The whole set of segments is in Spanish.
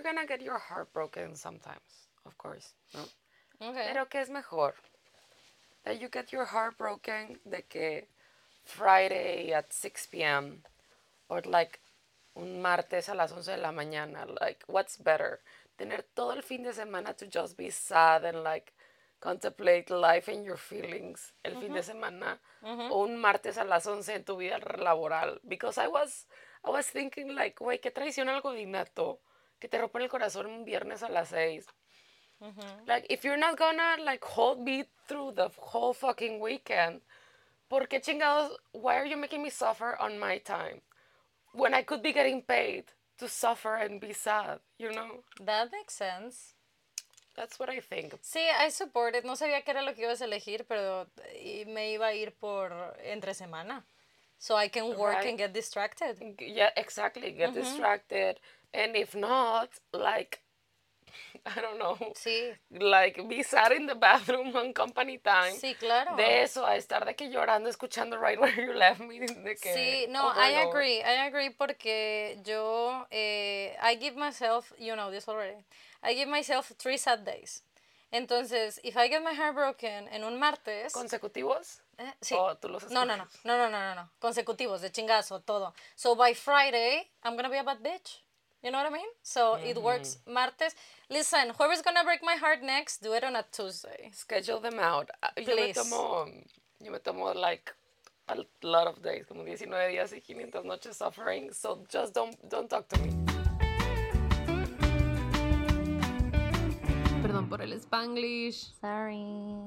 you're gonna get your heart broken sometimes, of course, ¿no? Okay. Pero ¿qué es mejor? That you get your heart broken de que Friday at 6 p.m. or like un martes a las 11 de la mañana. Like, what's better? Tener todo el fin de semana to just be sad and like contemplate life and your feelings el fin de semana o un martes a las 11 en tu vida laboral. Because I was, I was thinking like, güey, qué traición al godinato que te rompen el corazón un viernes a las 6. Like, if you're not gonna like hold me through the whole fucking weekend, ¿por qué chingados? Why are you making me suffer on my time when I could be getting paid to suffer and be sad? You know, That makes sense. that's what I think. Sí, I support it. No sabía qué era lo que ibas a elegir, pero y me iba a ir por entre semana. So I can work Right. and get distracted. Yeah, exactly. Get distracted, and if not, like, I don't know. Sí, Like be sad in the bathroom on company time. sí, claro. De eso a estar de que llorando escuchando Right Where You Left Me. De que Sí, no, I agree, I agree porque yo, eh, I give myself, you know this already, I give myself three sad days. Entonces, if I get my heart broken en un martes, ¿Consecutivos? eh, sí. ¿O tú los No, no, no, no, no, no, no, no, consecutivos, de chingazo, todo. So by Friday, I'm gonna be a bad bitch. You know what I mean? So it works martes. Listen, whoever's gonna break my heart next, do it on a Tuesday. Schedule them out. Ah, Yo me Please. tomo, yo me tomo like a lot of days, como 19 días y 500 noches suffering. So just don't, don't talk to me. Perdón por el spanglish. Sorry.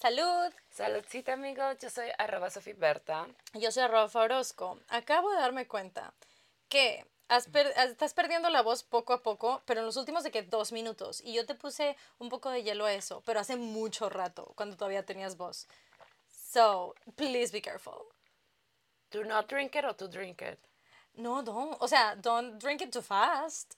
Salud. Saludcita, amigos. Yo soy arroba Sofía Berta. Yo soy Rafa Orozco. Acabo de darme cuenta que has per- estás perdiendo la voz poco a poco, pero en los últimos de que dos minutos. Y yo te puse un poco de hielo a eso, pero hace mucho rato, cuando todavía tenías voz. So, please be careful. Do not drink it or to drink it. No, don't. O sea, don't drink it too fast.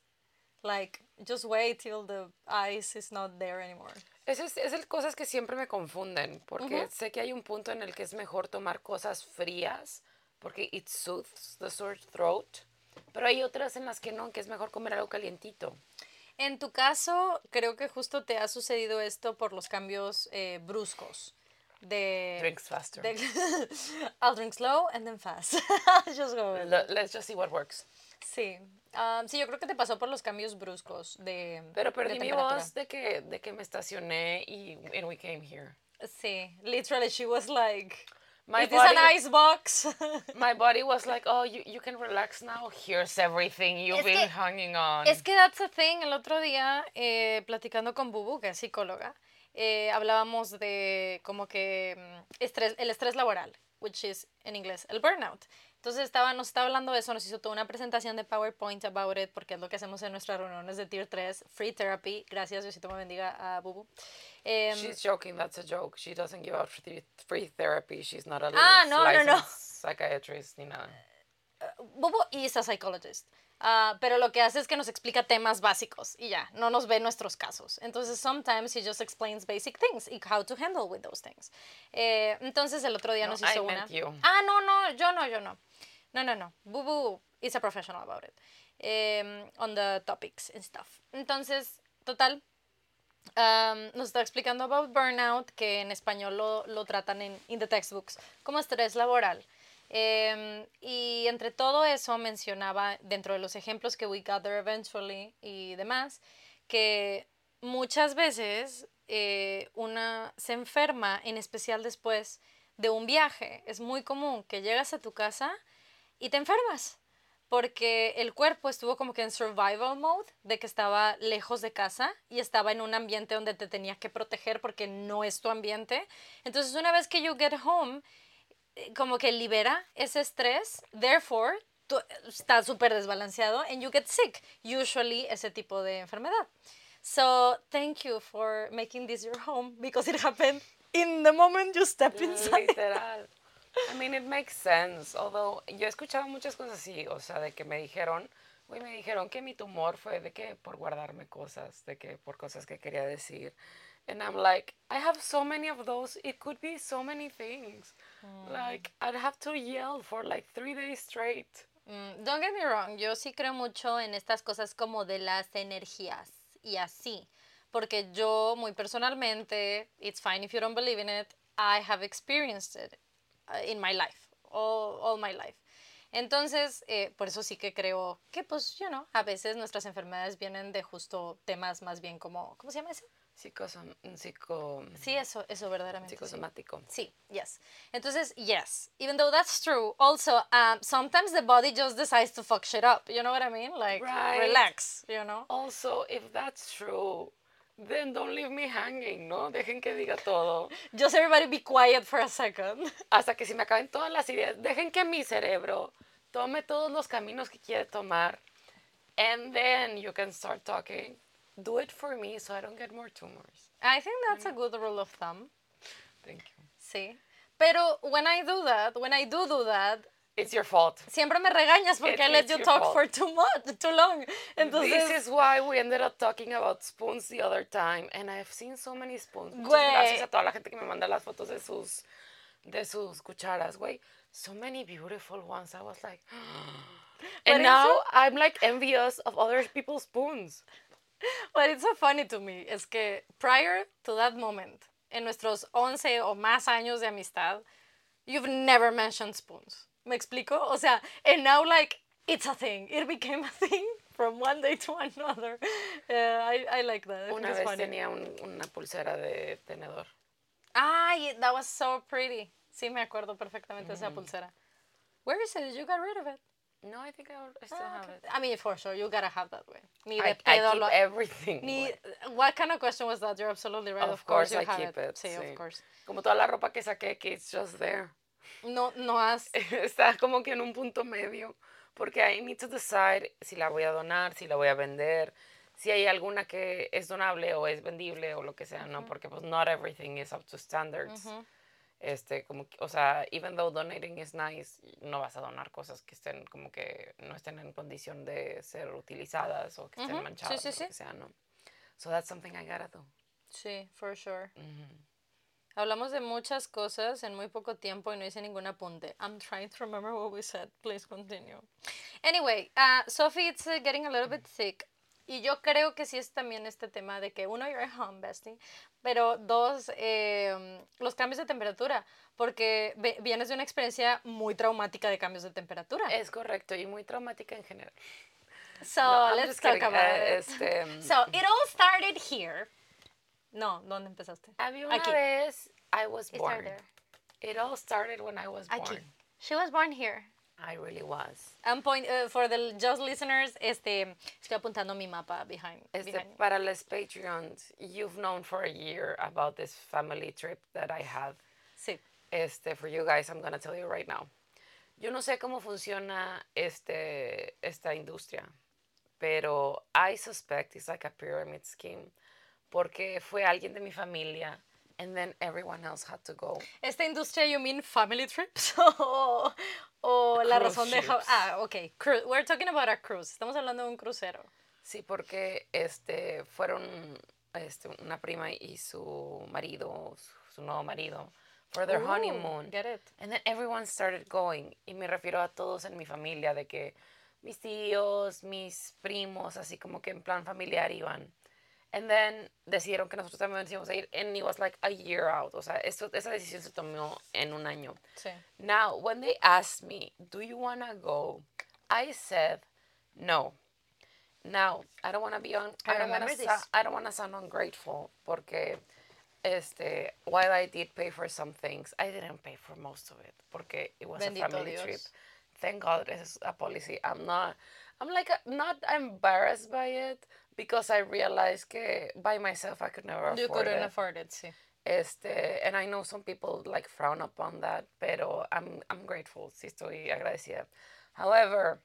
Like, just wait till the ice is not there anymore. Esas es, es cosas que siempre me confunden, porque sé que hay un punto en el que es mejor tomar cosas frías, porque it soothes the sore throat, pero hay otras en las que no, que es mejor comer algo calientito. En tu caso, creo que justo te ha sucedido esto por los cambios eh, bruscos de... Drinks faster. de- I'll drink slow and then fast. Just go Let's just see what works. Sí. Ah, sí, yo creo que te pasó por los cambios bruscos de Pero de perdí mi temperatura. voz de que, de que me estacioné y and we came here. Sí, literally she was like, My "Is this an body- ice box?" My body was like, oh, you, you can relax now. Here's everything you've Es been que- hanging on. Es que that's the thing. El otro día, eh, platicando con Bubu, que es psicóloga, eh, hablábamos de como que mm, estrés, el estrés laboral, which is en inglés el burnout. Entonces estaba, nos estaba hablando de eso, nos hizo toda una presentación de PowerPoint about it, porque es lo que hacemos en nuestras reuniones de Tier 3, Free Therapy. Gracias, Diosito me bendiga a Bubu. Em, She's joking. That's a joke. She doesn't give out free, free therapy. She's not a Ah, no, no, no. psychiatrist ni nada. Bubu is a psychologist. Ah, pero lo que hace es que nos explica temas básicos y ya, no nos ve nuestros casos. Entonces, sometimes he just explains basic things y how to handle with those things. Eh, entonces, el otro día No, nos I hizo una. meant you. Ah, no, no, yo no, yo no. No, no, no. Bubu is a professional about it. em, on the topics and stuff. Entonces, total, um, nos está explicando about burnout, que en español lo, lo tratan en in the textbooks como estrés laboral. Em, y entre todo eso mencionaba, dentro de los ejemplos que we gather eventually y demás, que muchas veces eh, una se enferma, en especial después de un viaje. Es muy común que llegas a tu casa y te enfermas porque el cuerpo estuvo como que en survival mode, de que estaba lejos de casa y estaba en un ambiente donde te tenía que proteger porque no es tu ambiente. Entonces, una vez que you get home, eh, como que libera ese estrés, therefore, tú estás súper desbalanceado and you get sick, usually ese tipo de enfermedad. So, thank you for making this your home because it happened in the moment you step inside. Literal. I mean, it makes sense. Although, yo he escuchado muchas cosas así, o sea, de que me dijeron, güey, me dijeron que mi tumor fue de que por guardarme cosas, de que por cosas que quería decir. And I'm like, I have so many of those. It could be so many things. Like, I'd have to yell for like three days straight. Mm, don't get me wrong, yo sí creo mucho en estas cosas como de las energías y así. Porque yo, muy personalmente, it's fine if you don't believe in it, I have experienced it uh, in my life, all, all my life. Entonces, eh, por eso sí que creo que, pues, you know, a veces nuestras enfermedades vienen de justo temas más bien como, ¿cómo se llama eso? Psicosom psico Sí, eso, eso verdaderamente. sí. psicosomático. Sí, yes. Entonces, yes. Even though that's true, also, um, sometimes the body just decides to fuck shit up. You know what I mean? Like, Right. relax, you know? Also, if that's true, then don't leave me hanging, ¿no? Dejen que diga todo. Just everybody be quiet for a second. Hasta que se me acaben todas las ideas. Dejen que mi cerebro tome todos los caminos que quiere tomar. And then you can start talking. Do it for me so I don't get more tumors. I think that's a mm. good rule of thumb. Thank you. Sí. Pero when I do that, when I do do that, It's your fault. siempre me regañas porque It- I let it's you your talk fault. for too much, too long. Entonces, This is why we ended up talking about spoons the other time, and I've seen so many spoons. Muchas Güey. gracias a toda la gente que me manda las fotos de sus, de sus cucharas, güey. So many beautiful ones. I was like, and now I'm like envious of other people's spoons. What it's so funny to me es que prior to that moment, en nuestros 11 o más años de amistad, you've never mentioned spoons. ¿Me explico? O sea, and now like it's a thing. It became a thing from one day to another. Yeah, I, I like that. I Una vez funny. tenía un- una pulsera de tenedor. Ay, that was so pretty. Sí, me acuerdo perfectamente de esa pulsera. Where is it? You got rid of it. No, I think I, still Ah, have okay. it. I mean, for sure, you gotta have that way. Ni I, I keep lo- everything. Ni, what kind of question was that? You're absolutely right. Of, Of, course, you I have keep it. Sí, sí. of course. Como toda la ropa que saqué, que it's just there. No, no has. está como que en un punto medio, porque I need to decide si la voy a donar, si la voy a vender, si hay alguna que es donable o es vendible o lo que sea, ¿no? Porque pues not everything is up to standards. Este, como, que- o sea, even though donating is nice, no vas a donar cosas que estén como que no estén en condición de ser utilizadas o que estén Ujú, sí, manchadas sí, o sí. lo que sea, ¿no? So that's something I gotta do. Sí, for sure. Hablamos de muchas cosas en muy poco tiempo y no hice ningún apunte. I'm trying to remember what we said. Please continue. Anyway, uh, Sophie it's uh, getting a little bit sick. Y yo creo que sí es también este tema de que, uno, you're home, bestie. Pero dos, eh, los cambios de temperatura. Porque vienes de una experiencia muy traumática de cambios de temperatura. Es correcto y muy traumática en general. So, No, let's talk about Eh, it. este, So, it all started here. No, ¿dónde empezaste? Había una Aquí. vez I was It born. started It all started when I was Aquí. born. She was born here. I really was. I'm point, uh, for the just listeners, este, estoy apuntando mi mapa behind. Este, behind para los Patreons, you've known for a year about this family trip that I had. Sí. Este, for you guys, I'm gonna tell you right now. Yo no sé cómo funciona este, esta industria, pero I suspect it's like a pyramid scheme, porque fue alguien de mi familia, and then everyone else had to go. Esta industria, you mean family trips? o, o la Cruise razón de... ships. Ah, ok. Cru- We're talking about a cruise. Estamos hablando de un crucero. Sí, porque este fueron este, una prima y su marido, su, su nuevo marido, for their Ooh, honeymoon. get it. And then everyone started going. Y me refiero a todos en mi familia, de que mis tíos, mis primos, así como que en plan familiar iban. And then decidieron que nosotros también íbamos a ir. And it was like a year out. O sea, esto, esa decisión se tomó en un año. Sí. Now, when they asked me, do you want to go? I said, no. Now, I don't want to be on, I I don't want to. I don't want to sound ungrateful porque este, while I did pay for some things, I didn't pay for most of it porque it was Bendito a family Dios. trip. Thank God it's a policy. I'm not I'm like a- not embarrassed by it because I realized que by myself I could never You afford couldn't it. afford it, sí. Este, and I know some people like frown upon that, pero I'm, I'm grateful, sí estoy agradecida. However,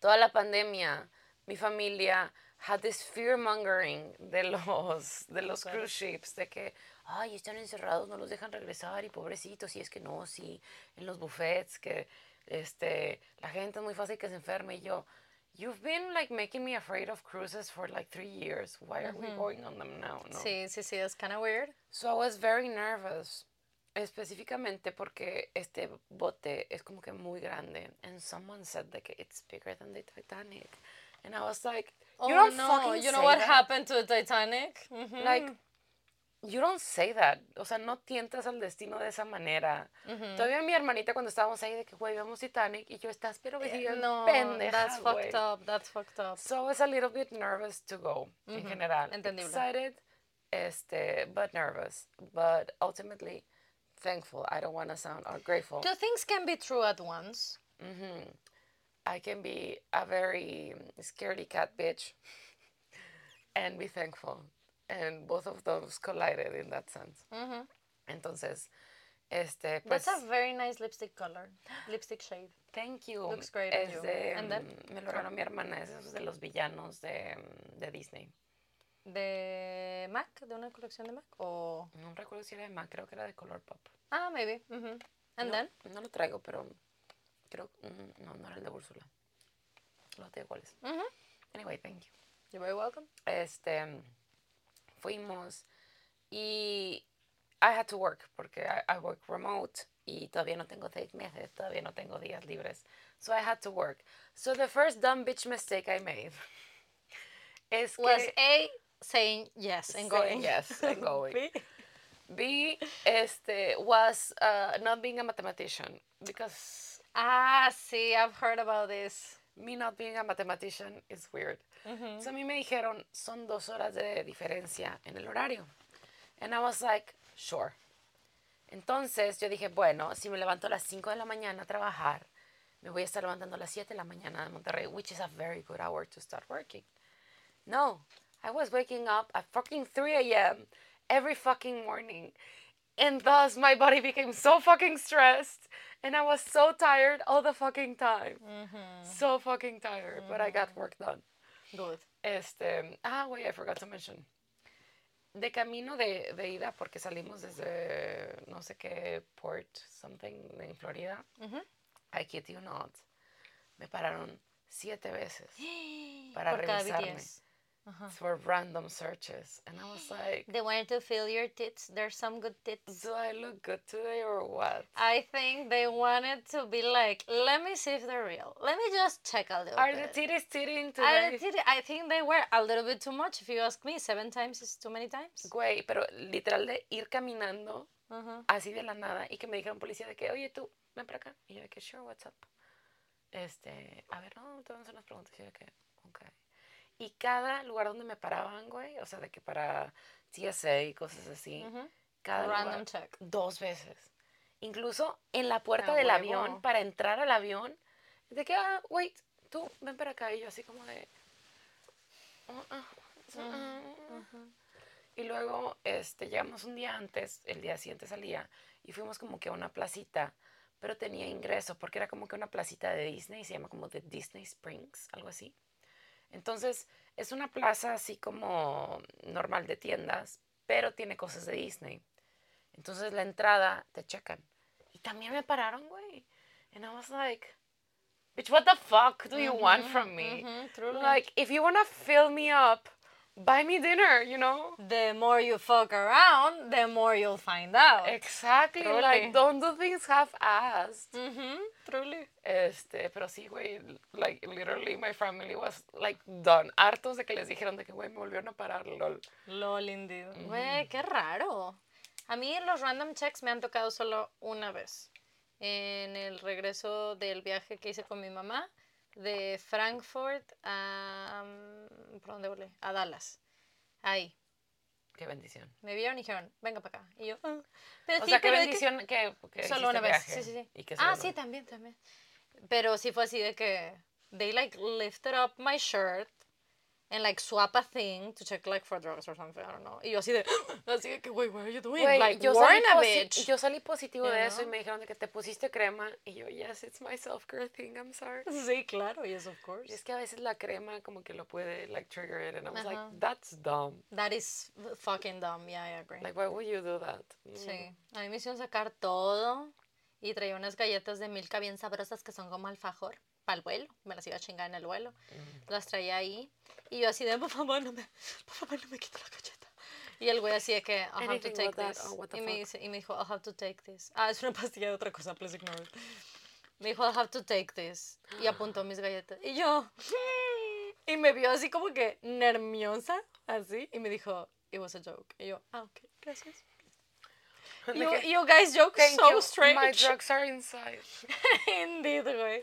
toda la pandemia, mi familia had this fear mongering de los, de los cruise ships, de que, ay, están encerrados, no los dejan regresar y pobrecitos, y es que no, sí, en los buffets, que este, la gente es muy fácil que se enferme, y yo, You've been like making me afraid of cruises for like three years. Why are we going on them now? No. Sí, sí, sí, it's kind of weird. So I was very nervous. Específicamente porque este bote es como que muy grande. And someone said like it's bigger than the Titanic. And I was like, you oh don't no, fucking you know what that. happened to the Titanic? Mhm. Like, you don't say that. O sea, no tientas al destino de esa manera. Todavía mi hermanita cuando estábamos ahí de que, güey, vemos Titanic y yo estás, pero bien Eh, no, pendeja, that's fucked up. That's fucked up. So I was a little bit nervous to go en general. entendible. Excited, este, but nervous. But ultimately, thankful. I don't want to sound or grateful. Two things can be true at once. I can be a very scaredy cat bitch and be thankful. And both of those collided in that sense. Entonces, este, pues, That's a very nice lipstick color. Lipstick shade. thank you. looks great on Es you. de, And then? mm, me lo regaló mi hermana, es de los villanos de, mm, de Disney. ¿De MAC? ¿De una colección de MAC? O... No recuerdo si era de MAC, creo que era de Color Pop. Ah, maybe. And no, then? No lo traigo, pero creo mm, no, no era el de Úrsula. Lo tengo cuál es. Anyway, thank you. You're very welcome. Este, fuimos y I had to work porque I, I work remote y todavía no tengo seis meses, todavía no tengo días libres. So I had to work. So the first dumb bitch mistake I made es Was que A saying yes and saying going. yes and going. B, B este was uh, not being a mathematician because Ah, sí, I've heard about this. Me not being a mathematician is weird. So a mí me dijeron, son dos horas de diferencia en el horario. And I was like, sure. Entonces yo dije, bueno, si me levanto a las 5 de la mañana a trabajar, me voy a estar levantando a las 7 de la mañana de Monterrey, which is a very good hour to start working. No, I was waking up at fucking 3 a.m. every fucking morning. And thus my body became so fucking stressed. And I was so tired all the fucking time. Mm-hmm. So fucking tired. But I got mm-hmm. work done. Good. Este, ah, wait, I forgot to mention. De camino de, de ida, porque salimos desde no sé qué port, something en Florida. Mm-hmm. I kid you not. Me pararon siete veces para Por cada revisarme. BTS. For random searches. And I was like, They wanted to feel your tits. There's some good tits. do I look good today or what? I think they wanted to be like, let me see if they're real. Let me just check a little Are the titties titting today? did- I think they were a little bit too much, if you ask me. Seven times is too many times. Güey, pero literal de ir caminando así de la nada y que me dijeron policía de que, oye, tú, ven para acá. Y yo de que, sure, what's up. Este, a ver, no, te vamos a hacer unas preguntas. Y yo de que. Y cada lugar donde me paraban, güey, o sea, de que para TSA y cosas así, Ujú. cada Random lugar, check. dos veces. Incluso en la puerta del avión, para entrar al avión, de que, ah, wait, tú, ven para acá. Y yo así como de... "Ah, ah, ah, ah". Y luego este, llegamos un día antes, el día siguiente salía, y fuimos como que a una placita, pero tenía ingreso, porque era como que una placita de Disney, se llama como de Disney Springs, algo así. Entonces, es una plaza así como normal de tiendas, pero tiene cosas de Disney. Entonces, la entrada te checan. Y también me pararon, güey. And I was like, bitch, what the fuck do you want from me? truly. Like, if you want to fill me up, buy me dinner, you know? The more you fuck around, the more you'll find out. Exactly. Truly. Like, don't do things half-assed. Mhm, truly. Este, pero sí, güey, like, literally my family was, like, done. Hartos de que les dijeron de que, güey, me volvieron a parar, lol. Lol, indeed. Güey, qué raro. A mí los random checks me han tocado solo una vez. En el regreso del viaje que hice con mi mamá de Frankfurt a... mm, ¿Por dónde volé? A Dallas. Ahí. Qué bendición. Me vieron y dijeron, venga para acá. Y yo, "Ah". Pero O sí, sea, qué pero que- bendición que, que Solo una vez. Sí, sí, sí. Y que ah, sí, también, también. Pero sí fue así de que they like lifted up my shirt and like swap a thing to check like for drugs or something, I don't know. Y yo así de, así de que, güey, what are you doing? Like, yo, salí a bitch. yo salí positivo You de eso y me dijeron de que te pusiste crema. Y yo, yes, it's my self-care thing, I'm sorry. Sí, claro, yes, of course. Y es que a veces la crema como que lo puede, like, trigger it. And I was like, that's dumb. That is fucking dumb, yeah, I agree. Like, why would you do that? Mm. Sí, a mí me hicieron sacar todo y traía unas galletas de milka bien sabrosas que son como alfajor para el vuelo. Me las iba a chingar en el vuelo. Las traía ahí y yo así de, por favor, no me, por favor, no me quite la galleta. Y el güey así de que, I'll have to take this. oh, y, me dice, y me dijo, I'll have to take this. Ah, es una pastilla de otra cosa, please ignore it. Me dijo, I'll have to take this. Y apuntó mis galletas. Y yo, y me vio así como que nerviosa, así. Y me dijo, it was a joke. Y yo, ah, ok, gracias. You, you guys joke Thank so you. strange. My drugs are inside. Indeed, güey.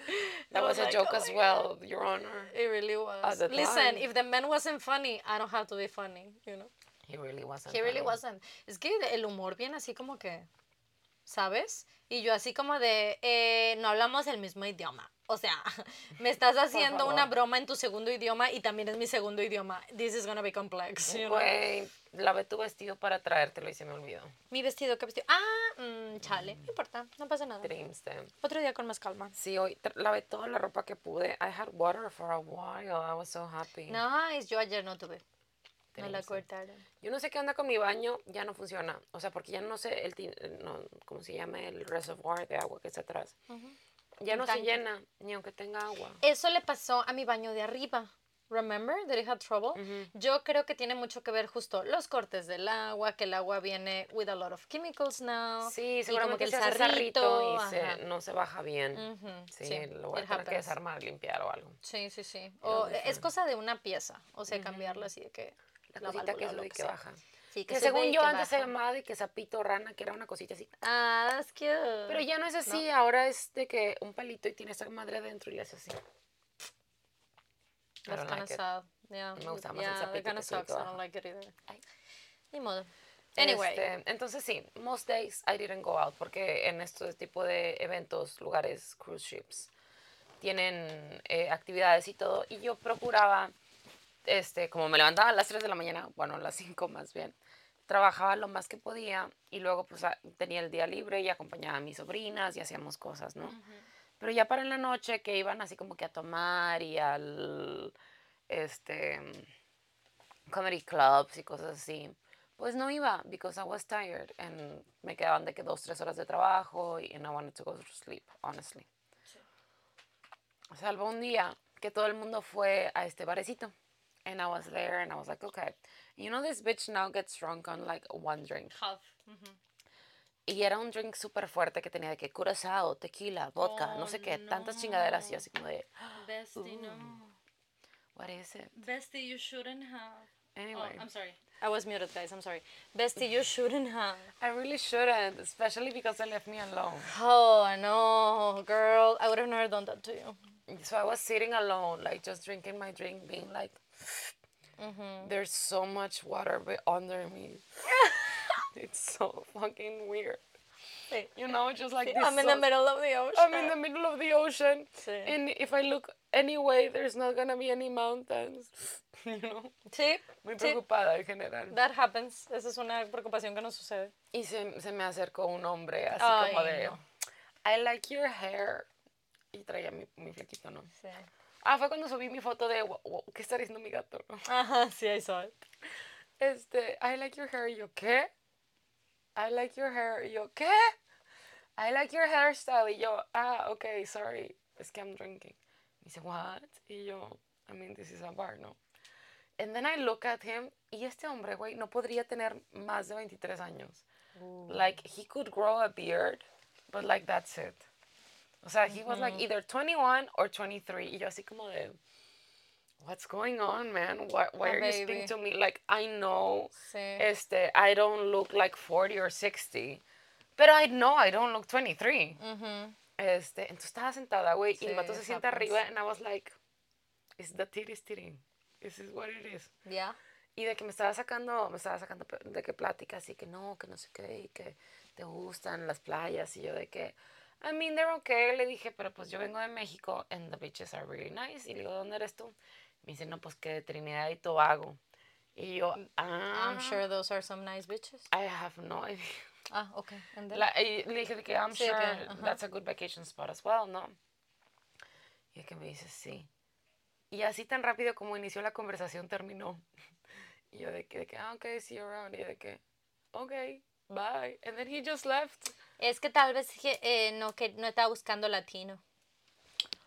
That was a like, joke oh as my well, Your Honor. It really was. Listen, if the man wasn't funny, I don't have to be funny, you know. He really wasn't. He really funny. wasn't. Es que el humor viene así como que, ¿sabes? Y yo así como de, eh, no hablamos el mismo idioma. O sea, me estás haciendo una broma en tu segundo idioma y también es mi segundo idioma. This is gonna be complex, you know? Güey, lavé tu vestido para traértelo y se me olvidó. Mi vestido, ¿qué vestido? Ah, mm, chale, no importa, no pasa nada. Dreams them. Otro día con más calma. Sí, hoy lavé toda la ropa que pude. I had water for a while. I was so happy. Nice, yo ayer no tuve. No la cortaron. Yo no sé qué onda con mi baño, ya no funciona. O sea, porque ya no sé el, ti- no, ¿cómo se llama? El reservoir de agua que está atrás. Ya El no se llena, ni aunque tenga agua. Eso le pasó a mi baño de arriba. Remember that it had trouble? Yo creo que tiene mucho que ver justo los cortes del agua, que el agua viene with a lot of chemicals now. Sí, y como seguramente que el se sarrito, y se- no se baja bien. Sí, sí, lo voy a tener que desarmar, limpiar o algo. Sí, sí, sí. O es cosa de una pieza, o sea, cambiarla así de que La la cosita que sube lo que que baja. Sí, Que sube según yo que antes se baja. llamaba de que sapito rana, que era una cosita así. Ah, that's cute. Pero ya no es así, ahora es de que un palito y tiene esa madre adentro y le hace así. That's kind like of it. sad. Yeah, Me gusta más el yeah, that sapito kind of sucks. I don't like it either. Ay. Ni modo. Anyway. Este, entonces sí, most days I didn't go out porque en este tipo de eventos, lugares, cruise ships, tienen eh, actividades y todo. Y yo procuraba, este, como me levantaba a las 3 de la mañana, bueno, a las 5 más bien, trabajaba lo más que podía y luego pues tenía el día libre y acompañaba a mis sobrinas y hacíamos cosas, ¿no? Pero ya para en la noche que iban así como que a tomar y al, este, comedy clubs y cosas así, pues no iba because I was tired and me quedaban de que dos, tres horas de trabajo y and I wanted to go to sleep, honestly. Salvo un día que todo el mundo fue a este barecito and I was there and I was like, okay, you know this bitch now gets drunk on like one drink. Half. Y era un drink súper fuerte que tenía de que curazao, tequila, vodka, no sé qué, tantas chingaderas y así como de, Bestie, no. what is it? Bestie, you shouldn't have. Anyway. Oh, sorry. I was muted, guys. I'm sorry. Bestie, you shouldn't have. I really shouldn't, especially because they left me alone. Oh, I know, girl. I would have never done that to you. So I was sitting alone, like just drinking my drink, being like, there's so much water under me. it's so fucking weird. Sí. You know, just like this. I'm in the middle of the ocean. I'm in the middle of the ocean. Sí. And if I look anyway, there's not gonna be any mountains. You know? Sí, Muy sí. preocupada en general. That happens. Esa es una preocupación que nos sucede. Y se, se me acercó un hombre así Ay, como de, no. I like your hair. Y traía mi, mi flequito, ¿no? Sí. Ah, fue cuando subí mi foto de, "Wa- wa- ¿qué está diciendo mi gato? Ajá, sí, I saw it. Este, I like your hair. Y yo, ¿qué? I like your hair. Y yo, ¿qué? I like your hairstyle. Y yo, ah, okay, sorry. Es que I'm drinking. Me dice, what? Y yo, I mean, this is a bar, ¿no? And then I look at him. Y este hombre, güey, no podría tener más de 23 años. Like, he could grow a beard, but like, that's it. O sea, he was like either 21 or 23. Y yo así como de, what's going on, man? Why, why Oh, are you speaking baby. to me? Like, I know, Sí. este, I don't look like 40 or 60. But I know I don't look 23. Este, entonces estaba sentada, güey, y el Sí, vato se sienta happens. arriba, and I was like, is the titties titting? This is what it is. Yeah. Y de que me estaba sacando, me estaba sacando de que pláticas y que no, que no sé qué, y que te gustan las playas. Y yo de que, I mean, they're okay. Le dije, pero pues yo vengo de México and the beaches are really nice. Y le digo, ¿dónde eres tú? Me dice, no, pues que de Trinidad y Tobago. Y yo, ah, I'm sure those are some nice bitches. I have no idea. Ah, okay. And then? La- y le dije que I'm Sí, sure ok, ajá. that's a good vacation spot as well, ¿no? Y de que me dice, sí. Y así tan rápido como inició la conversación terminó. Y yo de que, de que ah, ok, see you around. Y yo de que, ok, bye. And then he just left. Es que tal vez eh, no, que no estaba buscando latino.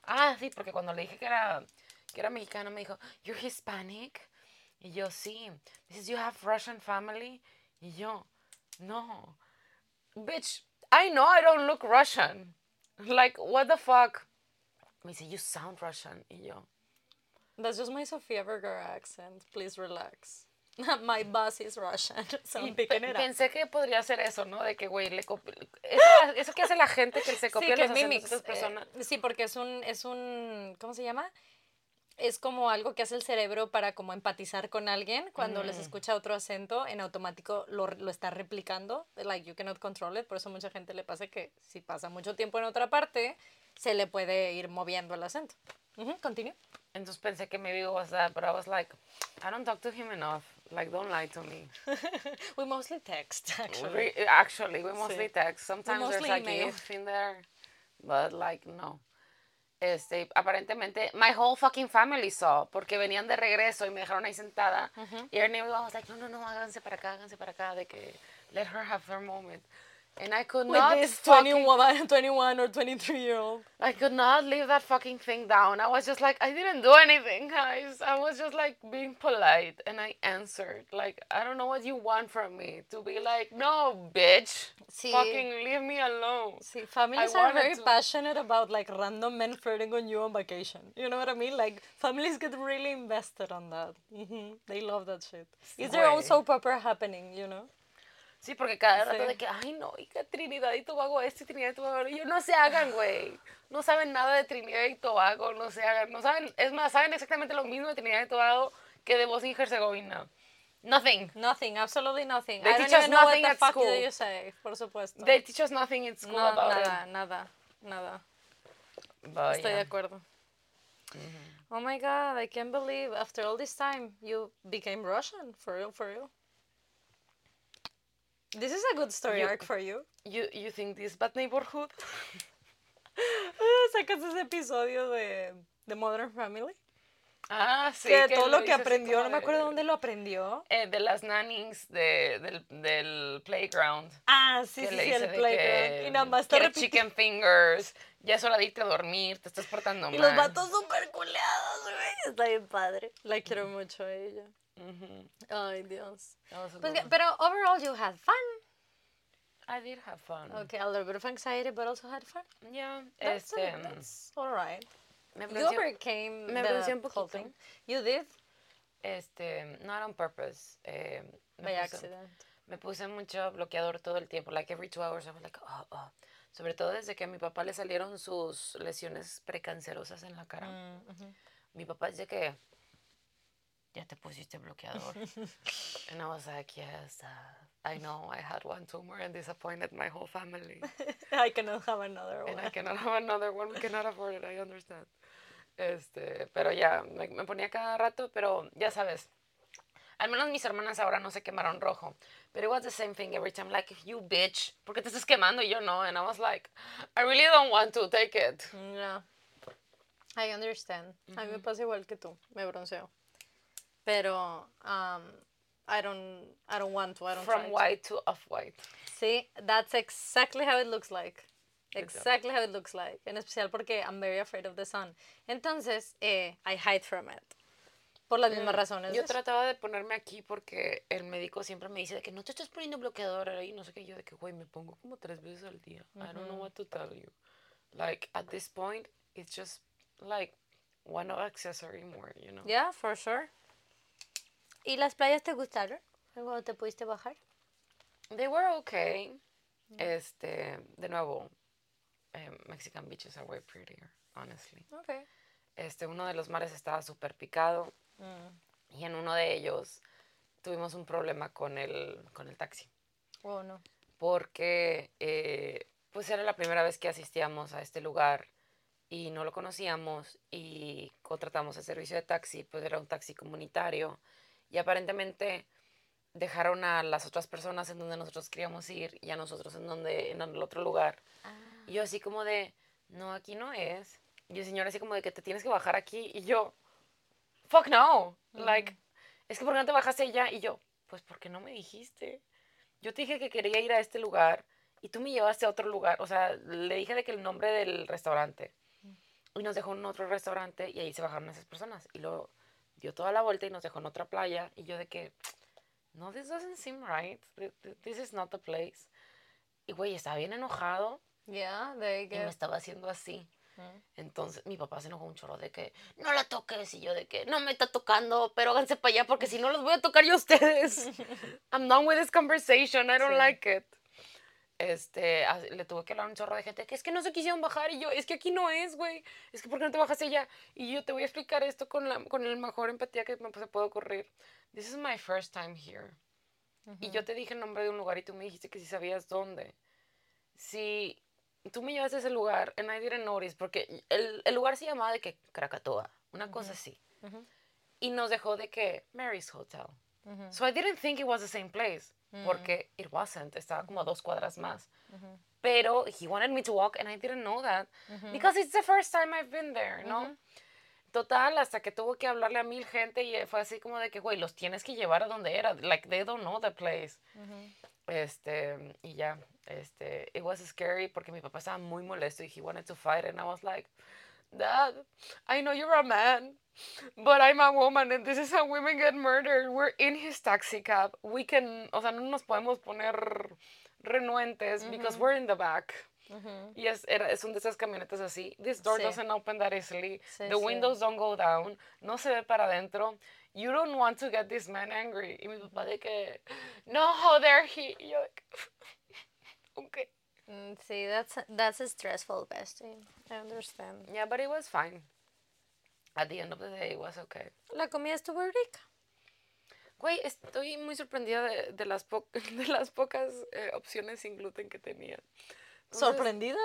Ah, sí, porque cuando le dije que era, que era mexicano me dijo, you're Hispanic. Y yo, sí. Dices, you have Russian family? Y yo, no. Bitch, I know I don't look Russian. Like, what the fuck? Me dice, you sound Russian. Y yo, That's just my Sofia Vergara accent. Please relax. my boss is Russian, so I'm picking Pe- it up. Pensé que podría ser eso, ¿no? De que, güey, le eso, eso que hace la gente que se copia Sí, que los acentos mimics. de otras personas. eh, sí, porque es un, es un, ¿cómo se llama? Es como algo que hace el cerebro para como empatizar con alguien. Cuando Mm. les escucha otro acento, en automático lo, lo está replicando. Like, you cannot control it. Por eso mucha gente le pasa que si pasa mucho tiempo en otra parte, se le puede ir moviendo el acento. Ujú, Continue. Entonces pensé que maybe it was that, but I was like, I don't talk to him enough. Like, don't lie to me. We mostly text, actually. Re- actually, we mostly Sí. text. Sometimes mostly there's a email. in there, but like, no. Este, aparentemente, my whole fucking family saw, porque venían de regreso y me dejaron ahí sentada. Y Ernie was like, no, no, no, háganse para acá, háganse para acá, de que let her have her moment. And I could With not this fucking 21, 21 or 23 year old. I could not leave that fucking thing down. I was just like, I didn't do anything, guys. I was just like being polite and I answered. Like, I don't know what you want from me. To be like, no, bitch. Sí. Fucking leave me alone. See, families I are very to- passionate about like random men flirting on you on vacation. You know what I mean? Like families get really invested on that. hmm They love that shit. It's their own Güey. soap opera happening, you know? Sí, porque cada rato Sí. de que, ay, no, y que Trinidad y Tobago este y Trinidad y Tobago. Y yo, no se hagan, güey. No saben nada de Trinidad y Tobago, no se hagan. No saben, es más, saben exactamente lo mismo de Trinidad y Tobago que de Bosnia y Herzegovina. Nothing. Nothing, absolutely nothing. They I don't teach us even know what nothing the at fuck school. you say, por supuesto. They teach us nothing in school no, about nada, it. nada, nada. Estoy yeah. de acuerdo. Oh my god, I can't believe after all this time you became Russian. For real, for real. This is a good story You- arc for you. You, you think this bad neighborhood? Sacas ese episodio de, de Modern Family. Ah, sí. que todo lo que aprendió, no me de- acuerdo dónde lo aprendió. eh, de las nannings de, del, del playground. Ah, sí, que sí, le sí, el playground. que Y nada más chicken fingers, ya es hora de irte a dormir, te estás portando Y mal. los vatos súper culeados, güey. Está bien padre. La quiero mucho a ella. Ujú. Ay, Dios. A Pues, que- pero overall you had fun. I did have fun. Okay, a little bit of anxiety, but also had fun. Yeah, That's, este, that's all right. me You overcame me the un poquito. thing. You did este, not on purpose. eh, me by puse- accident. Me puse mucho bloqueador todo el tiempo, like every two hours I was like, oh, oh. Sobre todo desde que a mi papá le salieron sus lesiones precancerosas en la cara. Mm, ujú. Mi papá dice que ya te pusiste bloqueador. and I was like, yes, uh, I know I had one tumor and disappointed my whole family. I cannot have another and I one. cannot have another one, we cannot afford it, I understand. Este, pero ya, me, me ponía cada rato, pero ya sabes. Al menos mis hermanas ahora no se quemaron rojo. But it was the same thing every time, like, you bitch, ¿por qué te estás quemando? Y yo no. And I was like, I really don't want to, take it. No. I understand. A mí me pasa igual que tú. Me bronceo. Pero um, I don't I don't want to. I don't From to. white to off-white. See, that's exactly how it looks like. Exactly how it looks like. En especial porque I'm very afraid of the sun. Entonces, eh, I hide from it. Por las mismas razones. Mm, Yo de eso. trataba de ponerme aquí porque el médico siempre me dice de que no te estás poniendo bloqueador ahí, no sé qué. Yo de que, güey, me pongo como tres veces al día. I don't know what to tell you. Like, at this point, it's just like one accessory more, you know? Yeah, for sure. ¿Y las playas te gustaron? ¿Cuando te pudiste bajar? They were okay. Este, de nuevo, eh, Mexican beaches are way prettier, honestly. Okay. Este, uno de los mares estaba súper picado y en uno de ellos tuvimos un problema con el, con el taxi. Oh, no. porque eh, pues era la primera vez que asistíamos a este lugar y no lo conocíamos y contratamos el servicio de taxi, pues era un taxi comunitario y aparentemente dejaron a las otras personas en donde nosotros queríamos ir y a nosotros en donde en el otro lugar. Y yo así como de, no, aquí no es. Y el señor así como de que te tienes que bajar aquí y yo, fuck no. Like, es que ¿por qué no te bajaste allá? Y yo, pues porque no me dijiste. Yo te dije que quería ir a este lugar y tú me llevaste a otro lugar. O sea, le dije de que el nombre del restaurante. Y nos dejó en otro restaurante y ahí se bajaron esas personas. Y luego dio toda la vuelta y nos dejó en otra playa. Y yo de que, no, this doesn't seem right. Th- th- This is not the place. Y güey, estaba bien enojado Yeah, there you y me estaba haciendo así. Entonces mi papá se enojó un chorro de que no la toques y yo de que no me está tocando, pero háganse para allá porque si no los voy a tocar yo a ustedes. I'm done with this conversation, I don't Sí. like it. Este, le tuve que hablar a un chorro de gente que es que no se quisieron bajar y yo, es que aquí no es, güey. Es que ¿por qué no te bajas allá? Y yo te voy a explicar esto con la con el mejor empatía que me se puede ocurrir. This is my first time here. Y yo te dije el nombre de un lugar y tú me dijiste que si sabías dónde. Si tú me llevas a ese lugar, and I didn't notice, porque el, el lugar se llamaba de que Krakatoa, una cosa así. Ujú. Y nos dejó de que Mary's Hotel. So I didn't think it was the same place, porque it wasn't, estaba como a dos cuadras más. Pero he wanted me to walk, and I didn't know that, because it's the first time I've been there, ¿no? Total, hasta que tuvo que hablarle a mil gente y fue así como de que, güey, los tienes que llevar a donde era. Like, they don't know the place. Este, y ya, este, it was scary porque mi papá estaba muy molesto y he wanted to fight and I was like, Dad, I know you're a man, but I'm a woman and this is how women get murdered. We're in his taxi cab. We can, o sea, no nos podemos poner renuentes because we're in the back. Ujú. Y es, era, una de esas camionetas así. This door Sí. doesn't open that easily. Sí, the sí. windows don't go down. No se ve para adentro. You don't want to get this man angry. Y mi papá de que, no, there he. Y yo de que, okay. Mm, Sí, that's that's a stressful, bestie. I understand. Yeah, but it was fine. At the end of the day, it was okay. La comida estuvo rica. Güey, estoy muy sorprendida de, de las, po- de las pocas eh, opciones sin gluten que tenían. Entonces, ¿Sorprendida?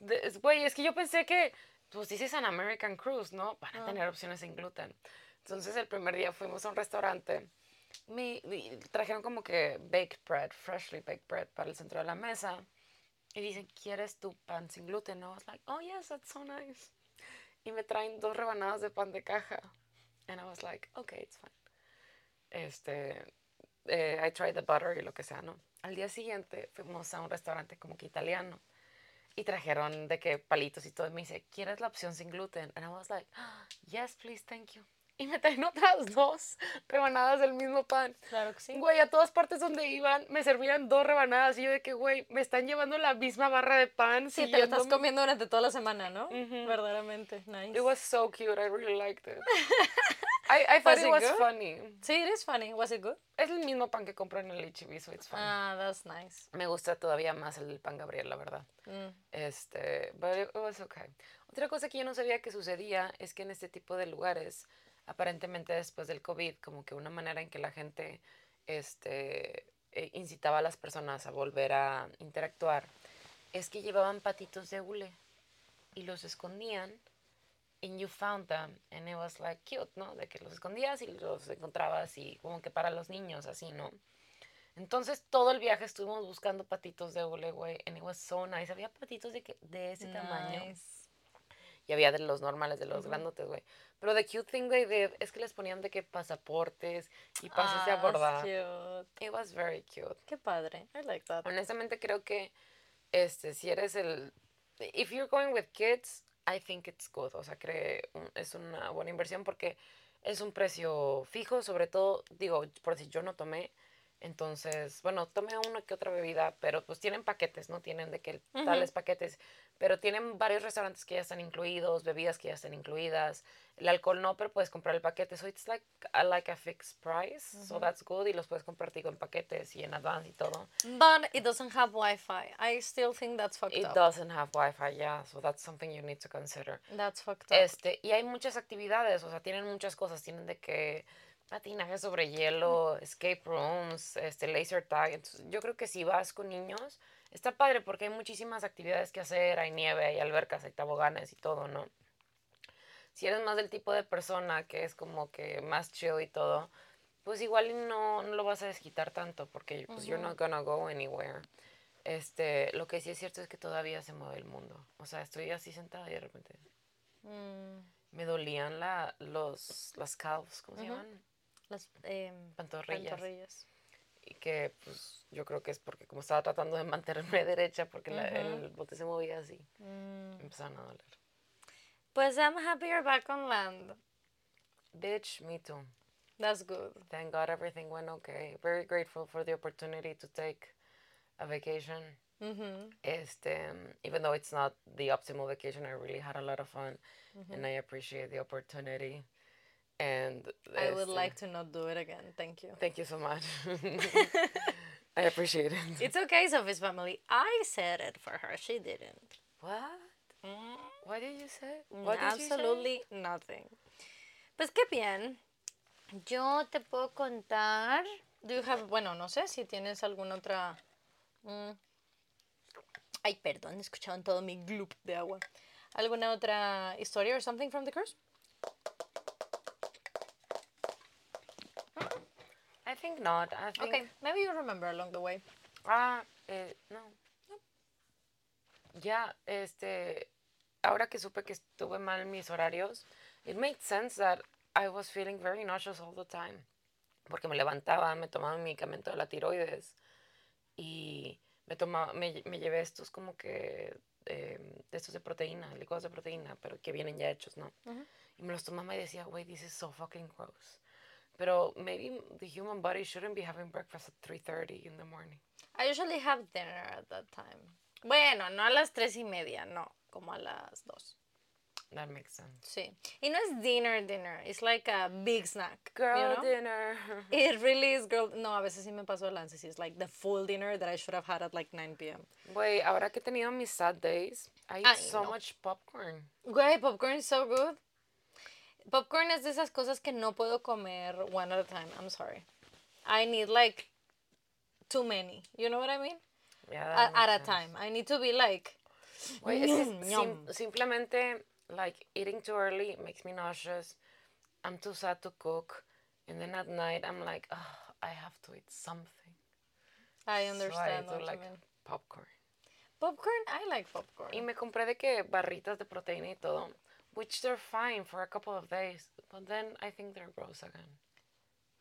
de- es- Güey, es que yo pensé que, pues dices an American Cruise, ¿no? Van a Ah. tener opciones sin gluten. Entonces el primer día fuimos a un restaurante. Me, trajeron como que baked bread, freshly baked bread para el centro de la mesa. Y dicen, ¿quieres tu pan sin gluten? I was like, oh yes, that's so nice. Y me traen dos rebanadas de pan de caja. And I was like, okay, it's fine. Este, eh, I tried the butter y lo que sea, ¿no? Al día siguiente fuimos a un restaurante como que italiano y trajeron de que palitos y todo. Y me dice, ¿quieres la opción sin gluten? And I was like, "Ah, yes, please, thank you. Y me traen otras dos rebanadas del mismo pan. Claro que sí. Güey, a todas partes donde iban me servían dos rebanadas. Y yo de que, güey, me están llevando la misma barra de pan. Sí, te estás siguiéndome". comiendo durante toda la semana, ¿no? Ujú. Verdaderamente, nice. It was so cute. I really liked it. I, I thought Was it it was good? funny. Sí, it is funny. Was it good? Es el mismo pan que compro en el HB, so it's fine. Ah, that's nice. Me gusta todavía más el pan Gabriel, la verdad. Mm. Este, but it was okay. Otra cosa que yo no sabía que sucedía es que en este tipo de lugares, aparentemente después del COVID, como que una manera en que la gente este, eh, incitaba a las personas a volver a interactuar, es que llevaban patitos de hule y los escondían and you found them and it was like cute, ¿no? De que los escondías y los encontrabas y como que para los niños, así, ¿no? Entonces todo el viaje estuvimos buscando patitos de hule, güey, and it was so nice. Había patitos de, que, de ese tamaño Nice. Y había de los normales, de los grandotes, güey. Pero the cute thing they did es que les ponían de que pasaportes y pases de Ah, abordar. cute. It was very cute. Qué padre. I like that. Honestamente creo que este si eres el if you're going with kids, I think it's good, o sea, que es una buena inversión porque es un precio fijo, sobre todo digo, por si yo no tomé entonces, bueno, tomé una que otra bebida, pero pues tienen paquetes, ¿no? Tienen de que tales paquetes, pero tienen varios restaurantes que ya están incluidos, bebidas que ya están incluidas, el alcohol no, pero puedes comprar el paquete, so it's like a, like a fixed price, so that's good y los puedes comprar digo, en paquetes y en advance y todo. But it doesn't have Wi-Fi. I still think that's fucked It up. doesn't have Wi-Fi, yeah, so that's something you need to consider. That's fucked up. Este, y hay muchas actividades, o sea, tienen muchas cosas, tienen de que patinaje sobre hielo, escape rooms, este laser tag. Entonces, yo creo que si vas con niños, está padre porque hay muchísimas actividades que hacer, hay nieve, hay albercas, hay toboganes y todo, ¿no? Si eres más del tipo de persona que es como que más chill y todo, pues igual no, no lo vas a desquitar tanto porque pues you're not gonna go anywhere. Este, lo que sí es cierto es que todavía se mueve el mundo. O sea, estoy así sentada y de repente Mm, me dolían la, los, las calves, ¿cómo se llaman? Las em, Pantorrillas. pantorrillas. Y que pues yo creo que es porque como estaba tratando de mantenerme derecha porque la- el bote se movía así, Mm. empezaron a doler. Pues I'm happy you're back on land. Bitch, me too. That's good. Thank God everything went okay. Very grateful for the opportunity to take a vacation. Mm-hmm. Este, even though it's not the optimal vacation, I really had a lot of fun, and I appreciate the opportunity. And I would like to not do it again. Thank you. Thank you so much. I appreciate it. It's okay, Sophie's family. I said it for her. She didn't. What? Mm, What did you say? What did you say? Absolutely nothing. Pues qué bien. Yo te puedo contar. Do you have, bueno, no sé si tienes alguna otra. mm. Ay, perdón, escucharon todo mi gloop de agua. ¿Alguna otra historia or something from the cruise? Think not. I think. Okay, maybe you remember along the way. Ah, eh, no. Ya, este, ahora que supe que estuve mal en mis horarios, it made sense that I was feeling very nauseous all the time. Porque me levantaba, me tomaba mi medicamento de la tiroides y me tomaba, me, me llevé estos como que, eh, de estos de proteína, licuados de proteína, pero que vienen ya hechos, ¿no? Y me los tomaba y decía, wait, this is so fucking gross. Pero maybe the human body shouldn't be having breakfast at 3.30 in the morning. I usually have dinner at that time. Bueno, no a las tres y media, no, como a las dos. That makes sense. Sí. Y no es dinner, dinner. It's like a big snack. Girl you know? dinner. It really is girl. No, a veces sí me paso de lances. It's like the full dinner that I should have had at like 9 p.m. Güey, ahora que he tenido mis sad days, I eat so much popcorn. Güey, popcorn is so good. Popcorn es de esas cosas que no puedo comer one at a time. I'm sorry. I need like too many. You know what I mean? Yeah, A- at a time. I need to be like. Sim- yum. simplemente, like, eating too early makes me nauseous. I'm too sad to cook. And then at night, I'm like, oh, I have to eat something. I So I understand do what like popcorn. Popcorn, I like popcorn. Y me compré de que barritas de proteína y todo, which they're fine for a couple of days. But then I think they're gross again.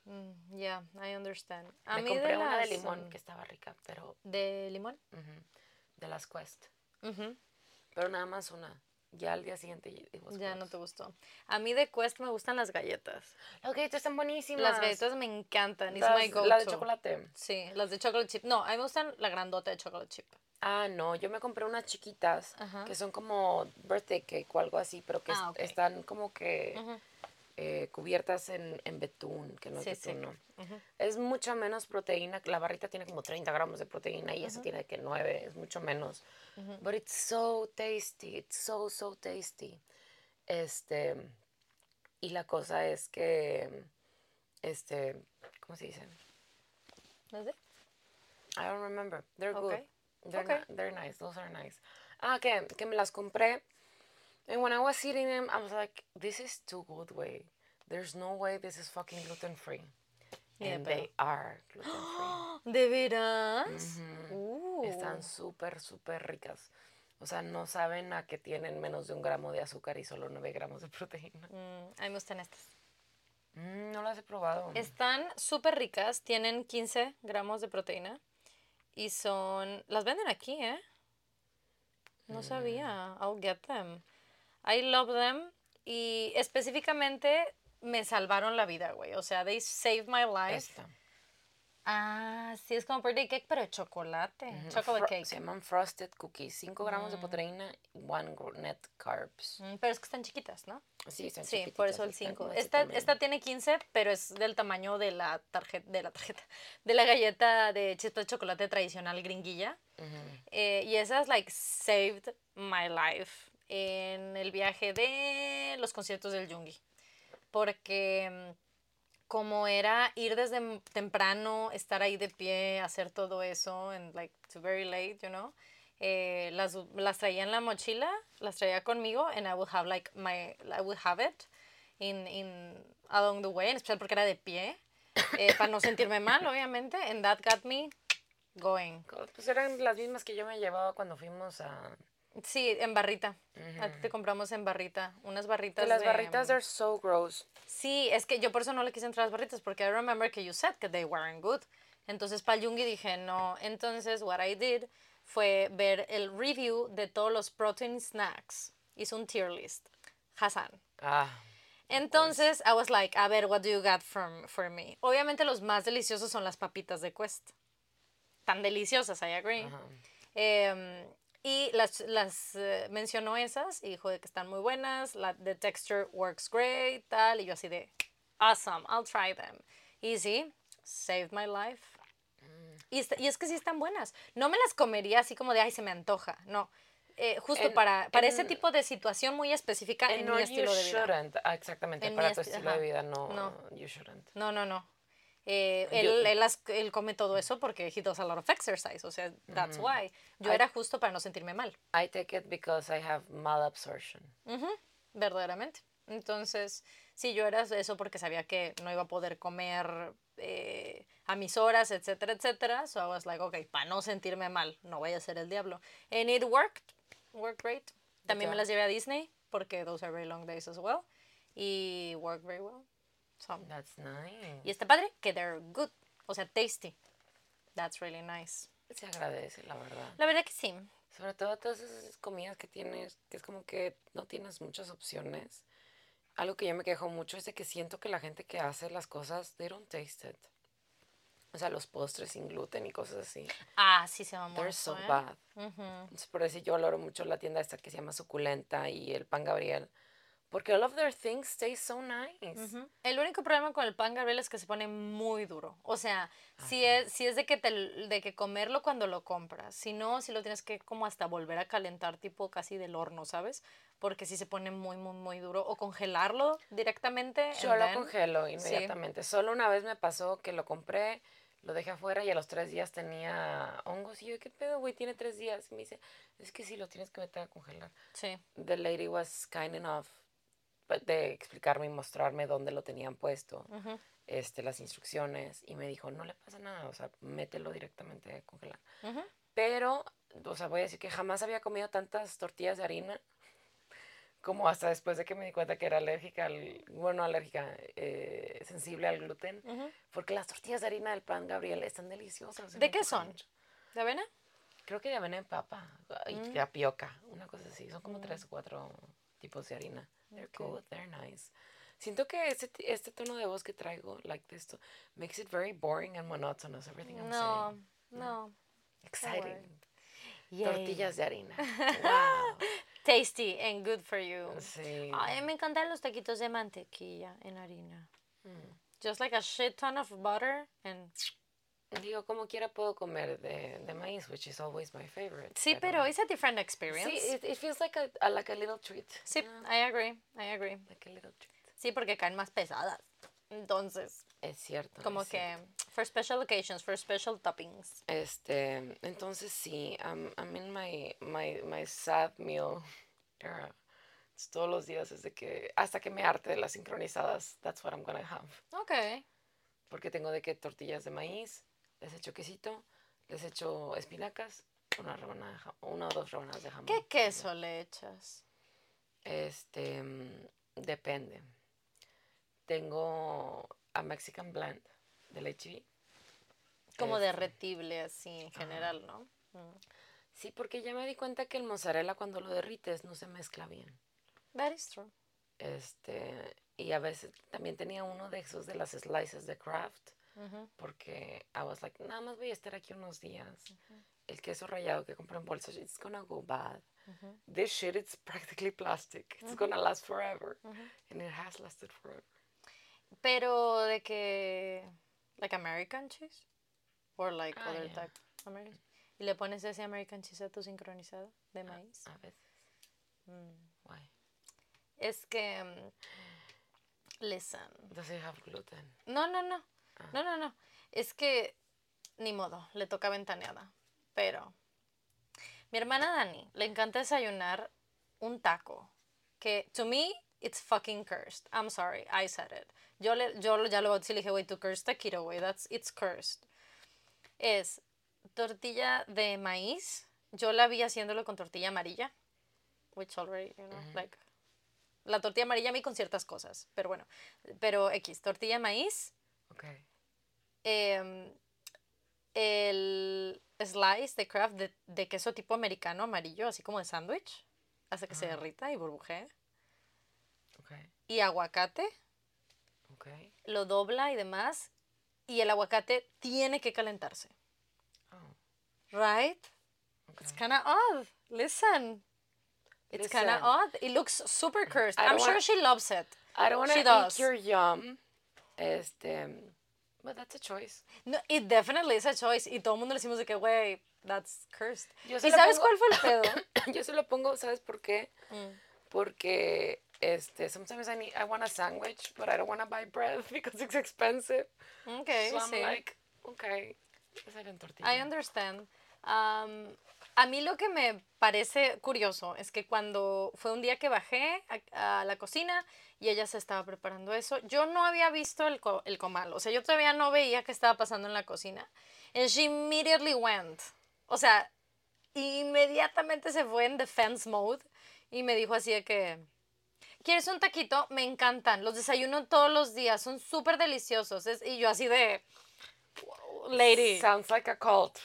Mm, yeah, I understand. A me mí compré de una de las, limón um, que estaba rica, pero ¿De limón? ujú, de las Quest. Ujú. Pero nada más una. Ya al día siguiente Ya no te gustó. A mí de Quest me gustan las galletas. Las galletas están buenísimas. Las galletas me encantan. It's Las- my go-to. La de chocolate. Sí, las de chocolate chip. No, a mí me gustan la grandota de chocolate chip. Ah, no, yo me compré unas chiquitas Ajá. que son como birthday cake o algo así, pero que Ah, están como que eh, cubiertas en, en betún, que no es Sí, sí. betún. Es mucho menos proteína, la barrita tiene como 30 gramos de proteína y esa tiene que 9, es mucho menos. But it's so tasty, it's so, so tasty. Este, y la cosa es que, este, ¿cómo se dice? ¿No sé? I don't remember. They're good. They're, Okay. ni- they're nice. Those are nice. Ah, que, que me las compré. And when I was eating them, I was like, this is too good, way. There's no way this is fucking gluten free. Yeah, and pero- they are gluten free. ¿De veras? Uh. Están súper, súper ricas. O sea, no saben a que tienen menos de un gramo de azúcar y solo 9 gramos de proteína. Mm, a mí me gustan estas. Mm, no las he probado. Están súper ricas, tienen 15 gramos de proteína y son... Las venden aquí, ¿eh? No Mm. sabía. I'll get them. I love them y específicamente me salvaron la vida, güey. O sea, they saved my life. Esta. Ah, sí, es como birthday cake, pero de chocolate. Chocolate Fro- cake. Se llaman frosted cookies. 5 gramos de proteína, 1 net carbs. Mm, pero es que están chiquitas, ¿no? Sí, están Sí, por eso el chiquititas, 5. están así Esta, esta tiene 15, pero es del tamaño de la tarjeta, de la tarjeta, de la galleta de chispa de chocolate tradicional gringuilla. Eh, y esas, like, saved my life en el viaje de los conciertos del Yungi. Porque mm, como era ir desde temprano, estar ahí de pie, hacer todo eso, and like, to very late, you know, eh, las, las traía en la mochila, las traía conmigo, and I would have, like, my, I would have it in, in, along the way, en especial porque era de pie, eh, para no sentirme mal, obviamente, and that got me going. Pues eran las mismas que yo me llevaba cuando fuimos a... Sí, en barrita. A ti te compramos en barrita. Unas barritas Que las de- barritas, they're so gross. Sí, es que yo por eso no le quise entrar a las barritas, porque I remember que you said que they weren't good. Entonces, para Yungi dije, no. Entonces, what I did fue ver el review de todos los protein snacks. Hice un tier list. Hassan. Ah, Entonces, I was like, a ver, what do you got from, for me? Obviamente los más deliciosos son las papitas de Quest. Tan deliciosas, I agree. Y las, las eh, mencionó esas y dijo de que están muy buenas, la the texture works great, tal, y yo así de, awesome, I'll try them. Y sí, saved my life. Y, est- y es que sí están buenas. No me las comería así como de, ay, se me antoja. No. Eh, justo En- para, para ese en- tipo de situación muy específica en mi no, you estilo de vida. shouldn't. Ah, exactamente, En mi para tu esti- estilo ajá. de vida no, No. you shouldn't. No, no, no. Eh, Yo- él, él, las- él come todo eso porque he does a lot of exercise, o sea, that's why. Yo I- era justo para no sentirme mal. I take it because I have malabsorption. Ujú, verdaderamente. Entonces, sí, yo era eso porque sabía que no iba a poder comer eh, a mis horas, etcétera, etcétera. So I was like, okay, para no sentirme mal, no vaya a ser el diablo. And it worked, worked great. También me Ya. las llevé a Disney porque those are very long days as well. Y worked very well. So, That's nice. y está padre que they're good, o sea, tasty. That's really nice. Se agradece, la verdad. La verdad que sí. Sobre todo todas esas comidas que tienes, que es como que no tienes muchas opciones. Algo que yo me quejo mucho es de que siento que la gente que hace las cosas, they don't taste it. O sea, los postres sin gluten y cosas así. Ah, sí se mamó They're eso, so ¿eh? bad. Ujú. Entonces, por eso yo valoro mucho la tienda esta que se llama Suculenta y el Pan Gabriel. Porque all of their things taste so nice. El único problema con el pan Gabriel es que se pone muy duro. O sea, si es, si es de que te, de que comerlo cuando lo compras. Si no, si lo tienes que como hasta volver a calentar tipo casi del horno, ¿sabes? Porque si se pone muy, muy, muy duro. O congelarlo directamente. Yo lo then- congelo inmediatamente. Solo una vez me pasó que lo compré, lo dejé afuera y a los tres días tenía hongos. Y yo, ¿qué pedo, güey? Tiene tres días. Y me dice, es que sí, lo tienes que meter a congelar. Sí. The lady was kind enough de explicarme y mostrarme dónde lo tenían puesto, este, las instrucciones. Y me dijo, no le pasa nada, o sea, mételo directamente a congelar. Pero, o sea, voy a decir que jamás había comido tantas tortillas de harina como hasta después de que me di cuenta que era alérgica, al, bueno, alérgica, eh, sensible al gluten. Ujú. Porque las tortillas de harina del pan Gabriel están deliciosas. ¿De qué son? mucho. ¿De avena? Creo que de avena en papa y Mm. tapioca, una cosa así. Son como tres o cuatro tipos de harina. They're Ok. good, they're nice. Siento que este, este tono de voz que traigo, like this, makes it very boring and monotonous, everything I'm No, saying. no. Exciting. Yay. Tortillas de harina. Wow. Tasty and good for you. Sí. Ay, me encantan los taquitos de mantequilla en harina. Mm. Just like a shit ton of butter and... Digo, como quiera puedo comer de, de maíz, which is always my favorite. Sí, pero it's a different experience. Sí, it, it feels like a, a- like a little treat. Sí, know, I agree, I agree. Like a little treat. Sí, porque caen más pesadas. Entonces, Es cierto. como es que cierto. for special occasions, for special toppings. Este, entonces sí, I'm, I'm in my, my, my sad meal era. Todos los días desde que, hasta que me harte de las sincronizadas, that's what I'm gonna have. Ok. Porque tengo de que tortillas de maíz, les echo quesito, les echo espinacas, una rebanada de ja- una o dos rebanadas de jamón. ¿Qué queso le echas? Este, mm, depende. Tengo a Mexican Blend del HB. Como Este. derretible así en general, ¿no? Mm. Sí, porque ya me di cuenta que el mozzarella cuando lo derrites no se mezcla bien. That is true. Este, y a veces también tenía uno de esos de las slices de Kraft, Porque I was like, nada más voy a estar aquí unos días. El queso rallado que compré en bolsas, it's gonna go bad. This shit, it's practically plastic. It's gonna last forever. And it has lasted forever. Pero de que... Like American cheese? Or like Ah, other yeah. type American ¿Y le pones ese American cheese a tu sincronizado de maíz? A veces. Mm. Why? Es que... mm, Listen. Does it have gluten? No, no, no. Ah. No, no, no. Es que ni modo, le toca ventaneada. Pero mi hermana Dani le encanta desayunar un taco que to me it's fucking cursed. I'm sorry, I said it. Yo le yo ya lo sí le dije, "Güey, tu cursed taquito, güey. That's it's cursed." Es tortilla de maíz. Yo la vi haciéndolo con tortilla amarilla, which already, you know, like la tortilla amarilla a mí con ciertas cosas, pero bueno, pero X, tortilla de maíz, Okay. em, el slice de craft de, de queso tipo americano amarillo, así como de sándwich, hasta que se derrita y burbujee. Okay. y aguacate, Okay. lo dobla y demás, y el aguacate tiene que calentarse. Oh. Right? Okay. It's kind of odd. Listen. It's kind of odd. It looks super cursed. I'm sure wanna- she loves it. I don't want to eat does. your yum. Este, but that's a choice. No, it definitely is a choice. Y todo el mundo le decimos de que, güey, that's cursed. ¿Y sabes pongo- cuál fue el pedo? Yo se lo pongo, ¿sabes por qué? Mm. Porque este, sometimes I need, I want a sandwich, but I don't want to buy bread because it's expensive. Okay, so I'm sí. like, okay. I understand. Um, a mí lo que me parece curioso es que cuando fue un día que bajé a, a la cocina y ella se estaba preparando eso, yo no había visto el, co- el comal. O sea, yo todavía no veía qué estaba pasando en la cocina. And she immediately went. O sea, inmediatamente se fue en defense mode y me dijo así de que... ¿Quieres un taquito? Me encantan. Los desayuno todos los días. Son súper deliciosos. Es- y yo así de... Lady. Sounds like a cult.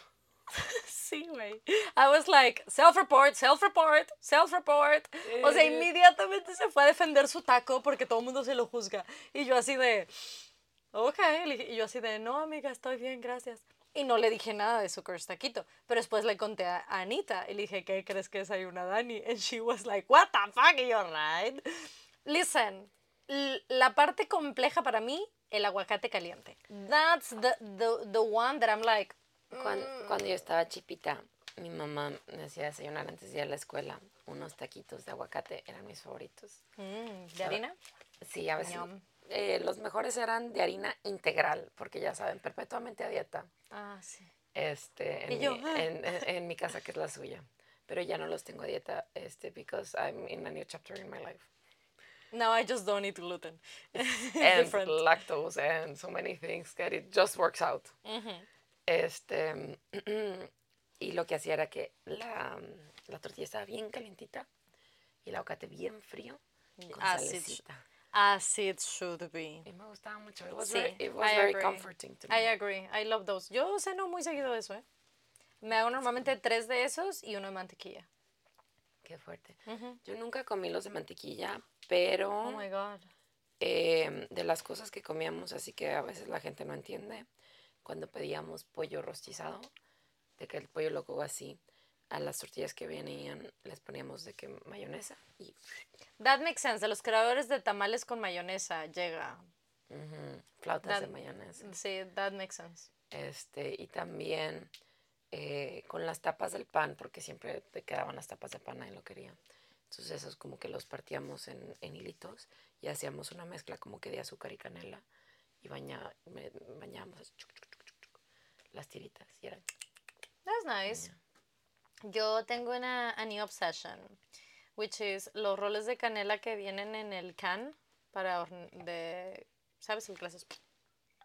Sí, güey. I was like, self-report, self-report, self-report. O sea, Eh. inmediatamente se fue a defender su taco porque todo el mundo se lo juzga. Y yo así de, ok. Y yo así de, no, amiga, estoy bien, gracias. Y no le dije nada de su curse taquito. Pero después le conté a Anita y le dije, ¿qué crees que desayuna Dani? And she was like, what the fuck, y yo, right? Listen, la parte compleja para mí, el aguacate caliente. That's the, the, the one that I'm like, Cuando, cuando yo estaba chipita, mi mamá me hacía desayunar antes de ir a la escuela. Unos taquitos de aguacate eran mis favoritos. mm, ¿de harina? Sí, a veces. Eh, los mejores eran de harina integral, porque ya saben, perpetuamente a dieta. Ah, sí. Este, en, Y yo, mi, ah. en, en- en mi casa, que es la suya. Pero ya no los tengo a dieta, este, because I'm in a new chapter in my life. No, I just don't eat gluten. And lactose and so many things that it just works out. Este, y lo que hacía era que la, la tortilla estaba bien calientita y el aguacate bien frío con As it, as it should be. Y me gustaba mucho. It was Sí, very, it was I very agree. comforting to me. I agree. I love those. Yo ceno muy seguido eso, ¿eh? Me hago normalmente tres de esos y uno de mantequilla. Qué fuerte. Yo nunca comí los de mantequilla, pero Oh my God. eh, de las cosas que comíamos, así que a veces la gente no entiende, cuando pedíamos pollo rostizado, de que el pollo lo cogo así, a las tortillas que venían les poníamos de que mayonesa y That makes sense. De los creadores de tamales con mayonesa llega. ujú, flautas de That- mayonesa. Sí, that makes sense. Este, y también eh, con las tapas del pan, porque siempre te quedaban las tapas de pan, nadie lo quería. Entonces esos como que los partíamos en, en hilitos y hacíamos una mezcla como que de azúcar y canela y baña, bañábamos chuc, chuc, las tiritas y eran That's nice. Yo tengo una a new obsession, which is los roles de canela que vienen en el can para de, ¿sabes? El que le haces,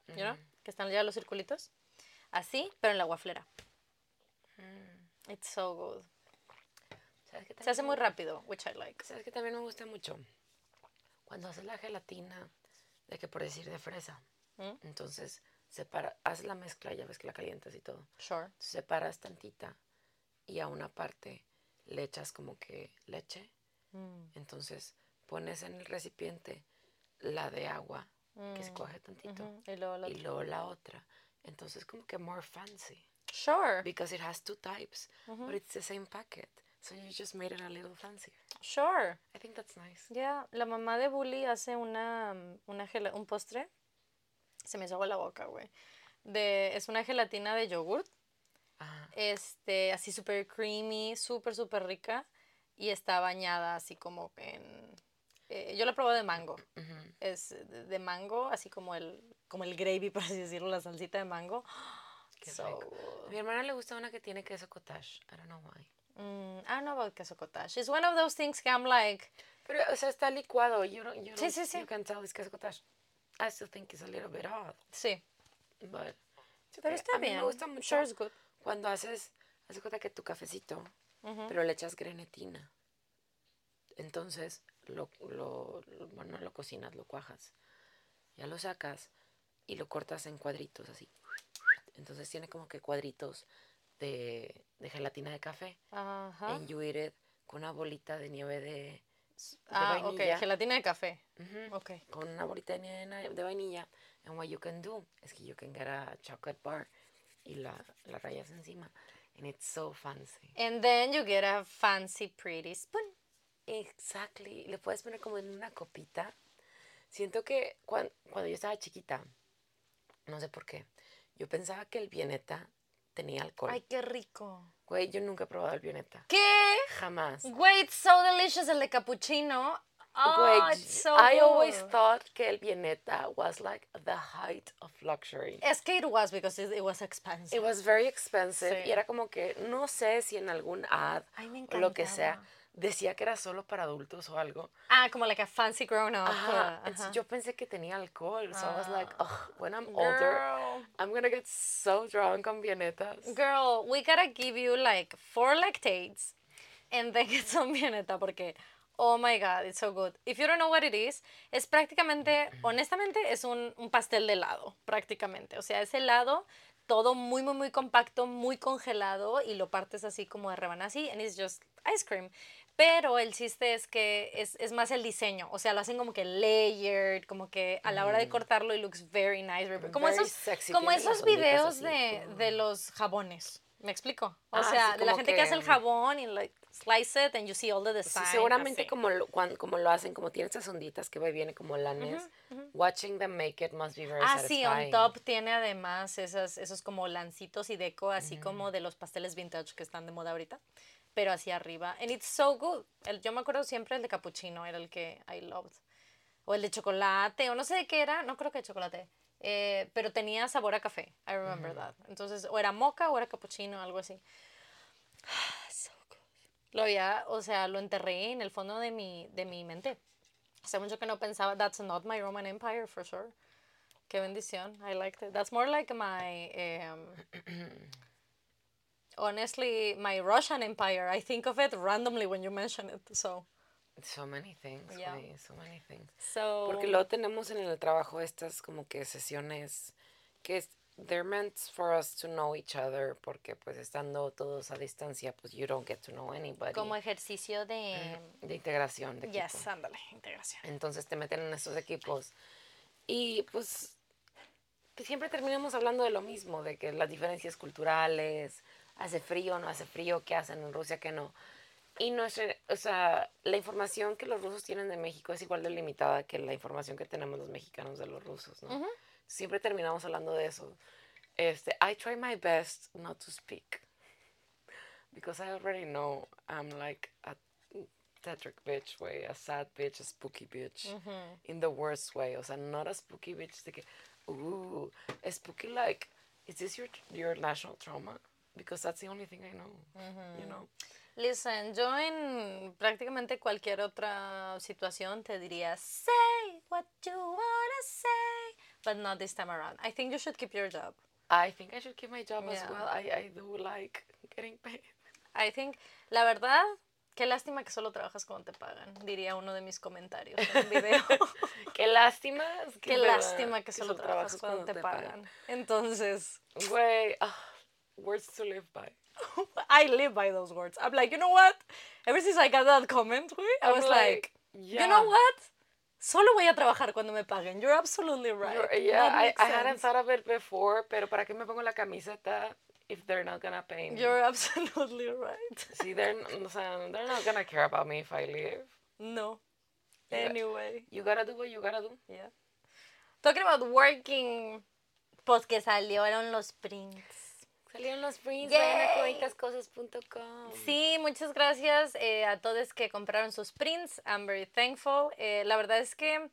you know? Que están ya los circulitos. Así, pero en la guaflera. It's so good. ¿Sabes qué Se hace muy rápido, which I like. ¿Sabes que también me gusta mucho? Cuando haces la gelatina, de que por decir de fresa. ¿Mm? Entonces, separa, haces la mezcla, ya ves que la calientas y todo. Sure. Separas tantita y a una parte le echas como que leche. Mm, Entonces, pones en el recipiente la de agua, que se coge tantito, Y luego la y otra. luego la otra. Entonces, como que more fancy. Sure. Because it has two types, but it's the same packet. So you just made it a little fancier. Sure. I think that's nice. Ya, la mamá de Bully hace una, mm, una un postre. Se me hizo agua la boca, güey. De, es una gelatina de yogurt. Ajá. Este, así súper creamy, súper, súper rica. Y está bañada así como en... eh, yo la probé de mango. Ujú. Es de, mango, así como el, como el gravy, por así decirlo, la salsita de mango. Qué So rico. A mi hermana le gusta una que tiene queso cottage. I don't know why. Mm, I don't know about queso cottage. It's one of those things que I'm like, Pero, o sea, está licuado. You don't, you Sí, don't- sí, sí. You can tell it's queso cottage. I still think it's a little bit odd, sí. but it's Pero okay. está a mí bien. me gusta mucho Sure good. cuando haces, haces cuenta que tu cafecito, Ujú. pero le echas grenetina. Entonces, lo, lo, lo- bueno, lo cocinas, lo cuajas. Ya lo sacas y lo cortas en cuadritos así. Entonces tiene como que cuadritos de, de gelatina de café. Ajá. Eat it con una bolita de nieve de, Ah, ok, gelatina de café. Ujú. Ok. con una bolita de, de vainilla. And what you can do is que you can get a chocolate bar y la, la rayas encima. And it's so fancy. And then you get a fancy pretty spoon. Exactly. Le puedes poner como en una copita. Siento que cuan- cuando, yo estaba chiquita, no sé por qué, yo pensaba que el Vieneta tenía alcohol. Ay, qué rico. Güey, yo nunca he probado el Vieneta. ¿Qué? Jamás. Güey, it's so delicious el de cappuccino. Oh, Güey, it's so I always thought que el Vieneta was like the height of luxury. Es que it was because it, it was expensive. It was very expensive Sí. y era como que no sé si en algún ad Ay, me o lo que sea. Decía que era solo para adultos o algo. Ah, como like a fancy grown up. Ajá, uh, yo pensé que tenía alcohol. So I was like. Ugh, when I'm older, Girl. I'm gonna get so drunk on vienetas. Girl, we gotta give you like four lactates and then get some vieneta porque, oh my god, it's so good. If you don't know what it is, es prácticamente, honestamente, es un, un pastel de helado, prácticamente. O sea, es helado, todo muy, muy, muy compacto, muy congelado y lo partes así como de rebanadas así and it's just ice cream. Pero el chiste es que es, es más el diseño, o sea, lo hacen como que layered, como que a la hora de cortarlo it looks very nice, very- como Very esos, sexy, como esos videos de, de los jabones. ¿Me explico? O Ah, sea, sí, de la gente que, hace el que- jabón y like slice it and you see all the Sí, design. seguramente así. como lo, cuan- como lo hacen, como tiene estas onditas que va y viene como lanes, watching them make it must be very Ah, sí, satisfying. on top tiene además esas, esos como lancitos y deco, así como de los pasteles vintage que están de moda ahorita, pero así arriba. And it's so good. El, yo me acuerdo siempre el de cappuccino, era el que I loved. O el de chocolate, o no sé de qué era, no creo que de chocolate. eh, pero tenía sabor a café, I remember that. Entonces, o era moca o era cappuccino, algo así. so good. Lo había, o sea, lo enterré en el fondo de mi, de mi mente. Hace mucho que no pensaba, that's not my Roman Empire, for sure. Qué bendición. I liked it. That's more like my, um, honestly, my Russian Empire. I think of it randomly when you mention it. So, So many things, Yeah. güey, so many things. so Porque luego tenemos en el trabajo estas como que sesiones que es, they're meant for us to know each other porque pues estando todos a distancia pues you don't get to know anybody. como ejercicio de, de integración de equipo. yes, ándale, integración. Entonces te meten en estos equipos y pues que siempre terminamos hablando de lo mismo, de que las diferencias culturales, hace frío, no hace frío, qué hacen en Rusia, qué no. Y nuestra, o sea, la información que los rusos tienen de México es igual de limitada que la información que tenemos los mexicanos de los rusos, ¿no? Siempre terminamos hablando de eso. Este, I try my best not to speak because I already know I'm like a tetric bitch way, a sad bitch, a spooky bitch, in the worst way. O sea, not a spooky bitch de que, ooh, a spooky like, is this your your national trauma? Because that's the only thing I know, you know. Listen, yo en prácticamente cualquier otra situación te diría, say what you wanna say, but not this time around. I think you should keep your job. I think I should keep my job as well. I, I do like getting paid. I think, la verdad, qué lástima que solo trabajas cuando te pagan, diría uno de mis comentarios en un video. Qué lástima. es que qué lástima que solo trabajas cuando te pagan. Entonces, Güey, ah, words to live by. I live by those words. I'm like, you know what? Ever since I got that comment, I was like, you know what? Solo voy a trabajar cuando me paguen. You're absolutely right. You're- yeah, I, I hadn't thought of it before, pero ¿para qué me pongo la camiseta if they're not gonna pay me? You're absolutely right. See, they're, o sea, they're not gonna care about me if I leave. No. Anyway, You gotta do what you gotta do. yeah. Talking about working, pues que salieron los prints. Salieron los prints, Yay. vayan a codicascosas.com. Sí, muchas gracias eh, a todos que compraron sus prints. I'm very thankful. Eh, la verdad es que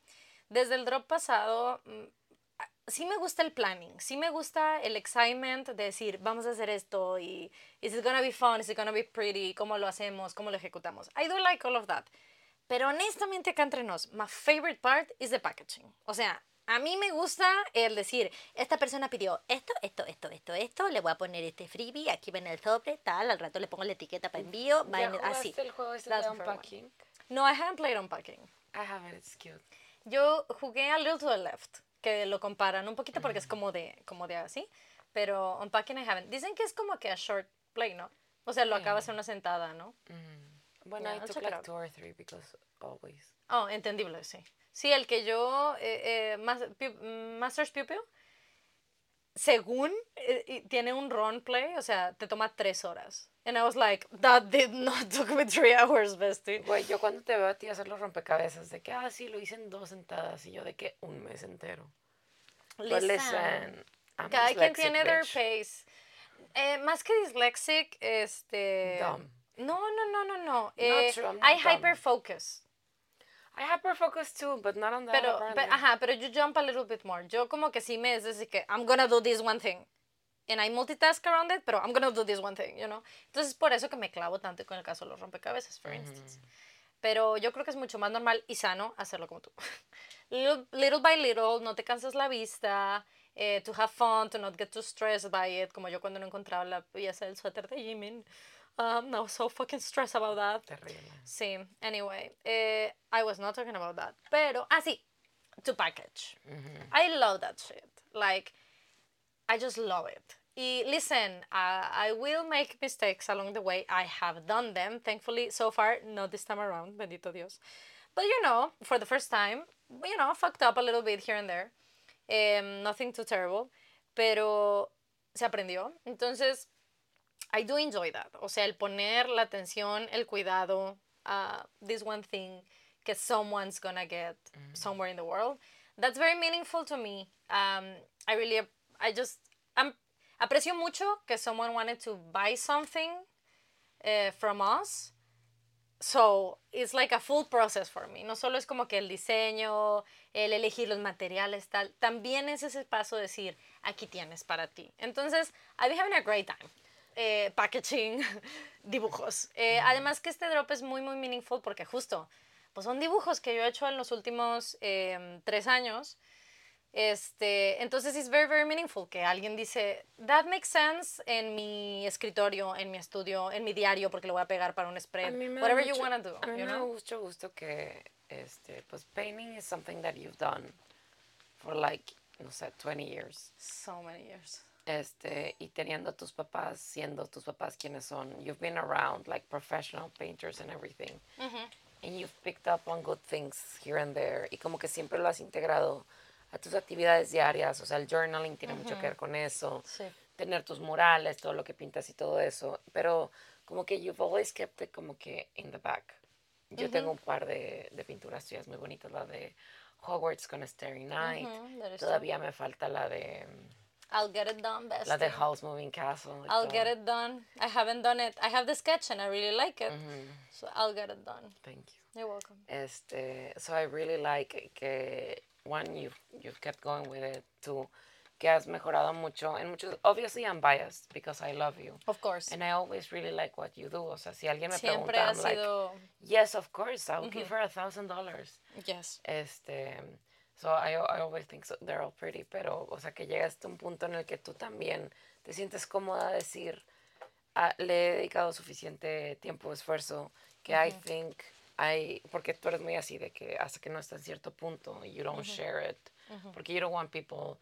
desde el drop pasado mm, sí me gusta el planning, sí me gusta el excitement de decir vamos a hacer esto y is it gonna be fun, is it gonna be pretty, cómo lo hacemos, cómo lo ejecutamos. I do like all of that. Pero honestamente acá entre nos, my favorite part is the packaging. O sea, a mí me gusta el decir, esta persona pidió esto, esto, esto, esto, esto, le voy a poner este freebie, aquí va en el sobre, tal, al rato le pongo la etiqueta para envío, va ¿Ya en- así. el juego este de unpacking? No, I haven't played unpacking. I have it, it's cute. Yo jugué a Little to the Left, que lo comparan un poquito porque es como de, como de así, pero Unpacking I haven't. Dicen que es como que a short play, ¿no? O sea, lo acabas en una sentada, ¿no? Bueno, Yeah, I took like two or three because always. Oh, entendible, sí. Sí, el que yo, eh, eh, mas- pu- Master's Pupil, según eh, tiene un run play, o sea, te toma tres horas. And I was like, that did not took me three hours, bestie. Güey, yo cuando te veo a ti hacer los rompecabezas, de que, ah, sí, lo hice en dos sentadas, y yo de que un mes entero. Listen, I'm Cada quien tiene their pace. Eh, más que dyslexic, este... Dumb. No, no, no, no, no. Eh, true, I'm I not dumb. I hyperfocus too, but not on that Pero, ajá, pero you jump a little bit more. Yo como que sí me es decir que I'm gonna do this one thing. And I multitask around it, pero I'm gonna do this one thing, you know? Entonces, por eso que me clavo tanto con el caso de los rompecabezas, for instance. Pero yo creo que es mucho más normal y sano hacerlo como tú. little, little by little, no te cansas la vista, eh, to have fun, to not get too stressed by it, como yo cuando no encontraba la pieza del suéter de Jimin. Um, I was so fucking stressed about that. Terrible. Sí, anyway, eh, I was not talking about that. Pero, ah, sí, to package. I love that shit. Like, I just love it. Y listen, uh, I will make mistakes along the way. I have done them, thankfully, so far, not this time around, bendito Dios. But you know, for the first time, you know, fucked up a little bit here and there. Um, nothing too terrible. Pero se aprendió. Entonces, I do enjoy that. O sea, el poner la atención, el cuidado a this one thing que someone's gonna get somewhere in the world. That's very meaningful to me. Um, I really, I just, I'm, aprecio mucho que someone wanted to buy something eh, from us. So, it's like a full process for me. No solo es como que el diseño, el elegir los materiales, tal. También es ese paso de decir, aquí tienes para ti. Entonces, I've been having a great time. Eh, packaging, dibujos. Eh, Además que este drop es muy, muy meaningful porque justo, pues son dibujos que yo he hecho en los últimos em, tres años. Este, entonces es very, very meaningful que alguien dice, that makes sense en mi escritorio, en mi estudio, en mi diario, porque lo voy a pegar para un spread. Whatever you want to do, A mí you me da mucho gusto que, este, pues, painting is something that you've done for like, no sé, 20 years. So many years. Este, y teniendo a tus papás, siendo tus papás quienes son, you've been around like professional painters and everything. And you've picked up on good things here and there. Y como que siempre lo has integrado a tus actividades diarias. O sea, el journaling tiene mucho que ver con eso. Sí. Tener tus murales, todo lo que pintas y todo eso. Pero como que you've always kept it como que in the back. Yo tengo un par de, de pinturas tuyas muy bonitas. La de Hogwarts con Starry Night. Todavía me falta la de... I'll get it done, best. La the House Moving Castle. I'll todo. get it done. I haven't done it. I have the sketch and I really like it. Mm-hmm. So I'll get it done. Thank you. You're welcome. Este, so I really like que, one, you've, you've kept going with it. Two, que has mejorado mucho. En muchos, obviously I'm biased because I love you. Of course. And I always really like what you do. O sea, si alguien me Siempre pregunta, ha I'm like, yes, of course, I'll give mm-hmm. her a thousand dollars. Yes. Este, so I, I always think so, they're all pretty, pero, o sea, que llegas a un punto en el que tú también te sientes cómoda a decir, "Ah, le he dedicado suficiente tiempo, esfuerzo, que I think I, porque tú eres muy así de que hasta que no está en cierto punto, you don't share it, porque you don't want people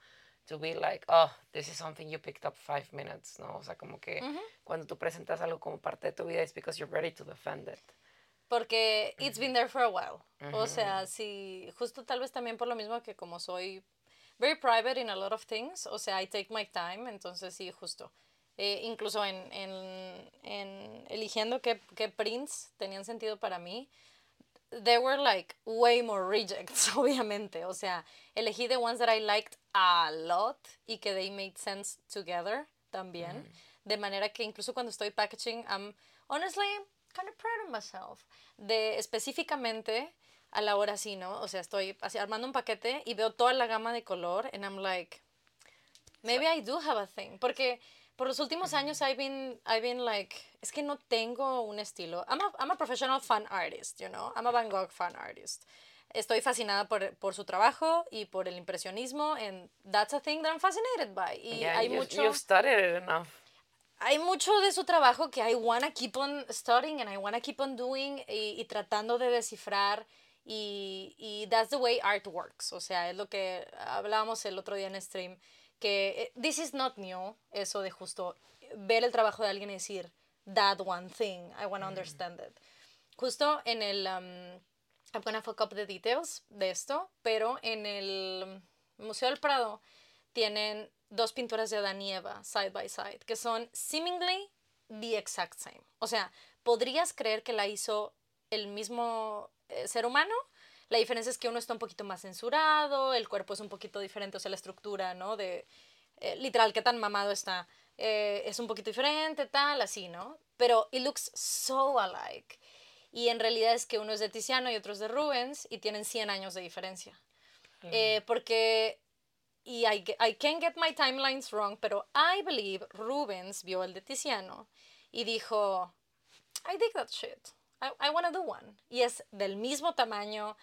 to be like, oh, this is something you picked up five minutes, ¿no? O sea, como que cuando tú presentas algo como parte de tu vida es because you're ready to defend it. Porque it's been there for a while. O sea, si justo tal vez también por lo mismo que como soy very private in a lot of things, o sea, I take my time, entonces sí, justo. Eh, incluso en, en, en eligiendo qué, qué prints tenían sentido para mí, there were like way more rejects, obviamente. O sea, elegí the ones that I liked a lot y que they made sense together también. De manera que incluso cuando estoy packaging, I'm honestly kind of proud of myself. De específicamente a la hora sí, ¿no? O sea, estoy así armando un paquete y veo toda la gama de color and I'm like, maybe I do have a thing. Porque por los últimos años I've been, I've been like, es que no tengo un estilo. I'm a, I'm a professional fan artist, you know? I'm a Van Gogh fan artist. Estoy fascinada por, por su trabajo y por el impresionismo and that's a thing that I'm fascinated by. Y Yeah, hay mucho you've studied it enough. Hay mucho de su trabajo que I wanna keep on studying and I wanna keep on doing y, y tratando de descifrar y, y that's the way art works. O sea, es lo que hablábamos el otro día en stream, que eh, this is not new, eso de justo ver el trabajo de alguien y decir, that one thing, I wanna understand it. justo en el, um, I'm gonna fuck up the details de esto, pero en el Museo del Prado tienen dos pinturas de Adán y Eva side by side, que son seemingly the exact same. O sea, podrías creer que la hizo el mismo eh, ser humano. La diferencia es que uno está un poquito más censurado, el cuerpo es un poquito diferente, o sea, la estructura, ¿no? De, eh, literal, qué tan mamado está. eh, es un poquito diferente, tal, así, ¿no? Pero it looks so alike. Y en realidad es que uno es de Tiziano y otro es de Rubens y tienen 100 años de diferencia. Eh, porque, y I, I can get my timelines wrong, pero I believe Rubens vio el de Tiziano y dijo, I dig that shit. I, I want to do one. Y es del mismo tamaño.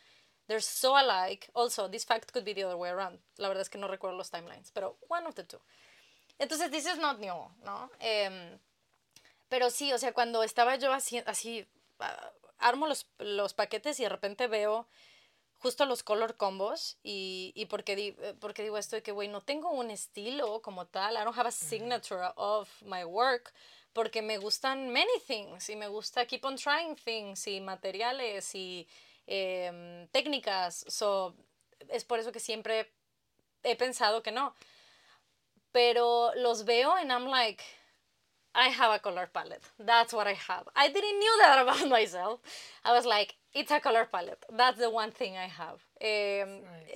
They're so alike. Also, this fact could be the other way around. La verdad es que no recuerdo los timelines, pero one of the two. Entonces, this is not new, ¿no? Em, pero sí, o sea, cuando estaba yo así, así ah, armo los, los paquetes y de repente veo justo los color combos y, y porque, di- eh, porque digo esto de que, güey, no tengo un estilo como tal, I don't have a signature of my work, porque me gustan many things y me gusta keep on trying things y materiales y em, técnicas, so, es por eso que siempre he pensado que no, pero los veo and I'm like, I have a color palette. That's what I have. I didn't knew that about myself. I was like, it's a color palette. That's the one thing I have. Nice.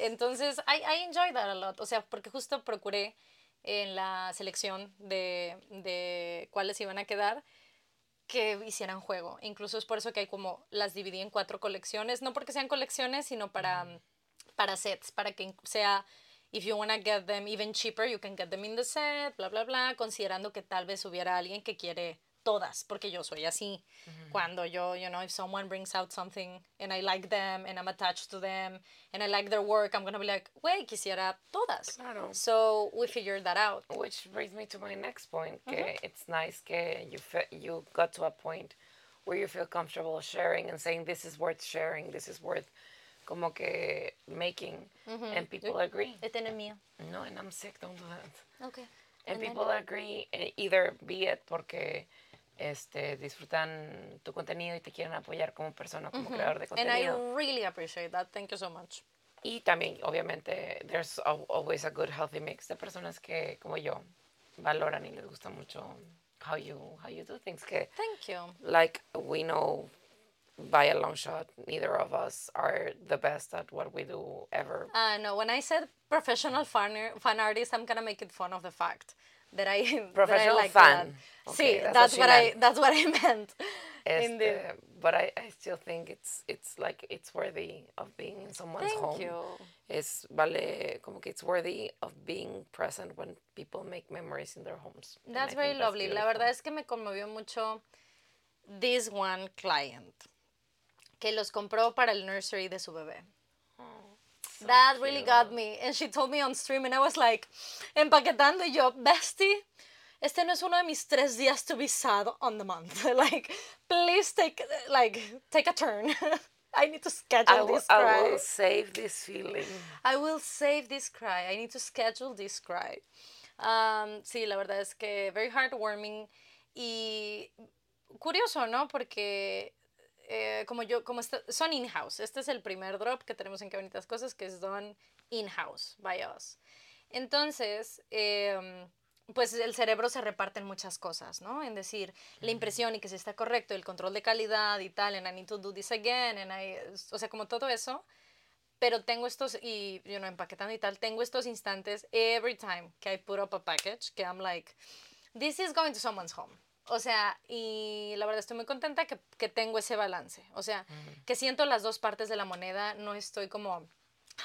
Entonces, I, I enjoy that a lot. O sea, porque justo procuré en la selección de, de cuáles iban a quedar que hicieran juego. Incluso es por eso que hay como las dividí en cuatro colecciones, no porque sean colecciones, sino para, para sets, para que sea, if you want to get them even cheaper, you can get them in the set, bla, bla, bla, considerando que tal vez hubiera alguien que quiere todas, porque yo soy así. Cuando yo, you know, if someone brings out something and I like them and I'm attached to them and I like their work, I'm going to be like, güey, quisiera todas. Claro. So we figured that out. Which brings me to my next point, que it's nice que you you got to a point where you feel comfortable sharing and saying this is worth sharing, this is worth como que making, and people agree. Este no es mío. No, and I'm sick, don't do that. Okay. And And people agree, eh, either be it porque este, disfrutan tu contenido y te quieren apoyar como persona, como creador de And I contenido. really appreciate that. Thank you so much. Y también, obviamente, there's al- always a good healthy mix de personas que, como yo, valoran y les gusta mucho how you, how you do things. Que, Thank you. like, we know by a long shot, neither of us are the best at what we do ever. Uh, no, when I said professional fan, fan artist, I'm gonna make it fun of the fact that I that I Professional like fan. That. Okay, sí, that's that's, what what, I meant. that's what I meant. in the, but I, I still think it's, it's like, it's worthy of being in someone's thank home. you. Es, vale, como que it's worthy of being present when people make memories in their homes. That's very lovely. La verdad es que me conmovió mucho this one client que los compró para el nursery de su bebé. So That really got me. And she told me on stream, and I was like, empaquetando, y yo, bestie, este no es uno de mis tres días to be sad on the month. like, please take, like, take a turn. I need to schedule I will, this I cry. will save this feeling. I will save this cry. I need to schedule this cry. Um, sí, la verdad es que very heartwarming y curioso, ¿no? Porque eh, como yo, como está- son in-house. Este es el primer drop que tenemos en Qué Bonitas Cosas que es done in-house by us. Entonces, em, pues el cerebro se reparte en muchas cosas, ¿no? En decir, la impresión y que si está correcto, el control de calidad y tal, and I need to do this again, and I, o sea, como todo eso pero tengo estos, y you know, empaquetando y tal, tengo estos instantes every time que I put up a package, que I'm like, this is going to someone's home. O sea, y la verdad estoy muy contenta que, que tengo ese balance. O sea, que siento las dos partes de la moneda, no estoy como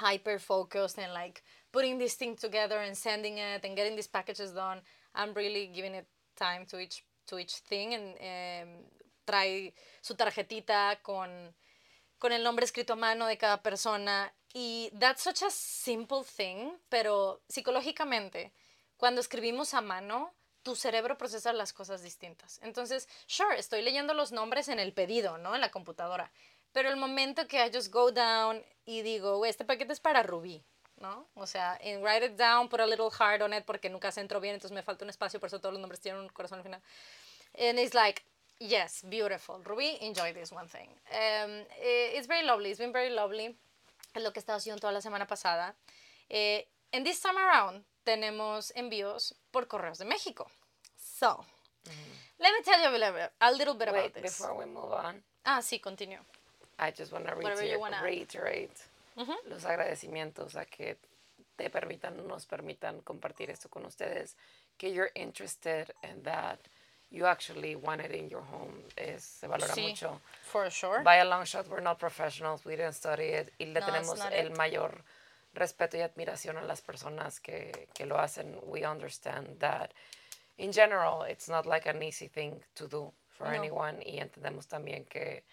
hyper focused and like putting this thing together and sending it and getting these packages done. I'm really giving it time to each, to each thing and em, trae su tarjetita con con el nombre escrito a mano de cada persona. Y that's such a simple thing, pero psicológicamente, cuando escribimos a mano, tu cerebro procesa las cosas distintas. Entonces, sure, estoy leyendo los nombres en el pedido, ¿no? En la computadora. Pero el momento que I just go down y digo, "Güey, este paquete es para Rubí, ¿no? O sea, and write it down, put a little heart on it, porque nunca se entró bien, entonces me falta un espacio, por eso todos los nombres tienen un corazón al final. And it's like, Yes, beautiful. Ruby, enjoy this one thing. Um, eh, it's very lovely. It's been very lovely. Es lo que he estado haciendo toda la semana pasada. Eh, and this time around tenemos envíos por correos de México. So, let me tell you a little bit, a little bit about. Wait, this. before we move on, Ah, sí, continúo. I just want to reiterate los agradecimientos a que te permitan, nos permitan compartir esto con ustedes, que you're interested in that, you actually want it in your home, es, se valora Sí, mucho. for sure. By a long shot, we're not professionals, we didn't study it, y le No, tenemos el it. mayor respeto y admiración a las personas que, que lo hacen. We understand that, in general, it's not like an easy thing to do for No. anyone, y entendemos también que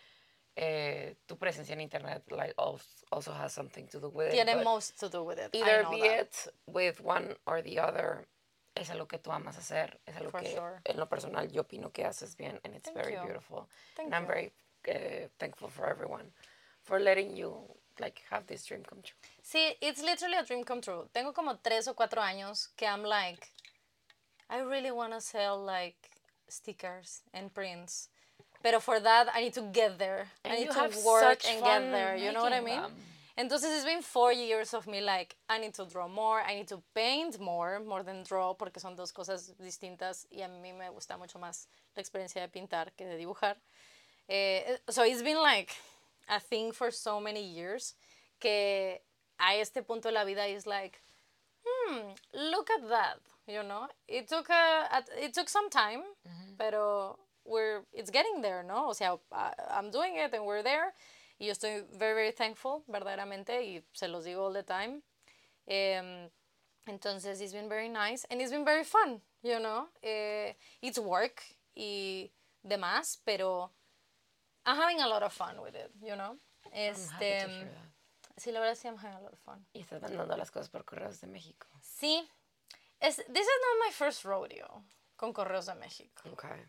eh, tu presencia en internet like, also, has something to do with it. Tiene most to do with it. Either be that. it with one or the other, es algo que tú amas hacer, es algo For que sure. en lo personal yo opino que haces bien, and it's Thank very you. beautiful. Thank and I'm you. very uh, thankful for everyone for letting you like have this dream come true. Sí, it's literally a dream come true. Tengo como tres o cuatro años que I'm like, I really want to sell like stickers and prints. Pero for that, I need to get there. I And need you to work and get there. You know what I mean? them. Entonces, it's been four years of me like, I need to draw more, I need to paint more, more than draw, porque son dos cosas distintas y a mí me gusta mucho más la experiencia de pintar que de dibujar. Eh, so it's been like a thing for so many years que a este punto de la vida is like, hmm, look at that, you know? It took a, it took some time, pero we're it's getting there, ¿no? O sea, I- I'm doing it and we're there. Y yo estoy very, very thankful, verdaderamente, y se los digo all the time. Em, entonces, it's been very nice and it's been very fun, you know? Eh, it's work y demás, pero I'm having a lot of fun with it, you know? I'm happy Este, to hear that. sí, la verdad sí, I'm having a lot of fun. Y estás mandando las cosas por correos de México. Sí, es, this is not my first rodeo con Correos de México. Okay.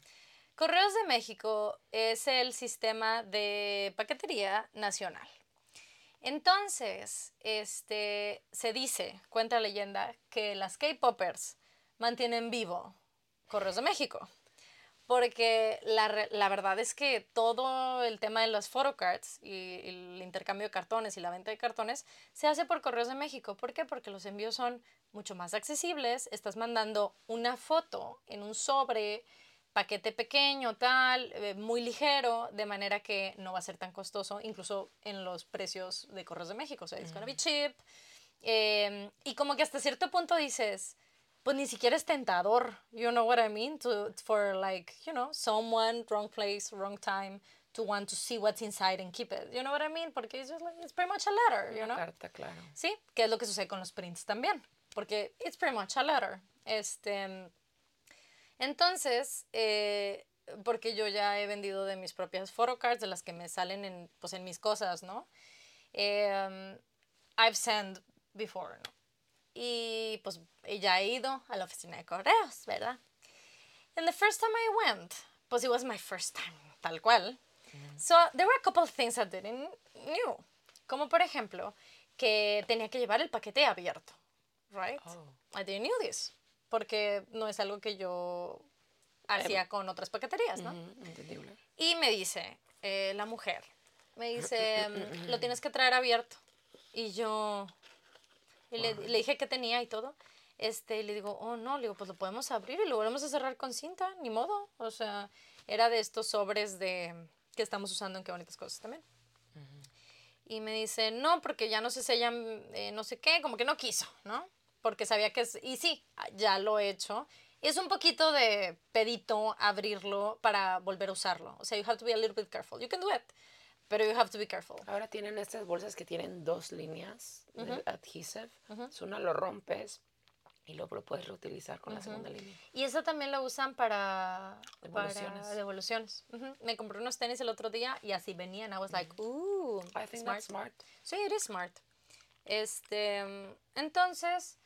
Correos de México es el sistema de paquetería nacional. Entonces, este, se dice, cuenta la leyenda, que las K-Poppers mantienen vivo Correos de México. Porque la, la verdad es que todo el tema de las photocards y el intercambio de cartones y la venta de cartones se hace por Correos de México. ¿Por qué? Porque los envíos son mucho más accesibles. Estás mandando una foto en un sobre, paquete pequeño, tal, eh, muy ligero, de manera que no va a ser tan costoso, incluso en los precios de Correos de México. O sea, it's gonna be cheap. Eh, y como que hasta cierto punto dices, pues ni siquiera es tentador, you know what I mean? To, for like, you know, someone, wrong place, wrong time, to want to see what's inside and keep it. You know what I mean? Porque it's just like, it's pretty much a letter, you Una know? carta, claro. Sí, que es lo que sucede con los prints también, porque it's pretty much a letter. Este, entonces, eh, porque yo ya he vendido de mis propias photocards, de las que me salen en, pues, en mis cosas, ¿no? Em, I've sent before, ¿no? Y pues ya he ido a la oficina de correos, ¿verdad? And the first time I went, pues it was my first time, tal cual. So there were a couple of things I didn't knew. Como por ejemplo, que tenía que llevar el paquete abierto, right? Oh. I didn't knew this, porque no es algo que yo hacía con otras paqueterías, ¿no? Ujú, entendible. Y me dice eh, la mujer, me dice, mm, lo tienes que traer abierto. Y yo y le, le dije que tenía y todo. Este, y le digo, oh no, le digo, pues lo podemos abrir y lo volvemos a cerrar con cinta, ni modo. O sea, era de estos sobres de que estamos usando en qué bonitas cosas también. Y me dice, no, porque ya no se sellan, eh, no sé qué, como que no quiso, ¿no? Porque sabía que es, y sí, ya lo he hecho. Es un poquito de pedito abrirlo para volver a usarlo. O sea, you have to be a little bit careful. You can do it, pero you have to be careful. Ahora tienen estas bolsas que tienen dos líneas de adhesive. So, Una lo rompes y luego lo puedes reutilizar con la segunda línea. Y eso también lo usan para Devoluciones. Para devoluciones. Ujú. Me compré unos tenis el otro día y así venían. I was like, ooh, I think smart. that's smart. Sí, it is smart. Este, entonces,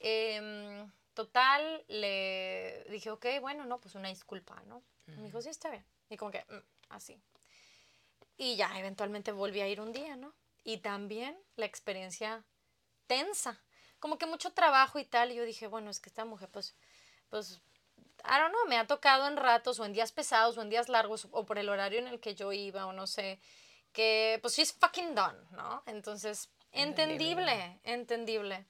em, total, le dije, ok, bueno, no, pues una disculpa, ¿no? Y Me dijo, sí, está bien. Y como que, "Mm", así. Y ya, eventualmente volví a ir un día, ¿no? Y también la experiencia tensa. Como que mucho trabajo y tal. Y yo dije, bueno, es que esta mujer, pues, pues, I don't know, me ha tocado en ratos o en días pesados o en días largos o por el horario en el que yo iba o no sé, que pues she's fucking done, ¿no? Entonces, entendible, entendible.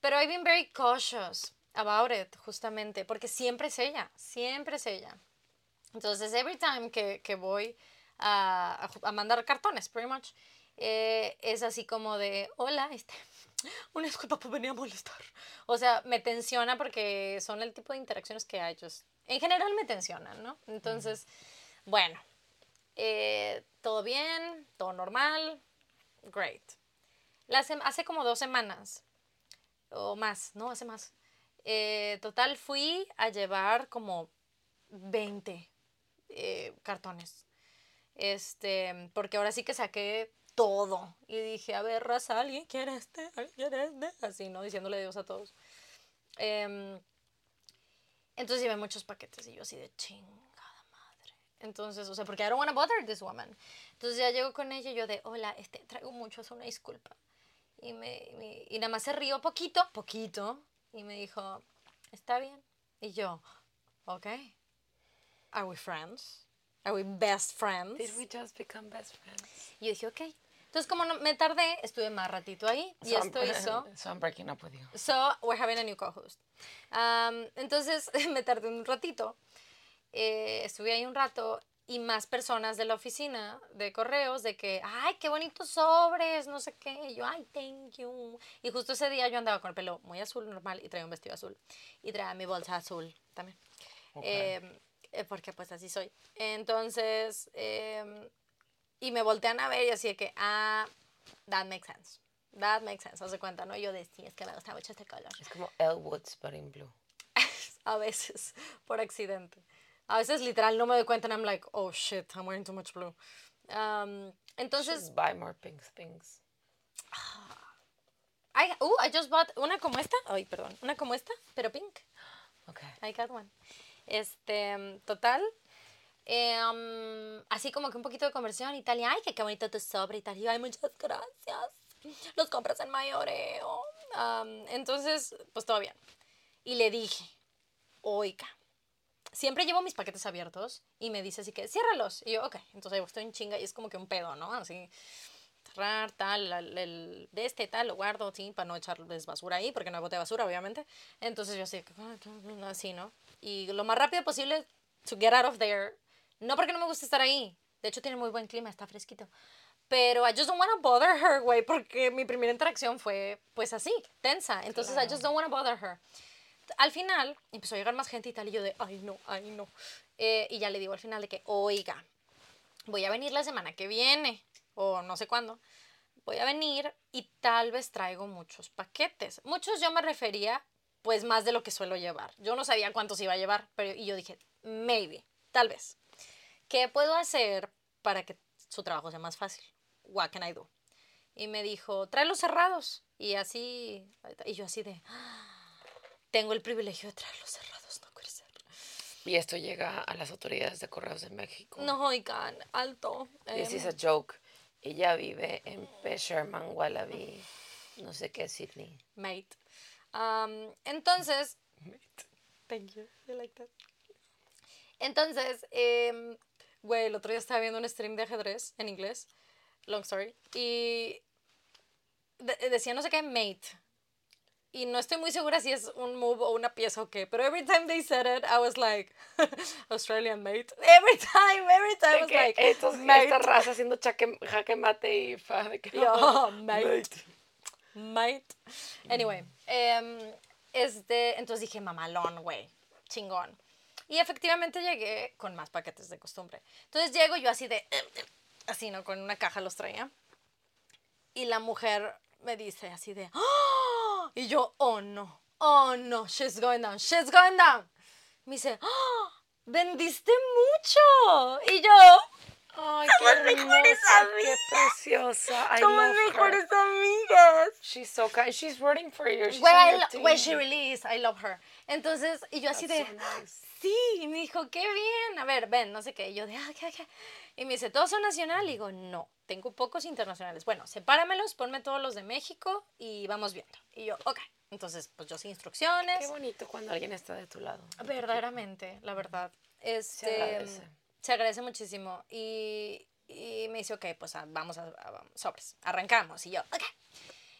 Pero I've been very cautious about it, justamente, porque siempre es ella, siempre es ella. Entonces, every time que, que voy a, a, a mandar cartones, pretty much, eh, es así como de, hola, este, una disculpa por venir a molestar. O sea, me tensiona porque son el tipo de interacciones que hay. Just, en general me tensionan, ¿no? Entonces, bueno, eh, todo bien, todo normal, great. La hace como dos semanas, o más, no, hace más. Eh, total, fui a llevar como 20 eh, cartones. Este, porque ahora sí que saqué todo. Y dije, a ver, raza, ¿alguien quiere este? ¿Alguien quiere este? Así, ¿no? Diciéndole Dios a todos. Em, entonces llevé muchos paquetes y yo así de chingada madre. Entonces, o sea, porque I don't want to bother this woman. Entonces ya llego con ella y yo de, hola, este, traigo mucho, es una disculpa. Y, me, y nada más se rió poquito, poquito. Y me dijo, está bien. Y yo, ok. Are we friends? Are we best friends? Did we just become best friends? Y yo dije, ok. Entonces, como no, me tardé, estuve más ratito ahí. Y So I'm- esto hizo... So I'm breaking up with you. So, we're having a new co-host. Um, entonces, me tardé un ratito. Eh, estuve ahí un rato y más personas de la oficina de correos de que, ay, qué bonitos sobres, no sé qué. Y yo, ay, thank you. Y justo ese día yo andaba con el pelo muy azul, normal, y traía un vestido azul. Y traía mi bolsa azul también. Eh, eh, porque pues así soy. Entonces, eh, y me voltean a ver y así de que, ah, that makes sense. That makes sense. Haz de cuenta, ¿no? Yo decía, es que me gusta mucho este color. Es como Elwoods, but in blue. A veces, por accidente. A veces, literal, no me doy cuenta and I'm like, oh shit, I'm wearing too much blue. Um, entonces, Just buy more pink things. I, uh, I just bought una como esta. Ay, perdón. Una como esta, pero pink. Okay. I got one. Este, total. eh, um, así como que un poquito de conversión y tal. Y ay, que qué bonito tu sobre y tal. Y yo, ay, muchas gracias. Los compras en mayoreo. Um, entonces, pues todo bien. Y le dije, oiga, siempre llevo mis paquetes abiertos y me dice así que, ciérralos. Y yo, ok. Entonces estoy en chinga y es como que un pedo, ¿no? Así, cerrar, tal, el, el- de este, tal, lo guardo, sí, para no echarles basura ahí, porque no hay bote de basura, obviamente. Entonces yo así, así, ¿no? Y lo más rápido posible, to get out of there. No porque no me gusta estar ahí. De hecho, tiene muy buen clima, está fresquito. Pero I just don't want to bother her, güey, porque mi primera interacción fue, pues así, tensa. Entonces, I just don't want to bother her. Al final, empezó a llegar más gente y tal, y yo de, ay, no, ay, no. Eh, y ya le digo al final de que, oiga, voy a venir la semana que viene, o no sé cuándo, voy a venir y tal vez traigo muchos paquetes. Muchos yo me refería, pues más de lo que suelo llevar. Yo no sabía cuántos iba a llevar, pero y yo dije, maybe, tal vez. ¿Qué puedo hacer para que su trabajo sea más fácil? What can I do? Y me dijo, tráelos cerrados. Y así, y yo así de, "Ah, tengo el privilegio de traerlos cerrados, no puede ser. Y esto llega a las autoridades de correos de México. No, oigan, alto. This is a joke. Ella vive en Pesherman, Wallaby, no sé qué, Sydney. mate. Um, entonces, thank you, you like that. Entonces, em, güey, el otro día estaba viendo un stream de ajedrez en inglés, long story, y de- decía no sé qué, mate. Y no estoy muy segura si es un move o una pieza o qué, pero every time they said it, I was like, Australian mate. Every time, every time, I was like, estos, mate. esta raza haciendo jaque mate y fa de que Yo, no, mate. Mate. Anyway, em, este, entonces dije, mamalón, güey, chingón. Y efectivamente llegué con más paquetes de costumbre. Entonces llego yo así de, así, ¿no? Con una caja los traía. Y la mujer me dice así de, ¡Oh! y yo, oh no, oh no, she's going down, she's going down. Me dice, ¡Oh! vendiste mucho. Y yo, Ay, Somos qué mejores hermosa, qué amigas. preciosa. I Somos love her. mejores amigas. She's so kind. She's rooting for you. She's team. güey, she really is. I love her. Entonces, y yo así de, That's so nice. sí, y me dijo, qué bien, a ver, ven, no sé qué. Y yo de, ah, qué, qué. Y me dice, ¿todos son nacional? Y digo, no, tengo pocos internacionales. Bueno, sepáramelos, ponme todos los de México y vamos viendo. Y yo, ok. Entonces, pues yo sin instrucciones. Qué bonito cuando alguien está de tu lado. Verdaderamente, la verdad. Este, agradece. Se agradece muchísimo. Y, y me dice, ok, pues ah, vamos a, a- sobres, arrancamos. Y yo, ok.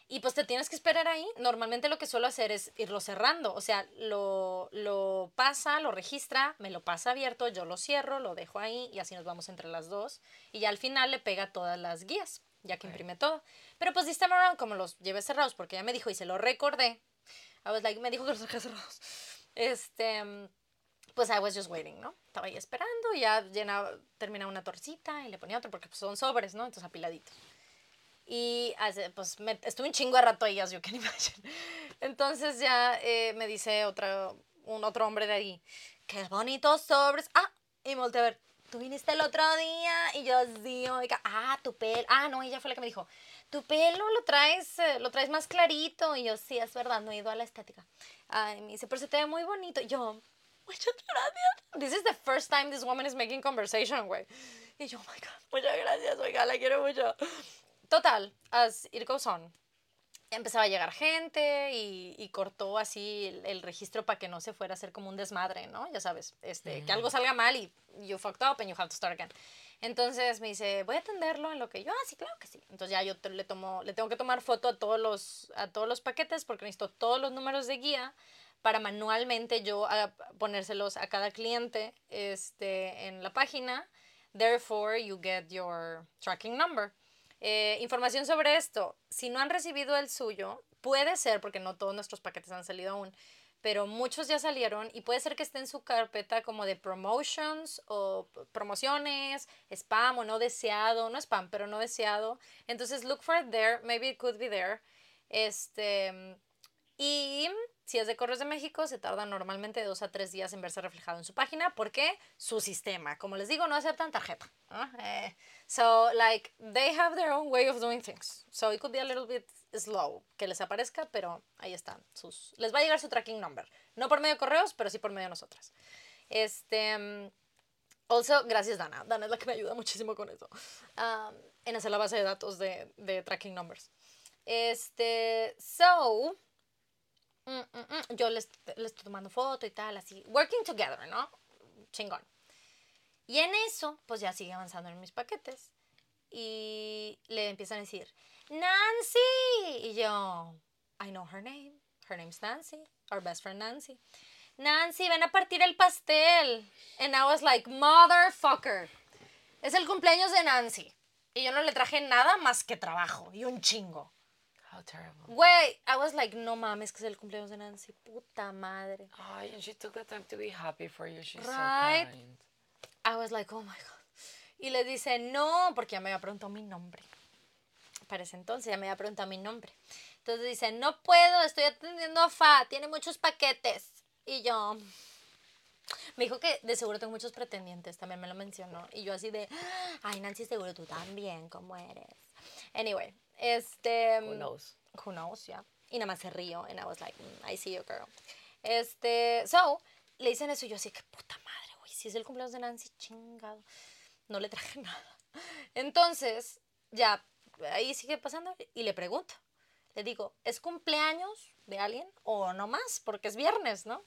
Y pues te tienes que esperar ahí. Normalmente lo que suelo hacer es irlo cerrando. O sea, lo, lo pasa, lo registra, me lo pasa abierto, yo lo cierro, lo dejo ahí y así nos vamos entre las dos. Y ya al final le pega todas las guías, ya que imprime todo. Pero pues this time around, como los llevé cerrados, porque ya me dijo y se lo recordé. I was like, me dijo que los dejé cerrados. Este, pues I was just waiting, ¿no? Estaba ahí esperando, ya llenaba, terminaba una torcita y le ponía otro, porque pues, son sobres, ¿no? Entonces apiladitos. Y pues me, estuve un chingo de rato ahí, as you can imagine. Entonces ya eh, me dice otra, un otro hombre de ahí, qué bonitos sobres. Ah, y me volteé a ver, tú viniste el otro día y yo sí, oiga, ah, tu pelo, ah, no, ella fue la que me dijo, tu pelo lo traes, eh, lo traes más clarito. Y yo, sí, es verdad, no he ido a la estética. Ah, y me dice, pero se te ve muy bonito. Yo, muchas gracias. This is the first time this woman is making conversation, güey. Y yo, oh my God, muchas gracias, oiga, la quiero mucho. Total, as it goes on, empezaba a llegar gente y, y cortó así el, el registro para que no se fuera a hacer como un desmadre, ¿no? Ya sabes, este, que algo salga mal y you fucked up and you have to start again. Entonces me dice, voy a atenderlo en lo que yo, ah, sí, claro que sí. Entonces ya yo le, tomo, le tengo que tomar foto a todos, los, a todos los paquetes porque necesito todos los números de guía para manualmente yo a- ponérselos a cada cliente este, en la página. Therefore, you get your tracking number. Eh, información sobre esto. Si no han recibido el suyo, puede ser, porque no todos nuestros paquetes han salido aún, pero muchos ya salieron y puede ser que esté en su carpeta como de promotions o promociones, spam o no deseado, no spam, pero no deseado. Entonces, look for it there, maybe it could be there. Este, y si es de Correos de México, se tarda normalmente dos a tres días en verse reflejado en su página porque su sistema, como les digo, no aceptan tarjeta. ¿no? Eh, so, like, they have their own way of doing things. So, it could be a little bit slow que les aparezca, pero ahí están. Sus, les va a llegar su tracking number. No por medio de correos, pero sí por medio de nosotras. Este. mm, Also, gracias Dana. Dana es la que me ayuda muchísimo con eso. um, en hacer la base de datos de, de tracking numbers. Este. So. Mm, mm, mm, yo les, les estoy tomando foto y tal, así. Working together, ¿no? Chingón. Y en eso, pues ya sigue avanzando en mis paquetes. Y le empiezan a decir, Nancy. Y yo, I know her name. Her name's Nancy. Our best friend Nancy. Nancy, ven a partir el pastel. And I was like, motherfucker. Es el cumpleaños de Nancy. Y yo no le traje nada más que trabajo y un chingo. Terrible. Güey, I was like, no mames, que es el cumpleaños de Nancy. Puta madre. Ay, and she took the time to be happy for you. She's Right. so kind. I was like, oh my God. Y le dice, no, porque ya me había preguntado mi nombre. Para ese entonces ya me había preguntado mi nombre. Entonces dice, no puedo, estoy atendiendo a Fa, tiene muchos paquetes. Y yo, me dijo que de seguro tengo muchos pretendientes, también me lo mencionó. Y yo así de, ay Nancy, seguro tú también, ¿cómo eres? Anyway, este... Who knows? Who knows, yeah. Y nada más se río, and I was like, "Mm, I see you, girl. Este, so, le dicen eso y yo así, que puta madre, güey, si es el cumpleaños de Nancy, chingado. No le traje nada. Entonces, ya, ahí sigue pasando y le pregunto. Le digo, ¿es cumpleaños de alguien o no más? Porque es viernes, ¿no?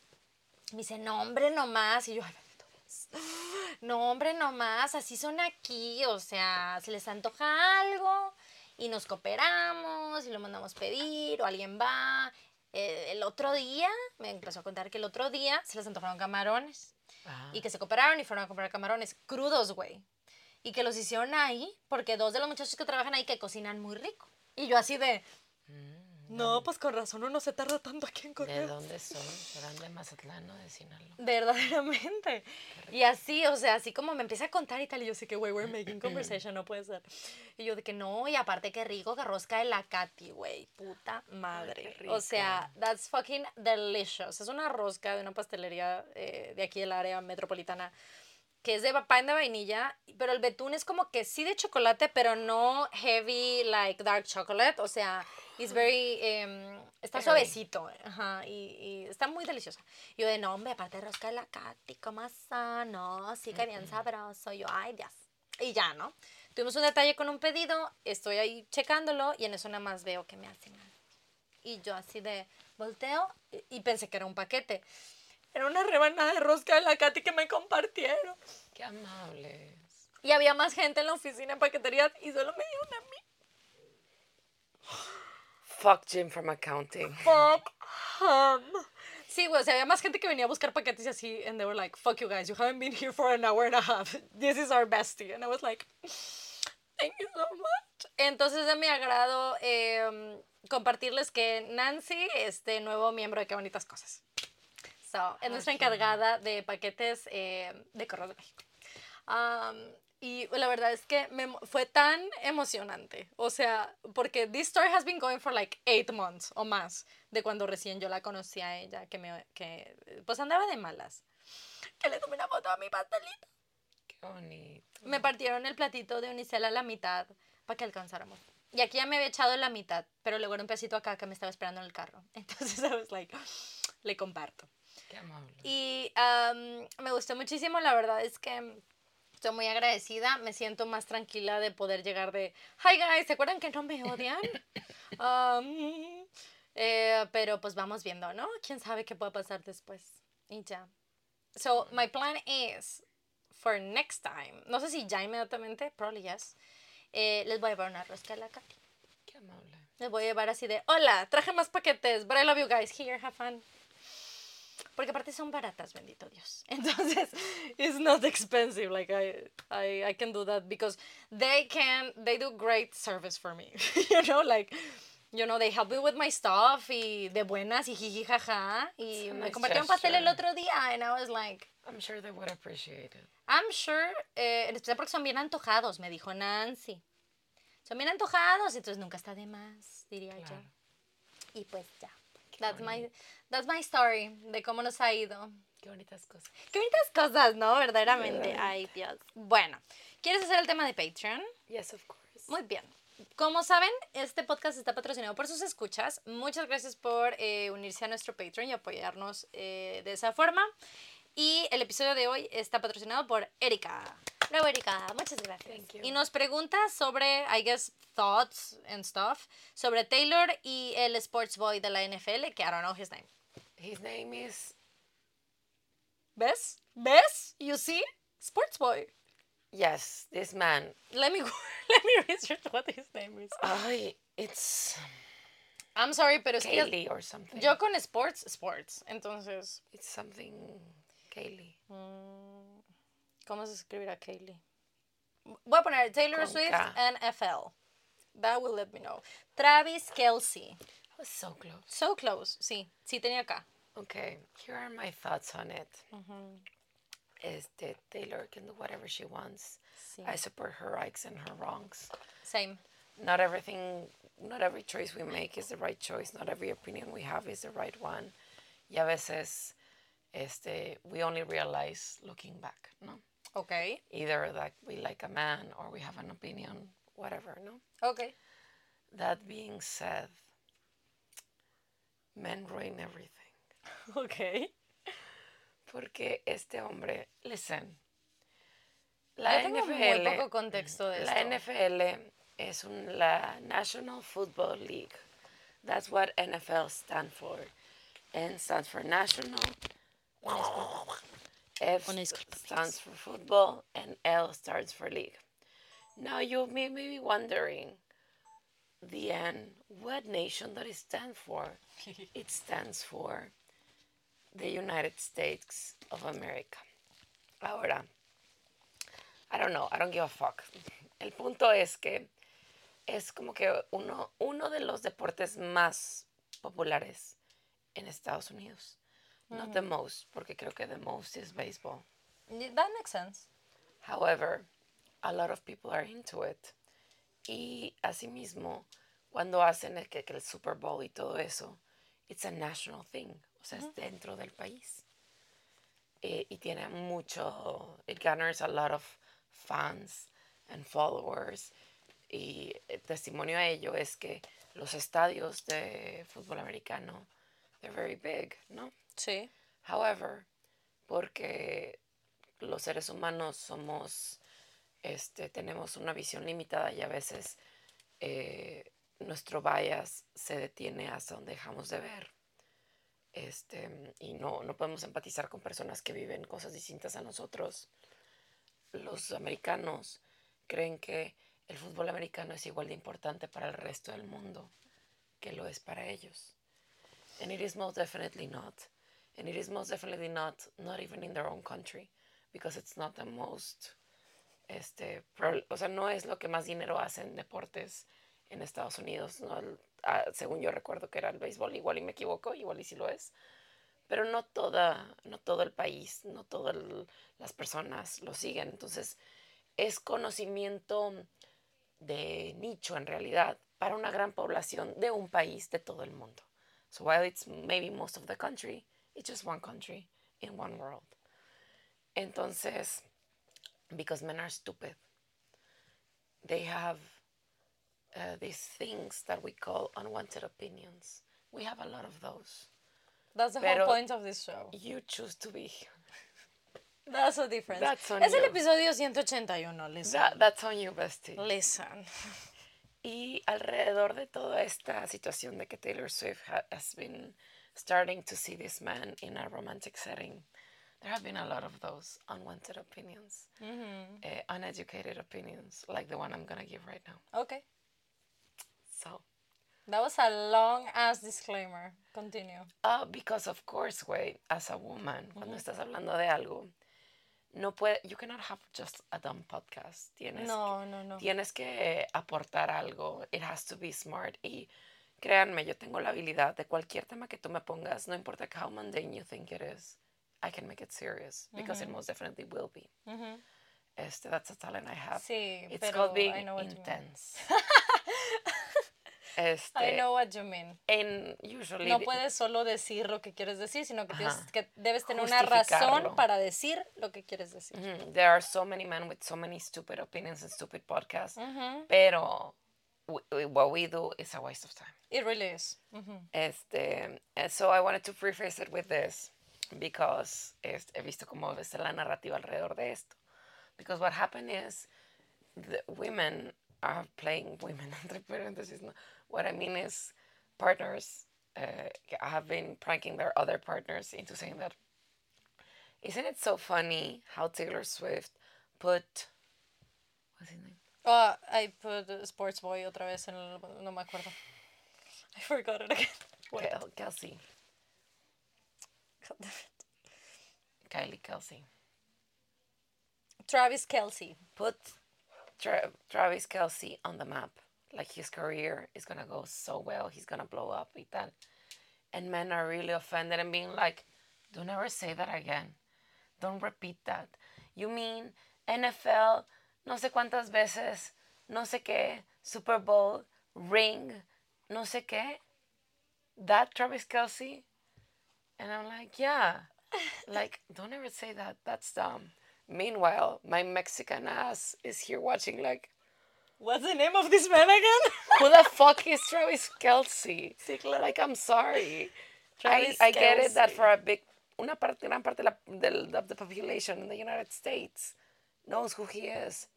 Me dice, no, hombre, no más. Y yo, ay. No, hombre, no más. Así son aquí. O sea, se les antoja algo y nos cooperamos y lo mandamos pedir o alguien va. Eh, el otro día, me empezó a contar que el otro día se les antojaron camarones Ah. y que se cooperaron y fueron a comprar camarones crudos, güey. Y que los hicieron ahí porque dos de los muchachos que trabajan ahí que cocinan muy rico. Y yo así de, no, pues con razón uno se tarda tanto aquí en ¿De correr. dónde son? ¿Serán de Mazatlán o de Sinaloa? Verdaderamente. Y así, o sea, así como me empieza a contar y tal, y yo sé que, güey, we're making conversation, no puede ser. Y yo de que no, y aparte qué rico que rosca de la Katy, güey, puta madre. qué O sea, that's fucking delicious. Es una rosca de una pastelería eh, de aquí del área metropolitana. Que es de pan de vainilla, pero el betún es como que sí de chocolate, pero no heavy like dark chocolate, o sea, it's very, em, está suavecito, ajá, y, y está muy deliciosa. Yo de, no, hombre, aparte de rosca de la Katy, ¿cómo sano? Sí que bien sabroso, yo, ay, Dios. Y ya, ¿no? Tuvimos un detalle con un pedido, estoy ahí checándolo y en eso nada más veo que me hacen. Y yo así de volteo y- y pensé que era un paquete. Era una rebanada de rosca de la Katy que me compartieron. Qué amables. Y había más gente en la oficina de paquetería y solo me dieron a mí. Fuck Jim from accounting. Fuck him. Sí, güey, o sea, había más gente que venía a buscar paquetes y así, and they were like, fuck you guys, you haven't been here for an hour and a half. This is our bestie. And I was like, thank you so much. Entonces, de mi agrado em, compartirles que Nancy, este nuevo miembro de Qué Bonitas Cosas. So, es nuestra encargada de paquetes eh, de Correo de México. Um, y la verdad es que me, fue tan emocionante. O sea, porque this story has been going for like eight months o más de cuando recién yo la conocí a ella, que, me, que pues andaba de malas. Que le tomé una foto a mi pastelito. Qué bonito. Me partieron el platito de unicel a la mitad para que alcanzáramos. Y aquí ya me había echado la mitad, pero luego era un pedacito acá que me estaba esperando en el carro. Entonces I was like, le comparto. Qué amable. Y am, me gustó muchísimo, la verdad es que estoy muy agradecida, me siento más tranquila de poder llegar de, hi guys, ¿se acuerdan que no me odian? Am, eh, pero pues vamos viendo, ¿no? ¿Quién sabe qué pueda pasar después? Y ya. So, my plan is, for next time, no sé si ya inmediatamente, probably yes, eh, les voy a llevar una rosca de la Katy. Qué amable. Les voy a llevar así de, hola, traje más paquetes, but I love you guys, here, have fun. Porque aparte son baratas, bendito Dios. Entonces, it's not expensive, like I, I, I can do that because they can, they do great service for me, you know, like, you know, they help me with my stuff y de buenas y jiji jaja. Y me nice compartieron pastel el otro día and I was like, I'm sure they would appreciate it. I'm sure, eh, en especial porque son bien antojados, me dijo Nancy. Son bien antojados, entonces nunca está de más, diría Claro. yo. Y pues ya. That's my. That's my story de cómo nos ha ido. Qué bonitas cosas. Qué bonitas cosas, ¿no? Verdaderamente. Verdad. Ay, Dios. Bueno, ¿quieres hacer el tema de Patreon? Yes, of course. Muy bien. Como saben, este podcast está patrocinado por sus escuchas. Muchas gracias por eh, unirse a nuestro Patreon y apoyarnos eh, de esa forma. Y el episodio de hoy está patrocinado por Erika. Bravo, Erika. Muchas gracias. Thank you. Y nos pregunta sobre, I guess, thoughts and stuff, sobre Taylor y el sports boy de la NFL, que I don't know his name. His name is. Bess? Bess? You see? Sports boy. Yes, this man. Let me let me research what his name is. Ay, it's I'm sorry, pero es Kaylee or something. yo con sports, sports. Entonces, It's something Kaylee. mm, ¿cómo se escribirá Kaylee? Voy a poner Taylor Con Swift K. NFL. That will let me know. Travis Kelsey. Was so close. So close. Sí, sí tenía acá. Okay, here are my thoughts on it. Este, Taylor can do whatever she wants. Sí. I support her rights and her wrongs. Same. Not everything, not every choice we make is the right choice. Not every opinion we have is the right one. Y a veces, este, we only realize looking back, no? Okay. Either that we like a man or we have an opinion, whatever, no? Okay. That being said, men ruin everything. Okay. Porque este hombre, listen, la Yo tengo muy NFL, poco contexto de la esto. NFL es un, la National Football League. That's what NFL stands for. N stands for national. F stands for football, and L stands for league. Now you may be wondering, the N, what nation does it stand for? it stands for the United States of America. Ahora, I don't know, I don't give a fuck. El punto es que es como que uno, uno de los deportes más populares en Estados Unidos. Not the mm. most, porque creo que the most is baseball. That makes sense. However, a lot of people are into it. Y asimismo, cuando hacen el, que, el Super Bowl y todo eso, it's a national thing. O sea, es dentro del país. eh, y tiene mucho, it garners a lot of fans and followers. Y el testimonio a ello es que los estadios de fútbol americano, they're very big, ¿no? Sí. However, porque los seres humanos somos, este, tenemos una visión limitada y a veces eh, nuestro bias se detiene hasta donde dejamos de ver. Este, y no, no podemos empatizar con personas que viven cosas distintas a nosotros. Los americanos creen que el fútbol americano es igual de importante para el resto del mundo que lo es para ellos. And it is most definitely not. And it is most definitely not, not even in their own country, because it's not the most, este, o sea, no es lo que más dinero hace en deportes en Estados Unidos, ¿no? Ah, según yo recuerdo que era el béisbol, igual y me equivoco, igual y sí lo es, pero no toda, no todo el país, no todas las personas lo siguen, entonces es conocimiento de nicho en realidad para una gran población de un país de todo el mundo. So while it's maybe most of the country, it's just one country in one world. Entonces, because men are stupid, they have uh, these things that we call unwanted opinions. We have a lot of those. That's the Pero- whole point of this show. You choose to be here. That's the difference. That's on es el you. episodio 181, listen. That, that's on you, bestie. Listen. Y alrededor de toda esta situación de que Taylor Swift ha- has been starting to see this man in a romantic setting, there have been a lot of those unwanted opinions, eh, uneducated opinions, like the one I'm gonna give right now. Okay. So, That was a long ass disclaimer. Continue. uh, because of course, güey, as a woman, cuando estás hablando de algo, no puede, you cannot have just a dumb podcast. Tienes No, no, no. tienes que aportar algo. It has to be smart. Y créanme, yo tengo la habilidad de cualquier tema que tú me pongas, no importa how mundane you think it is, I can make it serious because it most definitely will be. Este, that's a talent I have. Sí, It's called being I know what you mean. intense. este, I know what you mean. and usually No puedes solo decir lo que quieres decir, sino que, tienes, que debes tener una razón para decir lo que quieres decir. There are so many men with so many stupid opinions and stupid podcasts, pero what we do is a waste of time. It really is. Este, and so I wanted to preface it with this because he visto cómo está la narrativa alrededor de esto. Because what happened is the women are playing women entre paréntesis. No? What I mean is partners uh, have been pranking their other partners into saying that. Isn't it so funny how Taylor Swift put what's his name? Oh, I put Sports Boy otra vez en el... No me acuerdo. I forgot it again. Wait. Kel- Kelsey, Kylie Kelsey. Travis Kelsey. put Tra- Travis Kelsey on the map. Like his career is gonna go so well. He's gonna blow up with that. And men are really offended and being like, "Don't ever say that again. Don't repeat that. You mean NFL? No sé cuántas veces. No sé qué. Super Bowl ring. No sé qué. That Travis Kelsey." And I'm like, "Yeah." like, don't ever say that. That's dumb. Meanwhile, my Mexican ass is here watching like, What's the name of this man again? who the fuck is Travis Kelsey? Sí, claro. Like, I'm sorry. I, Travis I get it that for a big, una parte, gran parte de of the population in the United States knows who he is.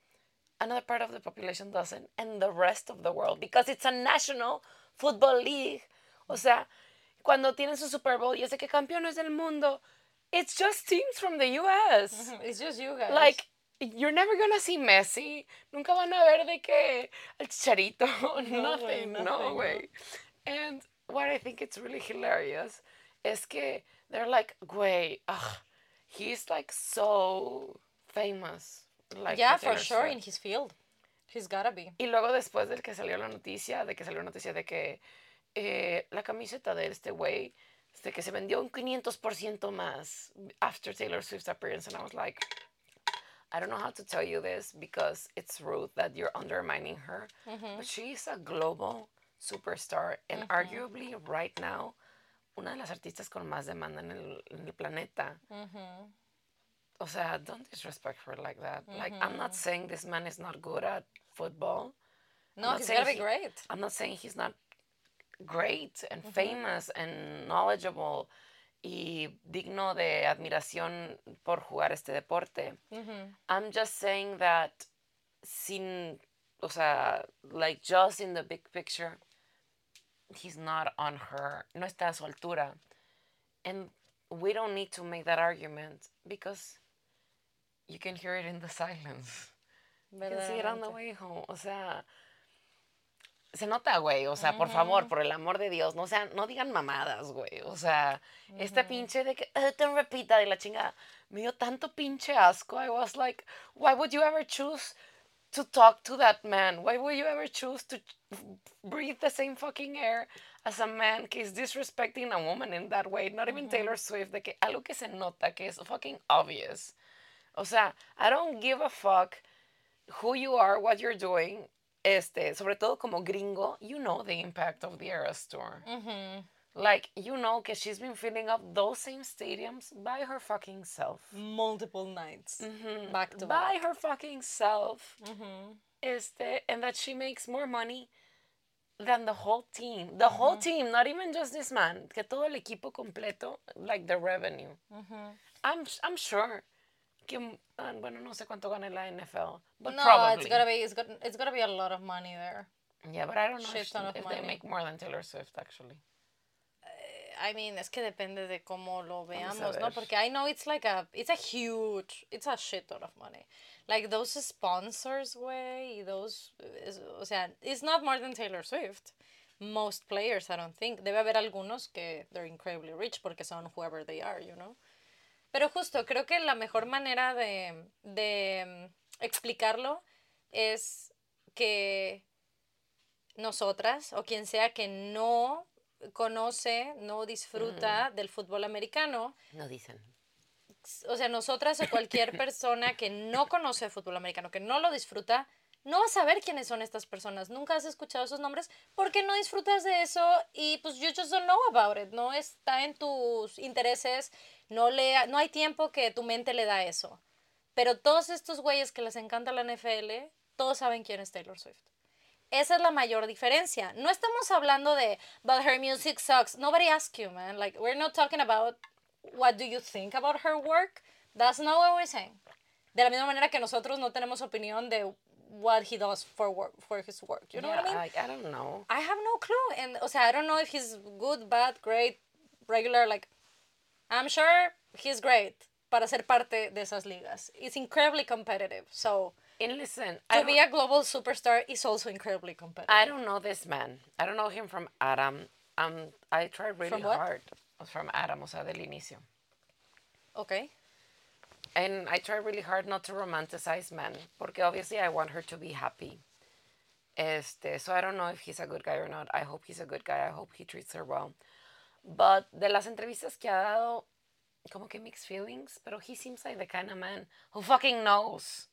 Another part of the population doesn't, and the rest of the world, because it's a national football league. O sea, cuando tienen su Super Bowl, yo sé que campeones del mundo, it's just teams from the U.S. It's just you guys. Like, you're never gonna see Messi. Nunca van a ver de que el chicharito. nothing. No, nothing, way. And what I think it's really hilarious es que they're like, güey, ugh, he's like so famous. Like yeah, for sure, in his field. He's gotta be. Y luego después del que salió la noticia, de que salió la noticia de que eh, la camiseta de este güey, de que se vendió un 500% más after Taylor Swift's appearance, and I was like, I don't know how to tell you this because it's rude that you're undermining her, but she's a global superstar and arguably right now una de las artistas con más demanda en el, en el planeta. o sea, don't disrespect her like that. Like, I'm not saying this man is not good at football. No, he's gotta be he- great. I'm not saying he's not great and famous and knowledgeable y digno de admiración por jugar este deporte. I'm just saying that sin, o sea, like just in the big picture, he's not on her, no está a su altura. And we don't need to make that argument because you can hear it in the silence. You can see it on the way home. O sea, se nota, güey. O sea, por favor, por el amor de Dios, no sean, no digan mamadas, güey. O sea, este pinche de que "Eh, te repita de la chingada. Me dio tanto pinche asco. I was like, why would you ever choose to talk to that man? Why would you ever choose to breathe the same fucking air as a man que is disrespecting a woman in that way? Not even Taylor Swift, de que algo que se nota, que es fucking obvious. O sea, I don't give a fuck who you are, what you're doing. Este, sobre todo como gringo, you know the impact of the Eras Tour. Like, you know que she's been filling up those same stadiums by her fucking self. Multiple nights. Back to by back. her fucking self. Este, and that she makes more money than the whole team. The whole team, not even just this man. Que todo el equipo completo, like the revenue. I'm, I'm sure. Que, ah, bueno, no sé cuánto gana la NFL, but no, probably. it's gotta be it's got it's gotta be a lot of money there. Yeah, but I don't know Shit if, if they make more than Taylor Swift, actually. I mean, es que depende de cómo lo veamos, ¿no? Porque I know it's like a, it's a huge, it's a shit ton of money. Like those sponsors, güey, y those, es- o sea, it's not more than Taylor Swift. Most players, I don't think. Debe haber algunos que they're incredibly rich porque son whoever they are, you know? Pero justo, creo que la mejor manera de, de mm, explicarlo es que nosotras o quien sea que no conoce, no disfruta del fútbol americano, No dicen. o sea, nosotras o cualquier persona que no conoce el fútbol americano, que no lo disfruta, no va a saber quiénes son estas personas. Nunca has escuchado esos nombres porque no disfrutas de eso y pues you just don't know about it. No está en tus intereses, no, le, no hay tiempo que tu mente le da eso. Pero todos estos güeyes que les encanta la NFL, todos saben quién es Taylor Swift. Esa es la mayor diferencia. No estamos hablando de, but her music sucks. Nobody asked you, man. Like, we're not talking about what do you think about her work. That's not what we're saying. De la misma manera que nosotros no tenemos opinión de what he does for work, for his work. You know yeah, what I mean? I, I don't know. I have no clue. And, o sea, I don't know if he's good, bad, great, regular. Like, I'm sure he's great para ser parte de esas ligas. It's incredibly competitive. So, And listen, to I be a global superstar is also incredibly competitive. I don't know this man. I don't know him from Adam. Um, I tried really From what? hard. From Adam, o sea, del inicio. okay. And I try really hard not to romanticize men, porque obviously I want her to be happy. Este, so I don't know if he's a good guy or not. I hope he's a good guy. I hope he treats her well. But de las entrevistas que ha dado, como que mixed feelings, pero he seems like the kind of man who fucking knows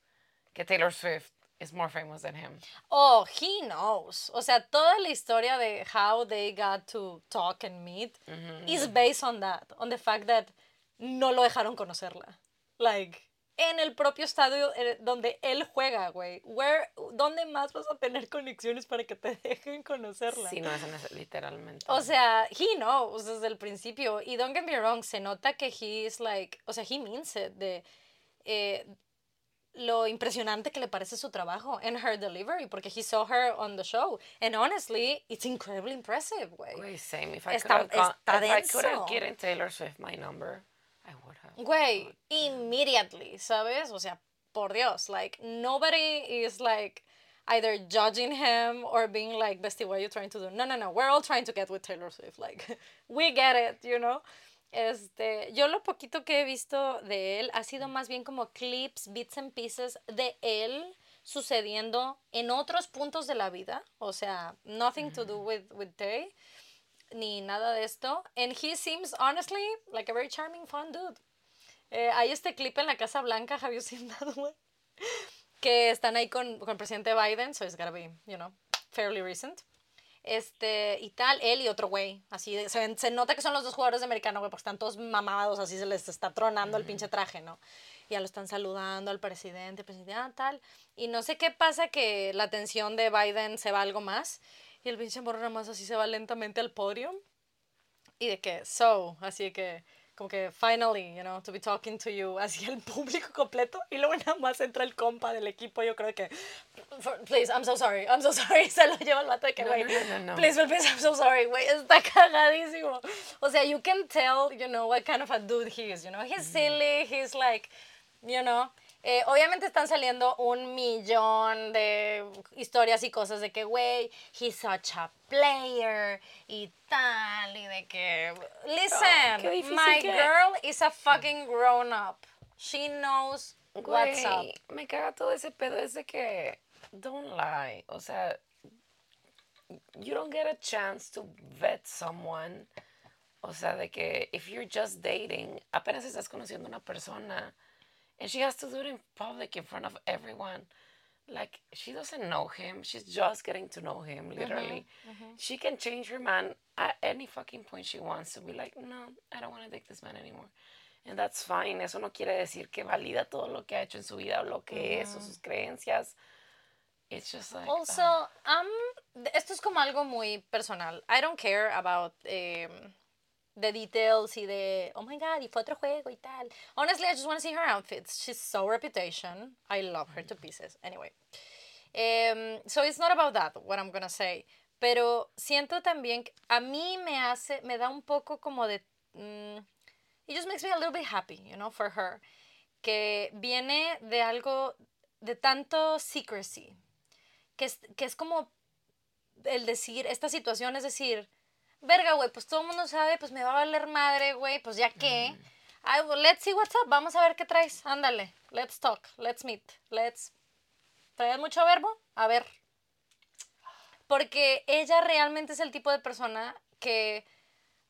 que Taylor Swift is more famous than him. Oh, he knows. O sea, toda la historia de how they got to talk and meet is based on that, on the fact that no lo dejaron conocerla. Like, en el propio estadio eh, donde él juega, güey. Where, ¿Dónde más vas a tener conexiones para que te dejen conocerla? Sí, no es en ese- literalmente. O sea, he knows desde el principio. Y don't get me wrong, se nota que he is like, o sea, he means it. De, eh, lo impresionante que le parece su trabajo and her delivery, porque he saw her on the show. And honestly, it's incredibly impressive, güey. Güey, same. If I could have, Taylor Swift my number, I would have. Güey, immediately, ¿sabes? O sea, por Dios, like, nobody is like either judging him or being like, Bestie, what are you trying to do? No, no, no, we're all trying to get with Taylor Swift, like, we get it, you know? Este, yo lo poquito que he visto de él ha sido más bien como clips, bits and pieces de él sucediendo en otros puntos de la vida, o sea, nothing to do with, with Tay, ni nada de esto, and he seems honestly like a very charming, fun dude. Eh, hay este clip en la Casa Blanca, have you seen that one? Que están ahí con, con el presidente Biden, so it's gotta be, you know, fairly recent. Este, y tal, él y otro güey. Así, de- se, se nota que son los dos jugadores de americano, güey, porque están todos mamados, así se les está tronando el pinche traje, ¿no? ya lo están saludando al presidente, presidente, ah, tal. Y no sé qué pasa que la atención de Biden se va algo más. Y el pinche morro nada más así se va lentamente al podio. Y de que, so, así de que, como que, finally, you know, to be talking to you, así el público completo. Y luego nada más entra el compa del equipo, yo creo que, "For- please, I'm so sorry, I'm so sorry. Se lo lleva el vato de que, güey, no, no, no, no. please, please, I'm so sorry, güey, está cagadísimo. O sea, you can tell, you know, what kind of a dude he is, you know. He's silly, he's like, you know. Eh, obviamente están saliendo un millón de historias y cosas de que, güey, he's such a player y tal, y de que, listen, my que- girl is a fucking grown up. She knows what's up. Me caga todo ese pedo es de que don't lie, o sea, you don't get a chance to vet someone, o sea, de que if you're just dating, apenas estás conociendo a una persona, and she has to do it in public in front of everyone. Like she doesn't know him. She's just getting to know him, literally. She can change her man at any fucking point she wants to be like, no, I don't want to date this man anymore. And that's fine. Eso no quiere decir que valida todo lo que ha hecho en su vida o lo que es o sus creencias. It's just like. Also, ah, um, esto es como algo muy personal. I don't care about em, the details y de, oh my god, y fue otro juego y tal. Honestly, I just want to see her outfits. She's so reputation. I love her to pieces. Anyway. Em, so it's not about that, what I'm gonna say. Pero siento también que a mí me hace, me da un poco como de. mm, it just makes me a little bit happy, you know, for her. Que viene de algo, de tanto secrecy que es, que es como el decir, esta situación es decir, verga, güey, pues todo el mundo sabe, pues me va a valer madre, güey, pues ya que, I will- let's see what's up, vamos a ver qué traes, ándale, let's talk, let's meet, let's, ¿traes mucho verbo? A ver. Porque ella realmente es el tipo de persona que,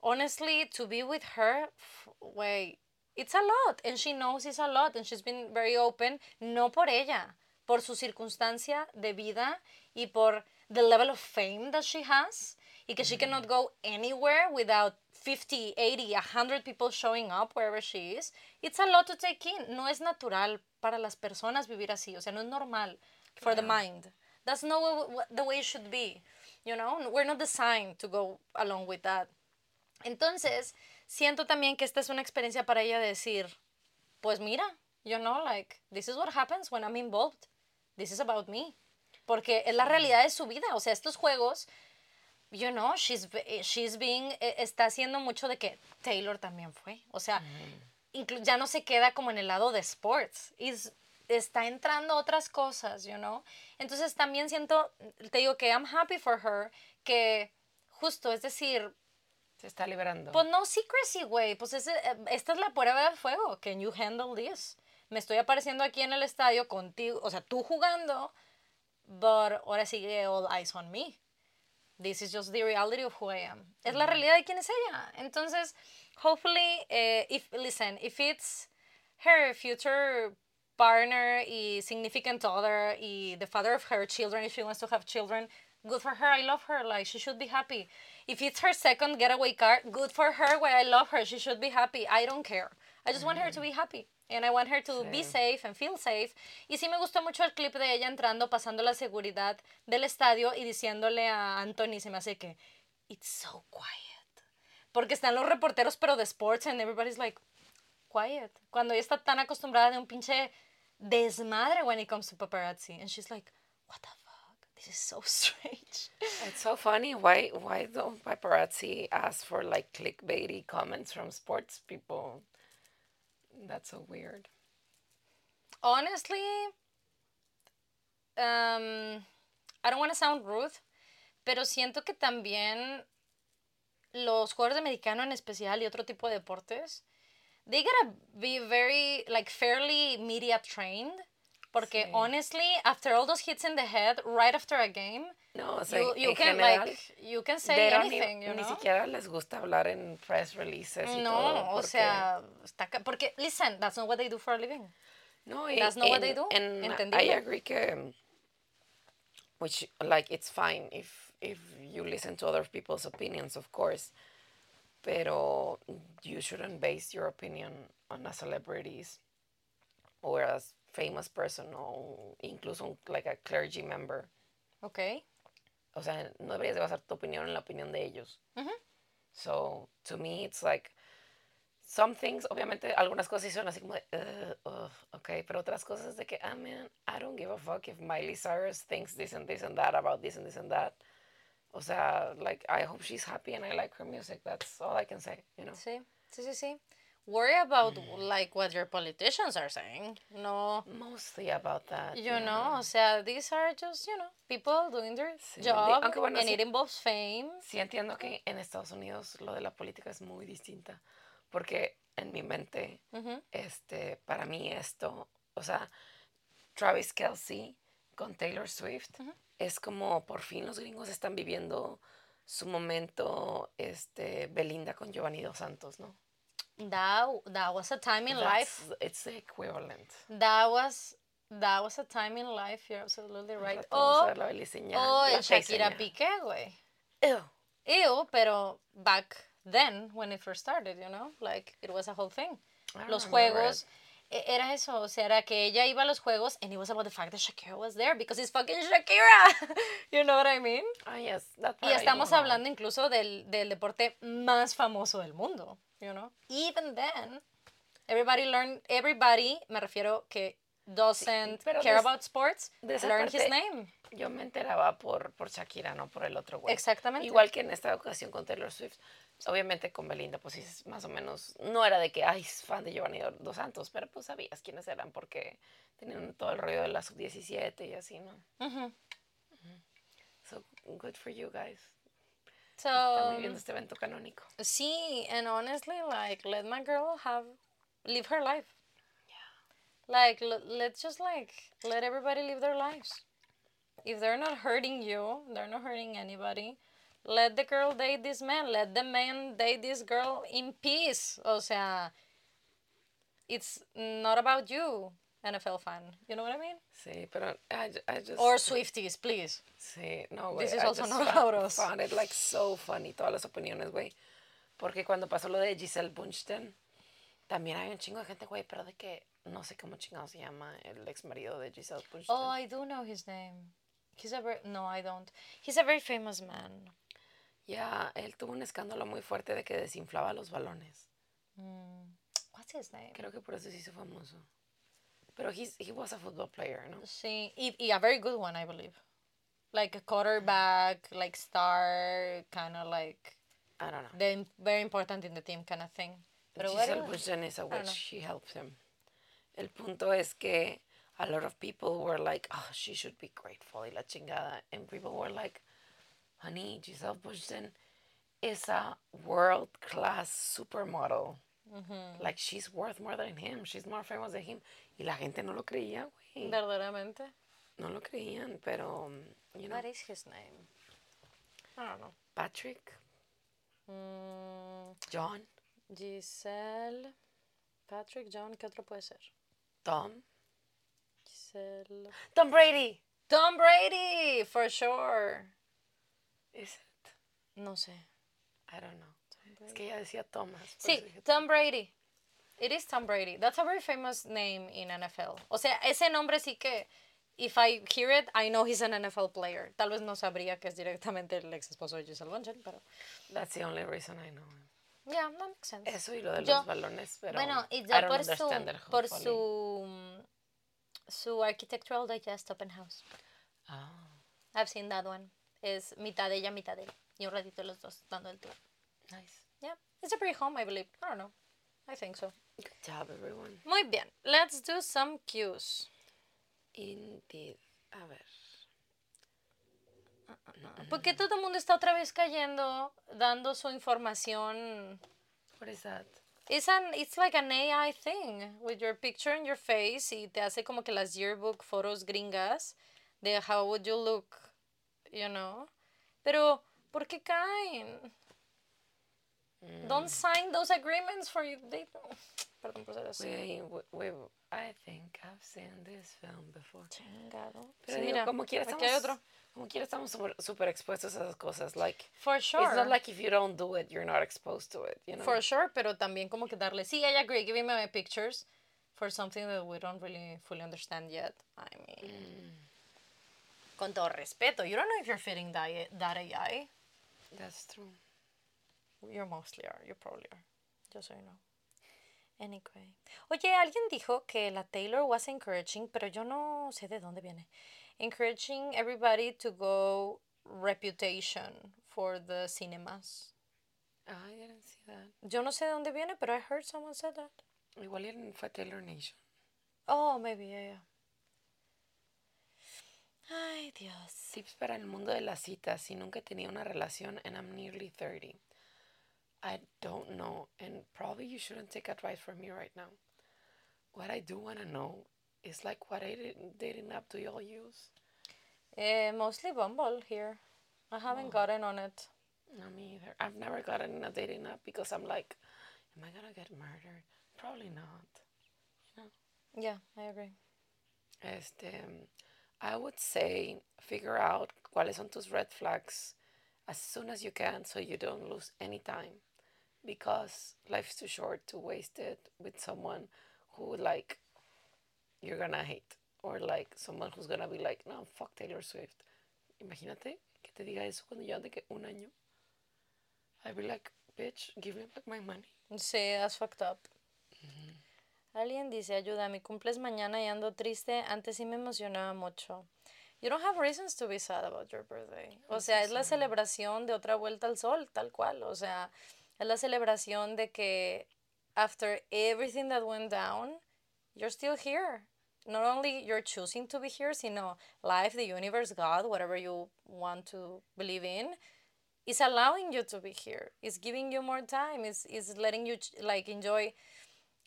honestly, to be with her, güey, it's a lot, and she knows it's a lot, and she's been very open, no por ella, por su circunstancia de vida y por the level of fame that she has, y que she cannot go anywhere without 50, 80, 100 people showing up wherever she is. It's a lot to take in. No es natural para las personas vivir así, o sea, no es normal for the mind. That's not the way it should be. You know, we're not designed to go along with that. Entonces, siento también que esta es una experiencia para ella de decir, pues mira, you know, like, this is what happens when I'm involved. This is about me. Porque es la realidad de su vida. O sea, estos juegos, you know, she's, be- she's being, eh, está haciendo mucho de que Taylor también fue. O sea, inclu- ya no se queda como en el lado de sports. Está entrando otras cosas, you know. Entonces también siento, te digo que I'm happy for her, que justo, es decir, Se está liberando. pues no secrecy, güey. Pues ese, eh, esta es la prueba de fuego. Can you handle this? Me estoy apareciendo aquí en el estadio contigo, o sea, tú jugando, but ahora sigue all eyes on me. This is just the reality of who I am. Es la realidad de quién es ella. Entonces, hopefully, eh, if, listen, if it's her future partner y significant other y the father of her children, if she wants to have children, good for her. I love her. Like, she should be happy. If it's her second getaway car, good for her. Why I love her. She should be happy. I don't care. I just want her to be happy. And I want her to be safe and feel safe. Y sí me gustó mucho el clip de ella entrando, pasando la seguridad del estadio y diciéndole a Anthony, se me hace que, it's so quiet. Porque están los reporteros, pero de sports, and everybody's like, quiet. Cuando ella está tan acostumbrada de un pinche desmadre when it comes to paparazzi. And she's like, what the fuck? This is so strange. It's so funny. Why why don't paparazzi ask for like clickbaity comments from sports people? That's so weird. Honestly, um, I don't want to sound rude, pero siento que también los jugadores de americano en especial y otro tipo de deportes, they gotta be very, like, fairly media trained. Porque Sí. honestly, after all those hits in the head, right after a game, No, o sea, you, en you can general, like you can say they don't anything, you ni siquiera les gusta hablar en press releases y No, todo. o porque- sea, está porque listen, that's not what they do for a living. No, y- That's not what they do. And I agree que, which like it's fine if if you listen to other people's opinions, of course, pero you shouldn't base your opinion on a celebrity's or a famous person o incluso un, like a clergy member. Ok. O sea, no deberías de basar tu opinión en la opinión de ellos. Ujú. So, to me, it's like, some things, obviamente, algunas cosas son así como de, "Ugh, ugh", ok, pero otras cosas de que, ah, man, I don't give a fuck if Miley Cyrus thinks this and this and that about this and this and that. O sea, like, I hope she's happy and I like her music. That's all I can say, you know? Sí, sí, sí, sí. Worry about like what your politicians are saying. No, Mostly about that. you yeah. know, o sea, these are just, you know, people doing their Sí, job aunque bueno, and sí. it involves fame. Sí entiendo que en Estados Unidos lo de la política es muy distinta, porque en mi mente, este, para mí esto, o sea, Travis Kelsey con Taylor Swift es como por fin los gringos están viviendo su momento, este, Belinda con Giovanni Dos Santos, ¿no? That, that was a time in life. That's- It's the equivalent. That was that was a time in life. You're absolutely right. O, o la el Shakira. Piqué, güey. Ew. Ew, pero back then when it first started, you know, like it was a whole thing. Los juegos e- era eso, o sea, era que ella iba a los juegos and it was about the fact that Shakira was there because it's fucking Shakira. you know what I mean? Ah, yes, that Y I estamos hablando incluso del, del deporte más famoso del mundo, you know? Even then, everybody learn, everybody, me refiero que doesn't pero care de- about sports, learn his parte- name. Yo me enteraba por, por Shakira, no por el otro güey. Exactamente. Igual que en esta ocasión con Taylor Swift. Obviamente con Belinda, pues sí, es más o menos. No era de que, ay, es fan de Giovanni Dos Santos, pero pues sabías quiénes eran porque tenían todo el rollo de la sub-17 y así, ¿no? Ujú. So, good for you guys. So, viviendo este evento canónico. Sí, and honestly, like, let my girl have, live her life. Yeah. Like, l- let's just, like, let everybody live their lives. If they're not hurting you, they're not hurting anybody, let the girl date this man. Let the man date this girl in peace. O sea, it's not about you, NFL fan. You know what I mean? Sí, pero I, ju- I just... Or Swifties, please. Sí, no, güey. This is I also not found-. Found it like so funny, todas las opiniones, güey. Porque cuando pasó lo de Giselle Bunchen, también hay un chingo de gente, güey, pero de que no sé cómo chingado se llama el ex marido de Giselle Bunchen. Oh, I do know his name. He's a very, no, I don't. He's a very famous man. Ya, él tuvo un escándalo muy fuerte de que desinflaba los balones. Mm, What's his name? Creo que por eso se hizo famoso. Pero he's, he was a football player, ¿no? Sí, y, y a very good one, I believe. Like a quarterback, like star, kind of like I don't know. the very important in the team kind of thing. Pero Giselle it was- is a witch. She helped him. El punto es que a lot of people were like, oh, she should be grateful y la chingada. And people were like, honey, Giselle Bunchen is a world class supermodel. Like she's worth more than him. She's more famous than him. Y la gente no lo creía, güey. Verdaderamente. No lo creían, pero, um, you know, What is his name? I don't know. Patrick, Mm, John, Giselle, Patrick, John, ¿qué otro puede ser? Tom, Giselle. Tom Brady. Tom Brady, for sure. Is it? No sé. I don't know. Es que ella decía Thomas. Sí, Tom Brady. It is Tom Brady. That's a very famous name in NFL. O sea, ese nombre sí que, if I hear it, I know he's an NFL player. Tal vez no sabría que es directamente el ex esposo de Giselle Bunchen, pero. That's the only reason I know. Yeah, that makes sense. Eso y lo de Yo- los balones, pero bueno, y ya por su, por su, su Architectural Digest Open House. Ah, I've seen that one. Es mitad ella, mitad él. Y un ratito los dos dando el tour. nice. Yeah, it's a pretty home, I believe. I don't know. I think so. Good job, everyone. Muy bien. Let's do some cues. Indeed. A ver. ¿Por qué todo el mundo está otra vez cayendo, dando su información? What is that? It's, an, it's like an AI thing, with your picture and your face, y te hace como que las yearbook photos gringas de how would you look, you know? Pero, ¿por qué caen? Mm. Don't sign those agreements for you. They, perdón por ser así. Wait, wait, wait, I think I've seen this film before. Chingado. Pero Sí, digo, mira, como quiera aquí hay otro. como quiera estamos súper super expuestos a esas cosas. Like, For sure. it's not like if you don't do it, you're not exposed to it, you know? For sure, pero también como que darle, sí, I agree, give me my pictures for something that we don't really fully understand yet. I mean, mm. con todo respeto, you don't know if you're fitting that, that AI. That's true. You mostly are. You probably are. Just so you know. Anyway. Oye, alguien dijo que la Taylor was encouraging, pero yo no sé de dónde viene. Encouraging everybody to go reputation for the cinemas. Ah, I didn't see that. Yo no sé de dónde viene, pero I heard someone said that. Igual fue Taylor Nation. Oh, maybe, yeah, yeah. Ay, Dios. Tips para el mundo de las citas. Si nunca he tenido una relación and I'm nearly 30. I don't know, and probably you shouldn't take advice from me right now. What I do want to know is like what dating, dating app do y'all use? Eh, mostly Bumble here. I haven't gotten on it. No, me either. I've never gotten in a dating app because I'm like, am I gonna get murdered? Probably not. Yeah, I agree. Este, I would say figure out cuáles son tus red flags as soon as you can so you don't lose any time because life's too short to waste it with someone who like you're gonna hate or like someone who's gonna be like no fuck Taylor Swift imagínate que te diga eso cuando ya de que un año I'd be like bitch give me back my money Sí, that's fucked up. Alguien dice, ayuda, mi cumples mañana y ando triste. Antes sí me emocionaba mucho. You don't have reasons to be sad about your birthday. O sea, es la celebración de otra vuelta al sol, tal cual. O sea, es la celebración de que after everything that went down, you're still here. Not only you're choosing to be here, sino life, the universe, God, whatever you want to believe in, is allowing you to be here. Is giving you more time. Is is letting you like enjoy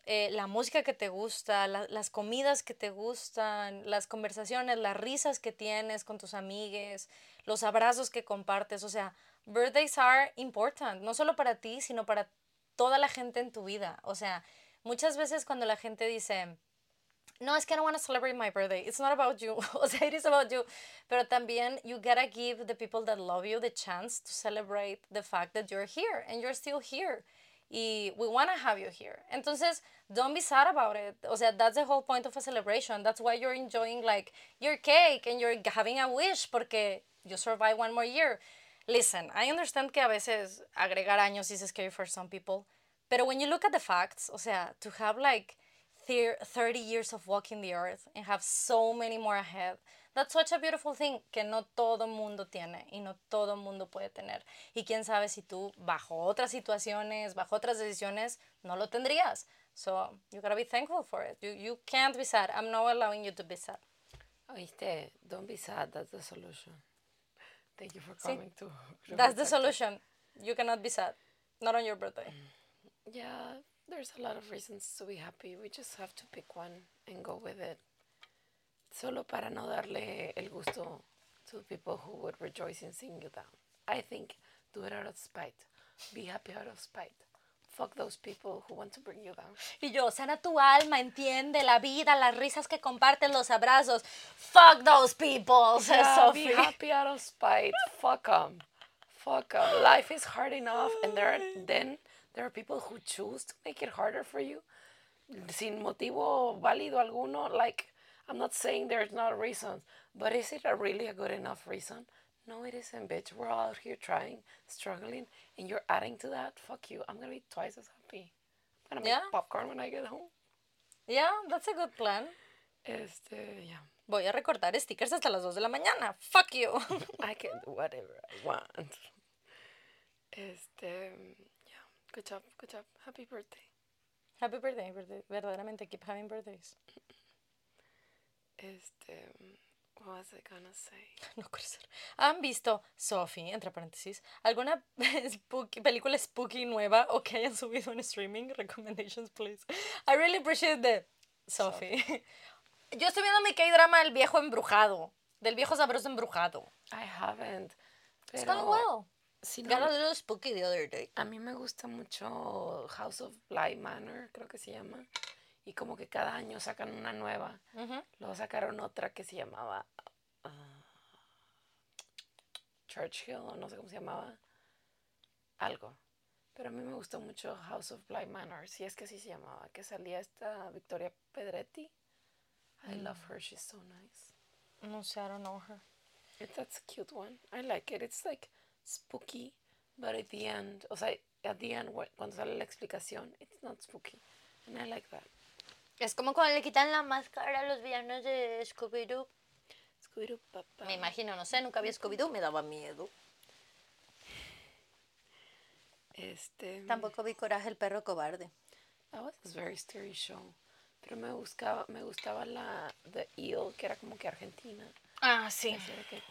eh, la música que te gusta, la- las comidas que te gustan, las conversaciones, las risas que tienes con tus amigues, los abrazos que compartes. O sea, birthdays are important, no solo para ti, sino para toda la gente en tu vida. O sea, muchas veces cuando la gente dice, no, es que I want to celebrate my birthday. It's not about you. o sea, it is about you. Pero también you gotta give the people that love you the chance to celebrate the fact that you're here and you're still here. Y we want to have you here. Entonces, don't be sad about it. O sea, that's the whole point of a celebration. That's why you're enjoying like your cake and you're having a wish porque you survive one more year. Listen, I understand que a veces agregar años is scary for some people. Pero when you look at the facts, o sea, to have like thir- 30 years of walking the earth and have so many more ahead. That's such a beautiful thing que no todo mundo tiene y no todo mundo puede tener. Y quién sabe si tú, bajo otras situaciones, bajo otras decisiones, no lo tendrías. So, you gotta be thankful for it. You, you can't be sad. I'm not allowing you to be sad. Oíste, don't be sad, that's the solution. Thank you for coming to. to That's the solution. You cannot be sad. Not on your birthday. Mm. Yeah, there's a lot of reasons to be happy. We just have to pick one and go with it. Solo para no darle el gusto to people who would rejoice in seeing you down. I think do it out of spite. Be happy out of spite. Fuck those people who want to bring you down. Y yo, sana tu alma, entiende la vida, las risas que comparten, los abrazos. Fuck those people, says Yeah, be happy out of spite. Fuck them. Fuck 'em. Life is hard enough, and there are, then there are people who choose to make it harder for you, sin motivo válido alguno. Like I'm not saying there's not reasons, but is it a really a good enough reason? No, it isn't, bitch. We're all out here trying, struggling, and you're adding to that. Fuck you. I'm gonna be twice as happy. I'm gonna make Yeah. popcorn when I get home. Yeah, that's a good plan. Este, yeah. Voy a recortar stickers hasta las 2 de la mañana. Fuck you. I can do whatever I want. Este, yeah, good job, good job. Happy birthday. Happy birthday, birthday. Verdaderamente, keep having birthdays. Este, was I gonna say? No puede ser. ¿Han visto, Sophie, entre paréntesis, alguna spooky, película spooky nueva o que hayan subido en streaming? Recommendations, please. I really appreciate the Sophie. Yo estoy viendo mi K-drama El viejo embrujado. Del viejo sabroso embrujado. I haven't. It's Pero, going well. si Got no, a little spooky the other day. a mí me gusta mucho House of Bly Manor, creo que se llama. Y como que cada año sacan una nueva. Luego sacaron otra que se llamaba ah, Churchill, o no sé cómo se llamaba. Algo. Pero a mí me gustó mucho House of Blind Manor, si es que así se llamaba, que salía esta Victoria Pedretti. I love her, she's so nice. No sé, I don't know her. It- That's a cute one. I like it. It's like spooky, but at the end, o sea, at the end, cuando sale la explicación, it's not spooky. And I like that. Es como cuando le quitan la máscara a los villanos de Scooby-Doo. Scooby-Doo, papá. Me imagino, no sé, nunca vi Scooby-Doo, me daba miedo. Este. Tampoco vi Coraje el perro cobarde. That was a very scary show. Pero me buscaba, me gustaba la The Eel, que era como que argentina. Ah, sí. Que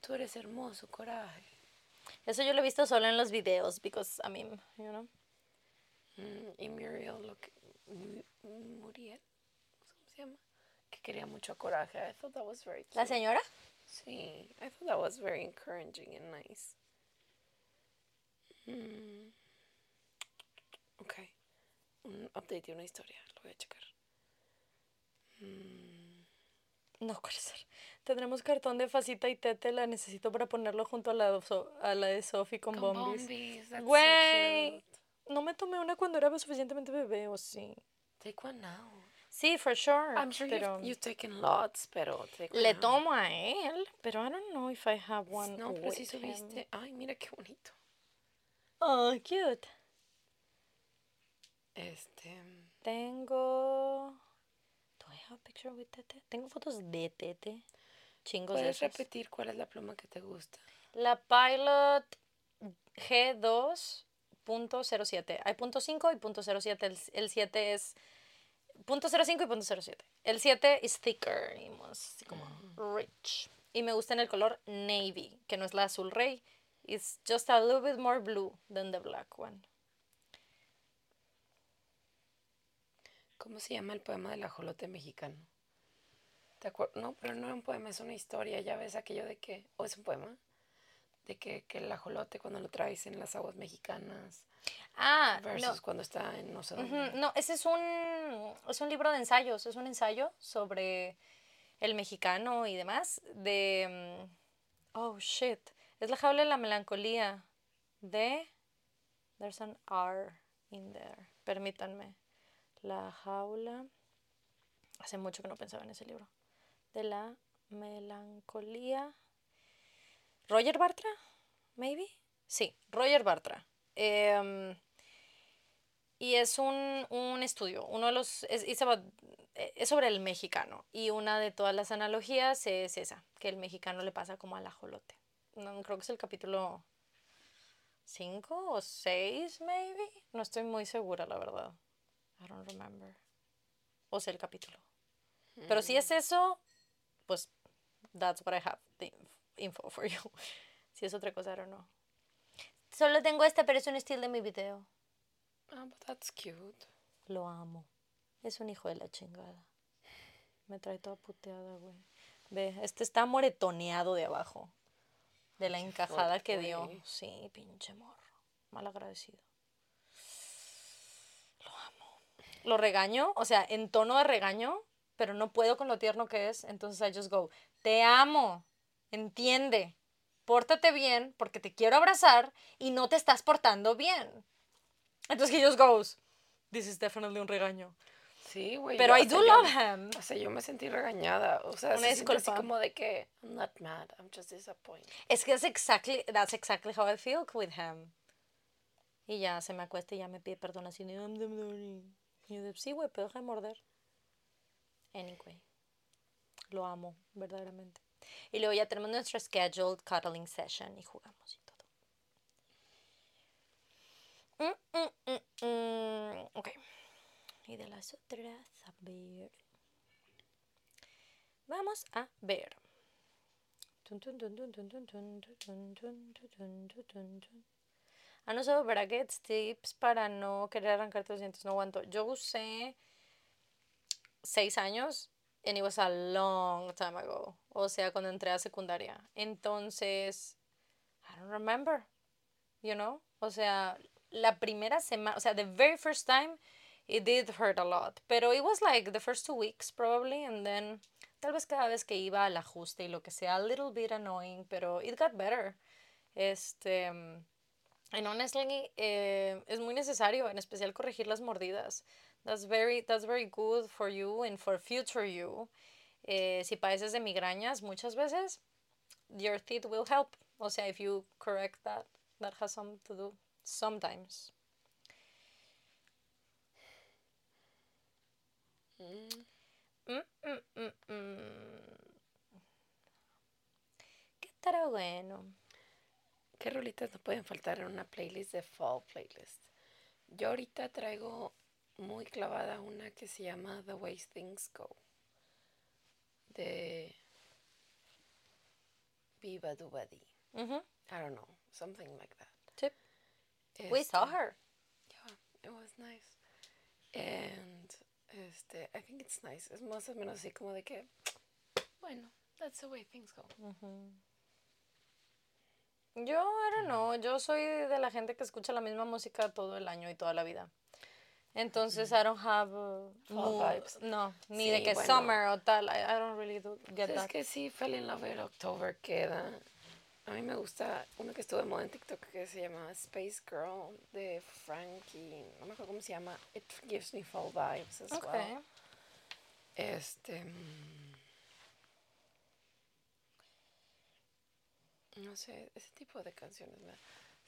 tú eres hermoso, coraje. Eso yo lo he visto solo en los videos, because, I mean, you know. Mm, y Muriel, lo que, Muriel, ¿cómo se llama? Que quería mucho coraje. I thought that was very ¿La cute. señora? Sí, I thought that was very encouraging and nice. Mm. Ok. Un update de una historia, lo voy a checar. No puede ser. Tendremos cartón de Facita y Tete, la necesito para ponerlo junto a la, de So- a la de Sophie con, Con Bombis. So Güey, cute. No me tomé una cuando era suficientemente bebé, ¿o sí? Take one now. Sí, for sure. I'm sure pero you've, you've taken lots, pero take one le now. tomo a él, pero I don't know if I have one No, pero him. subiste. Ay, mira qué bonito. Oh, cute. Este. Tengo... Do I have a picture with Tete? Tengo fotos de Tete. Chingos de ¿Puedes repetir cuál es la pluma que te gusta? La Pilot G2.07. Hay punto .5 y punto .07. El, el 7 es punto .05 y punto .07. El 7 es thicker y más así como rich. Y me gusta en el color navy, que no es la azul rey. It's just a little bit more blue than the black one. ¿Cómo se llama el poema del ajolote mexicano? ¿Te acuer- No, pero no es un poema, es una historia. Ya ves aquello de que. ¿O es un poema? De que, que el ajolote cuando lo traes en las aguas mexicanas Ah, versus no. cuando está en no sé dónde. No, ese es un, es un libro de ensayos, es un ensayo sobre el mexicano y demás, de... mm, Oh, shit. Es la jaula de la melancolía de... There's an R in there. Permítanme. La jaula... Hace mucho que no pensaba en ese libro. De la melancolía... Roger Bartra, maybe? Sí, Roger Bartra. Em, y es un, un estudio, uno de los, es, about- es sobre el mexicano. Y una de todas las analogías es esa, que el mexicano le pasa como al ajolote. No, creo que es el capítulo 5 o 6, maybe. No estoy muy segura, la verdad. I don't remember. O sea, el capítulo. Pero si es eso, pues that's what I have info for you. Si es otra cosa, don't know. Solo tengo esta, pero es un estilo de mi video. Ah, but that's cute. Lo amo. Es un hijo de la chingada. Me trae toda puteada, güey. Ve, este está moretoneado de abajo. De la encajada que dio. güey. Sí, pinche morro. Mal agradecido. Lo amo. Lo regaño, o sea, en tono de regaño, pero no puedo con lo tierno que es. Entonces I just go, te amo. Entiende. Pórtate bien porque te quiero abrazar y no te estás portando bien. Entonces he just goes, this is definitely un regaño. Sí, güey. Pero yo- I do love him. O sea, yo me sentí regañada. O sea, Una se siente así disculpa. como de que I'm not mad, I'm just disappointed. Es que es exactly, that's exactly how I feel with him. Y ya se me acuesta y ya me pide perdón así. Y yo de, sí, güey, pero deja de morder. Anyway. Lo amo, verdaderamente. Y luego ya tenemos nuestra scheduled cuddling session y jugamos y todo. Mm, mm, mm, ok. Y de las otras, a ver. Vamos a ver. Han usado brackets, tips para no querer arrancarte los dientes. No aguanto. Yo usé seis años and it was a long time ago. O sea, cuando entré a secundaria. Entonces, I don't remember. You know? O sea, la primera semana, o sea, the very first time, it did hurt a lot. Pero it was like the first two weeks probably, and then tal vez cada vez que iba al ajuste y lo que sea, a little bit annoying, pero it got better. Este, And honestly, eh, es muy necesario, en especial corregir las mordidas. That's very, that's very good for you and for future you. Eh, si padeces de migrañas, muchas veces, your teeth will help. O sea, if you correct that, that has something to do sometimes. Mm, mm, mm. ¿Qué estará bueno? ¿Qué rolitas no pueden faltar en una playlist de fall playlist? Yo ahorita traigo muy clavada una que se llama The Way Things Go. Viva Dubadi. I don't know, something like that. We saw Este, her. Yeah, it was nice. And este, I think it's nice. Es más o menos así como de que, bueno, that's the way things go. Yo, I don't know, yo soy de la gente que escucha la misma música todo el año y toda la vida. Entonces, I don't have uh, mood- vibes. No, ni de que bueno. summer o tal. I, I don't really do, get Es that. que sí, Fell in Love October queda. A mí me gusta uno que estuvo de moda en TikTok que se llama Space Girl de Frankie. No me acuerdo cómo se llama. It gives me fall vibes as Okay. well. Este. mm, No sé, ese tipo de canciones. me-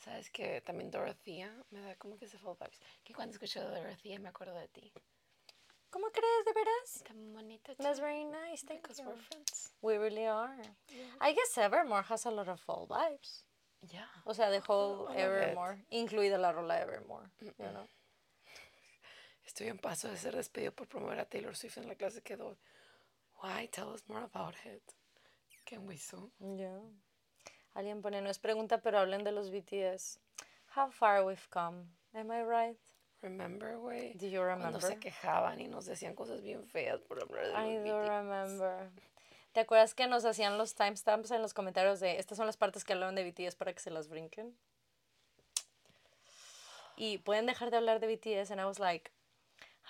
Sabes que también Dorothea me da como que ese fall vibes. Que cuando escucho Dorothea me acuerdo de ti. ¿Cómo crees, de veras? Tan bonita. That's very nice, thank Because you. we're friends. We really are. I guess Evermore has a lot of fall vibes. Yeah. O sea, the whole it. Evermore, incluida la rola Evermore, you know. Estoy en paso de ser despedido por promover a Taylor Swift en la clase que doy. Why? Tell us more about it. Can we soon? Yeah. Alguien pone, no es pregunta, pero hablen de los BTS. How far we've come. Am I right? Remember, güey. Do you Cuando se remember? quejaban y nos decían cosas bien feas por hablar de I los do BTS. remember. ¿Te acuerdas que nos hacían los timestamps en los comentarios de estas son las partes que hablaban de BTS para que se las brinquen? Y pueden dejar de hablar de BTS and I was like,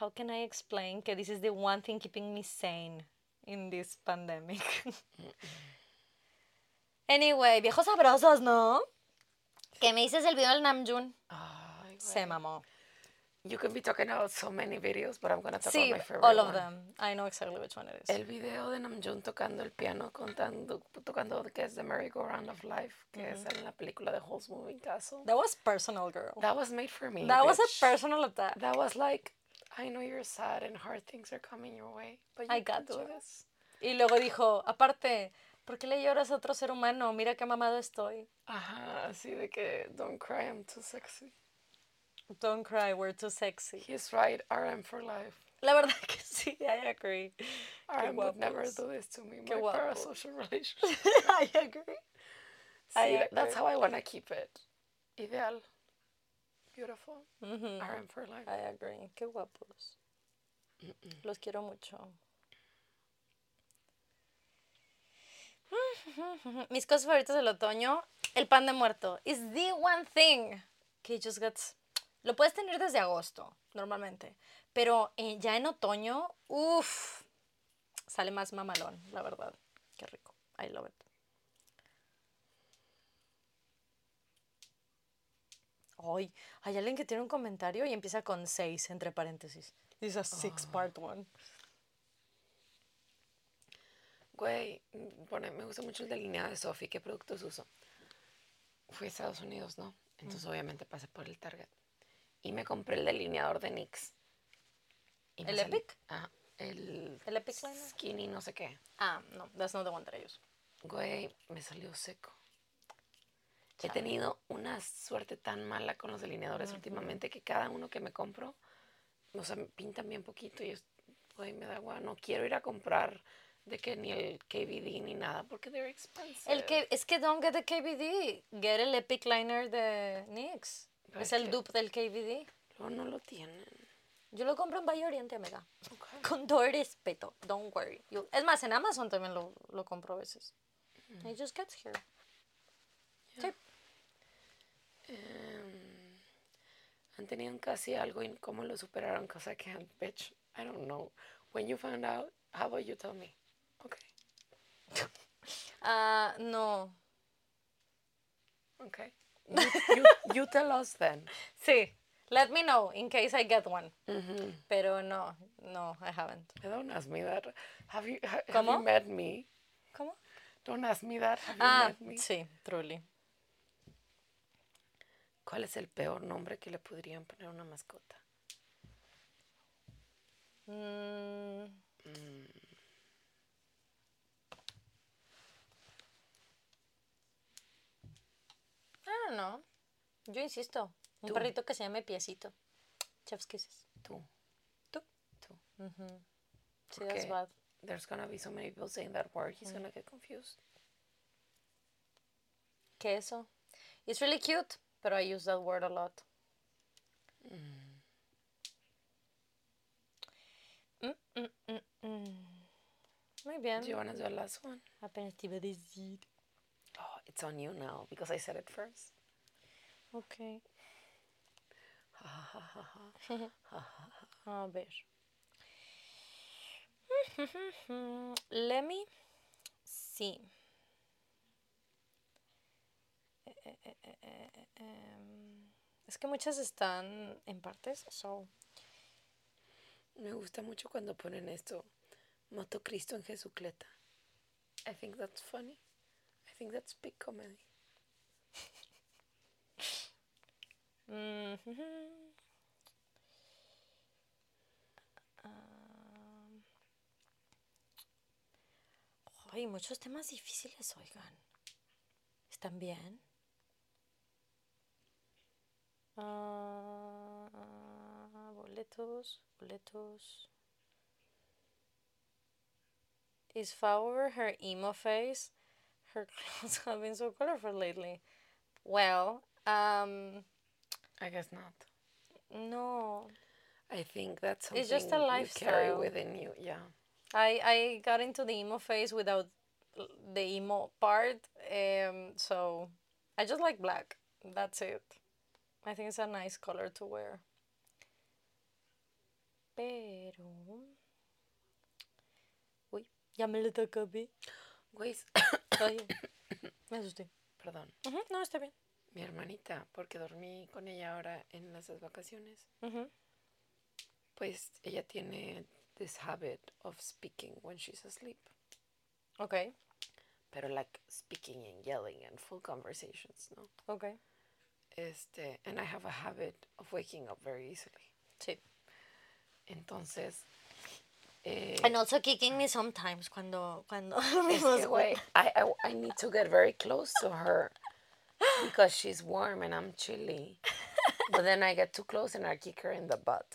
how can I explain que this is the one thing keeping me sane in this pandemic? anyway, viejos sabrosos, ¿no? Que me dices el video del Namjoon. Ay, Se mamó. You can be talking about so many videos, but I'm gonna talk Sí, about my favorite all of one. them. I know exactly which one it is. El video de Namjoon tocando el piano, contando, tocando que es The Merry-Go-Round of Life, que es en la película de Halls Moving Castle. That was personal, girl. That was made for me. That was a personal attack. That was like, I know you're sad and hard things are coming your way, but you I can got do you. this. Y luego dijo, aparte, ¿por qué le lloras a otro ser humano? Mira qué mamado estoy. Ajá, así de que don't cry, I'm too sexy. Don't cry, we're too sexy. He's right, RM for life. La verdad que sí, I agree. RM would never do this to me. Qué My guapos. parasocial relationship. I agree. I Sí, that's agree. how I want to keep it. Ideal. Beautiful. Ujú, RM for life. I agree. Qué guapos. Los quiero mucho. Mis cosas favoritas del otoño, el pan de muerto. Is the one thing que just gets... Lo puedes tener desde agosto, normalmente. Pero eh, ya en otoño, uff, sale más mamalón, la verdad. Qué rico. I love it. Ay, hay alguien que tiene un comentario y empieza con 6 entre paréntesis. This is a six part one. Güey, mm, pone, me gusta mucho el delineado de Sophie. ¿Qué productos uso? Fui a Estados Unidos, ¿no? Entonces, obviamente, pasé por el Target. Y me compré el delineador de NYX. Y ¿El salí- Epic? Ajá. El, ¿El Epic? Skinny, no sé qué. Ah, no, that's not the one that I use. Güey, me salió seco. He tenido una suerte tan mala con los delineadores últimamente que cada uno que me compro, o sea, me pintan bien poquito y es, güey, me da agua. No quiero ir a comprar de que ni el KVD ni nada porque they're expensive. El que, es que don't get the KVD. Get el Epic Liner de NYX. Pero Es el que- dupe del KVD. Luego no lo tienen. Yo lo compro en Valle Oriente, amiga. Ok. Con todo el respeto. Don't worry. Yo- es más, en Amazon también lo, lo compro a veces. It just gets here. Sí. Em, han tenido casi algo y cómo lo superaron, I can't, bitch. I don't know. When you found out, how about you tell me? Ah, no. Okay. You, you, you tell us then. Sí. Let me know in case I get one. Pero no, no, I haven't. Don't ask me that. Have you, ha- have ¿Cómo? you met me? ¿Cómo? Don't ask me that. Have you Ah, met me? sí, truly. ¿Cuál es el peor nombre que le podrían poner a una mascota? Mm, I don't know. Yo insisto. Un Tú. perrito que se llame Piecito. Chef's kisses. Tú. Tú. Tú. Sí, that's Porque bad. There's gonna be so many people saying that word. He's gonna get confused. ¿Qué eso? It's really cute, pero I use that word a lot. Mm, mm, mm, mm. Muy bien. Do you wanna do the last one? Apenas te iba a decir. It's on you now because I said it first. Ok. A ver. Let me see. Eh, eh, eh, em, Es que muchas están en partes, so. Me gusta mucho cuando ponen esto. Moto Cristo en Jesucleta. I think that's funny. Think that's big comedy. Mm, ujú. Am. Ay, muchos temas difíciles, oigan. ¿Están bien? Ah, boletos, boletos. Is Flower her emo face? Her clothes have been so colorful lately. Well, um, I guess not. no. I think that's something It's just a lifestyle. you carry within you. Yeah. I I got into the emo phase without the emo part, um, so I just like black. That's it. I think it's a nice color to wear. Pero, uy, ya me lo acabé. Güey, me asusté. perdón. Ujú, no, está bien. Mi hermanita, porque dormí con ella ahora en las vacaciones, Ujú. pues ella tiene this habit of speaking when she's asleep. Okay, Pero like speaking and yelling and full conversations, ¿no? okay. Este, and I have a habit of waking up very easily. Sí. Entonces, eh, And also kicking me sometimes cuando cuando es güey. I, I, I need to get very close to her because she's warm and I'm chilly. But then I get too close and I kick her in the butt.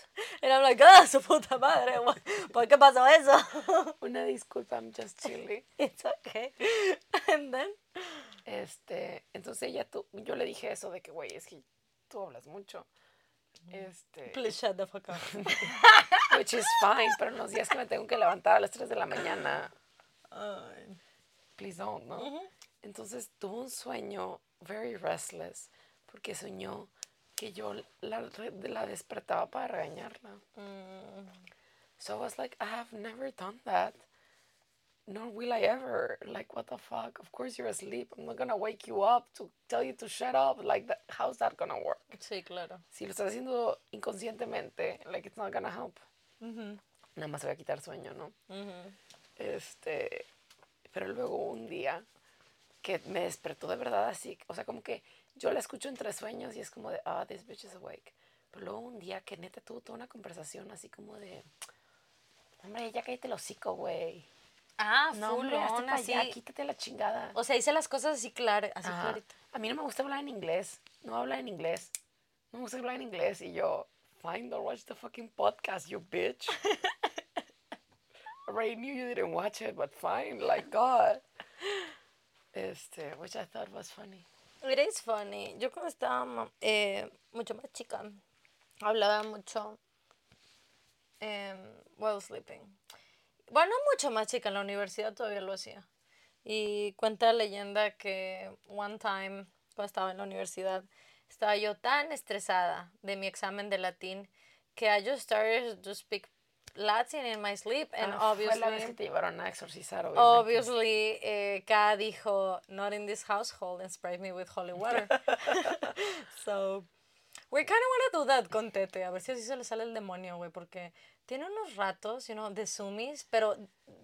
And I'm like, ah, su puta madre. ¿por qué pasó eso? Una disculpa, I'm just chilly. It's okay. And then, Este, entonces ella, tú, yo le dije eso de que, güey, es que tú hablas mucho. Este, please shut the fuck up. which is fine, pero en los días que me tengo que levantar a las 3 de la mañana, please don't, ¿no? Entonces tuvo un sueño very restless porque soñó que yo la, la despertaba para regañarla. So I was like, I have never done that. Nor will I ever. Like, what the fuck? Of course you're asleep. I'm not gonna wake you up to tell you to shut up. Like, that, how's that gonna work? Sí, claro. Si lo estás haciendo inconscientemente, like, it's not gonna help. Nada más se va a quitar sueño, ¿no? Este, pero luego un día que me despertó de verdad así, o sea, como que yo la escucho entre sueños y es como de, ah, this bitch is awake. Pero luego un día que neta tuvo toda una conversación así como de, hombre, ya cállate el hocico, güey. Ah, No, full hombre, on, allá, así. quítate la chingada. O sea, hice las cosas así claras, así Ajá. clarito. A mí no me gusta hablar en inglés. No habla en inglés. No me gusta hablar en inglés. Y yo, fine, don't watch the fucking podcast, you bitch. I already knew you didn't watch it, but fine, like God. Este, which I thought was funny. It is funny. Yo cuando estaba eh, mucho más chica, hablaba mucho em, while sleeping. Bueno, no mucho más chica, en la universidad todavía lo hacía. Y cuenta la leyenda que one time, cuando estaba en la universidad, estaba yo tan estresada de mi examen de latín que I just started to speak Latin in my sleep, and Ah, Fue la vez que obviously, te llevaron a exorcizar, obviamente. obviously, eh, Ka dijo, not in this household, and sprayed me with holy water. so, we kind of want to do that con Tete, a ver si así se le sale el demonio, güey, porque tiene unos ratos, you know, de sumis, pero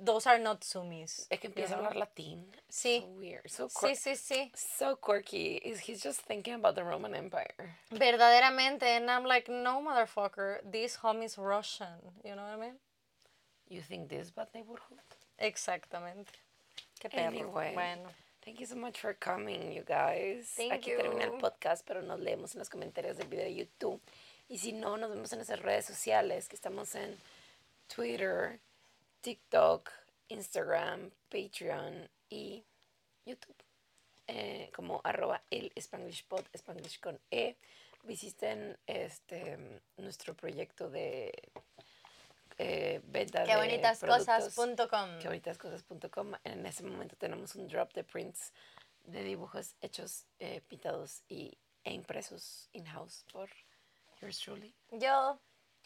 those are not sumis. Es que empieza a hablar latín. Sí. So weird. So, Sí, sí, sí. so quirky. Is He's just thinking about the Roman Empire. Verdaderamente, and I'm like, no, motherfucker, this homie's Russian, you know what I mean? You think this bad neighborhood? Exactamente. Qué perro. Anyway. Bueno. Thank you so much for coming, you guys. Thank Aquí termina el you. podcast, pero nos leemos en los comentarios del video de YouTube. Y si no, nos vemos en nuestras redes sociales, que estamos en Twitter, TikTok, Instagram, Patreon y YouTube. Eh, como arroba el Spanglish Pod, Spanglish con E. Visiten este nuestro proyecto de eh, venta Qué bonitas cosas.com. que ahoritascosas.com. En ese momento tenemos un drop de prints de dibujos hechos, eh, pintados y, e impresos in-house por yours truly. Yo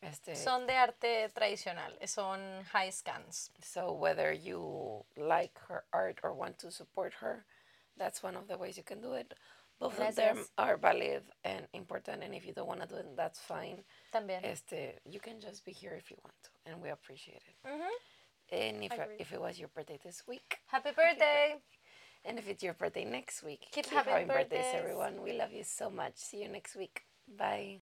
Este, son de arte tradicional, son high scans. so whether you like her art or want to support her, that's one of the ways you can do it. Both of them are valid and important, and if you don't want to do it, that's fine. También. Este, you can just be here if you want to, and we appreciate it. Ujú. And if, if it was your birthday this week, Happy birthday. And if it's your birthday next week, Keep keep, having having birthdays, birthdays. everyone. We love you so much. See you next week. Bye.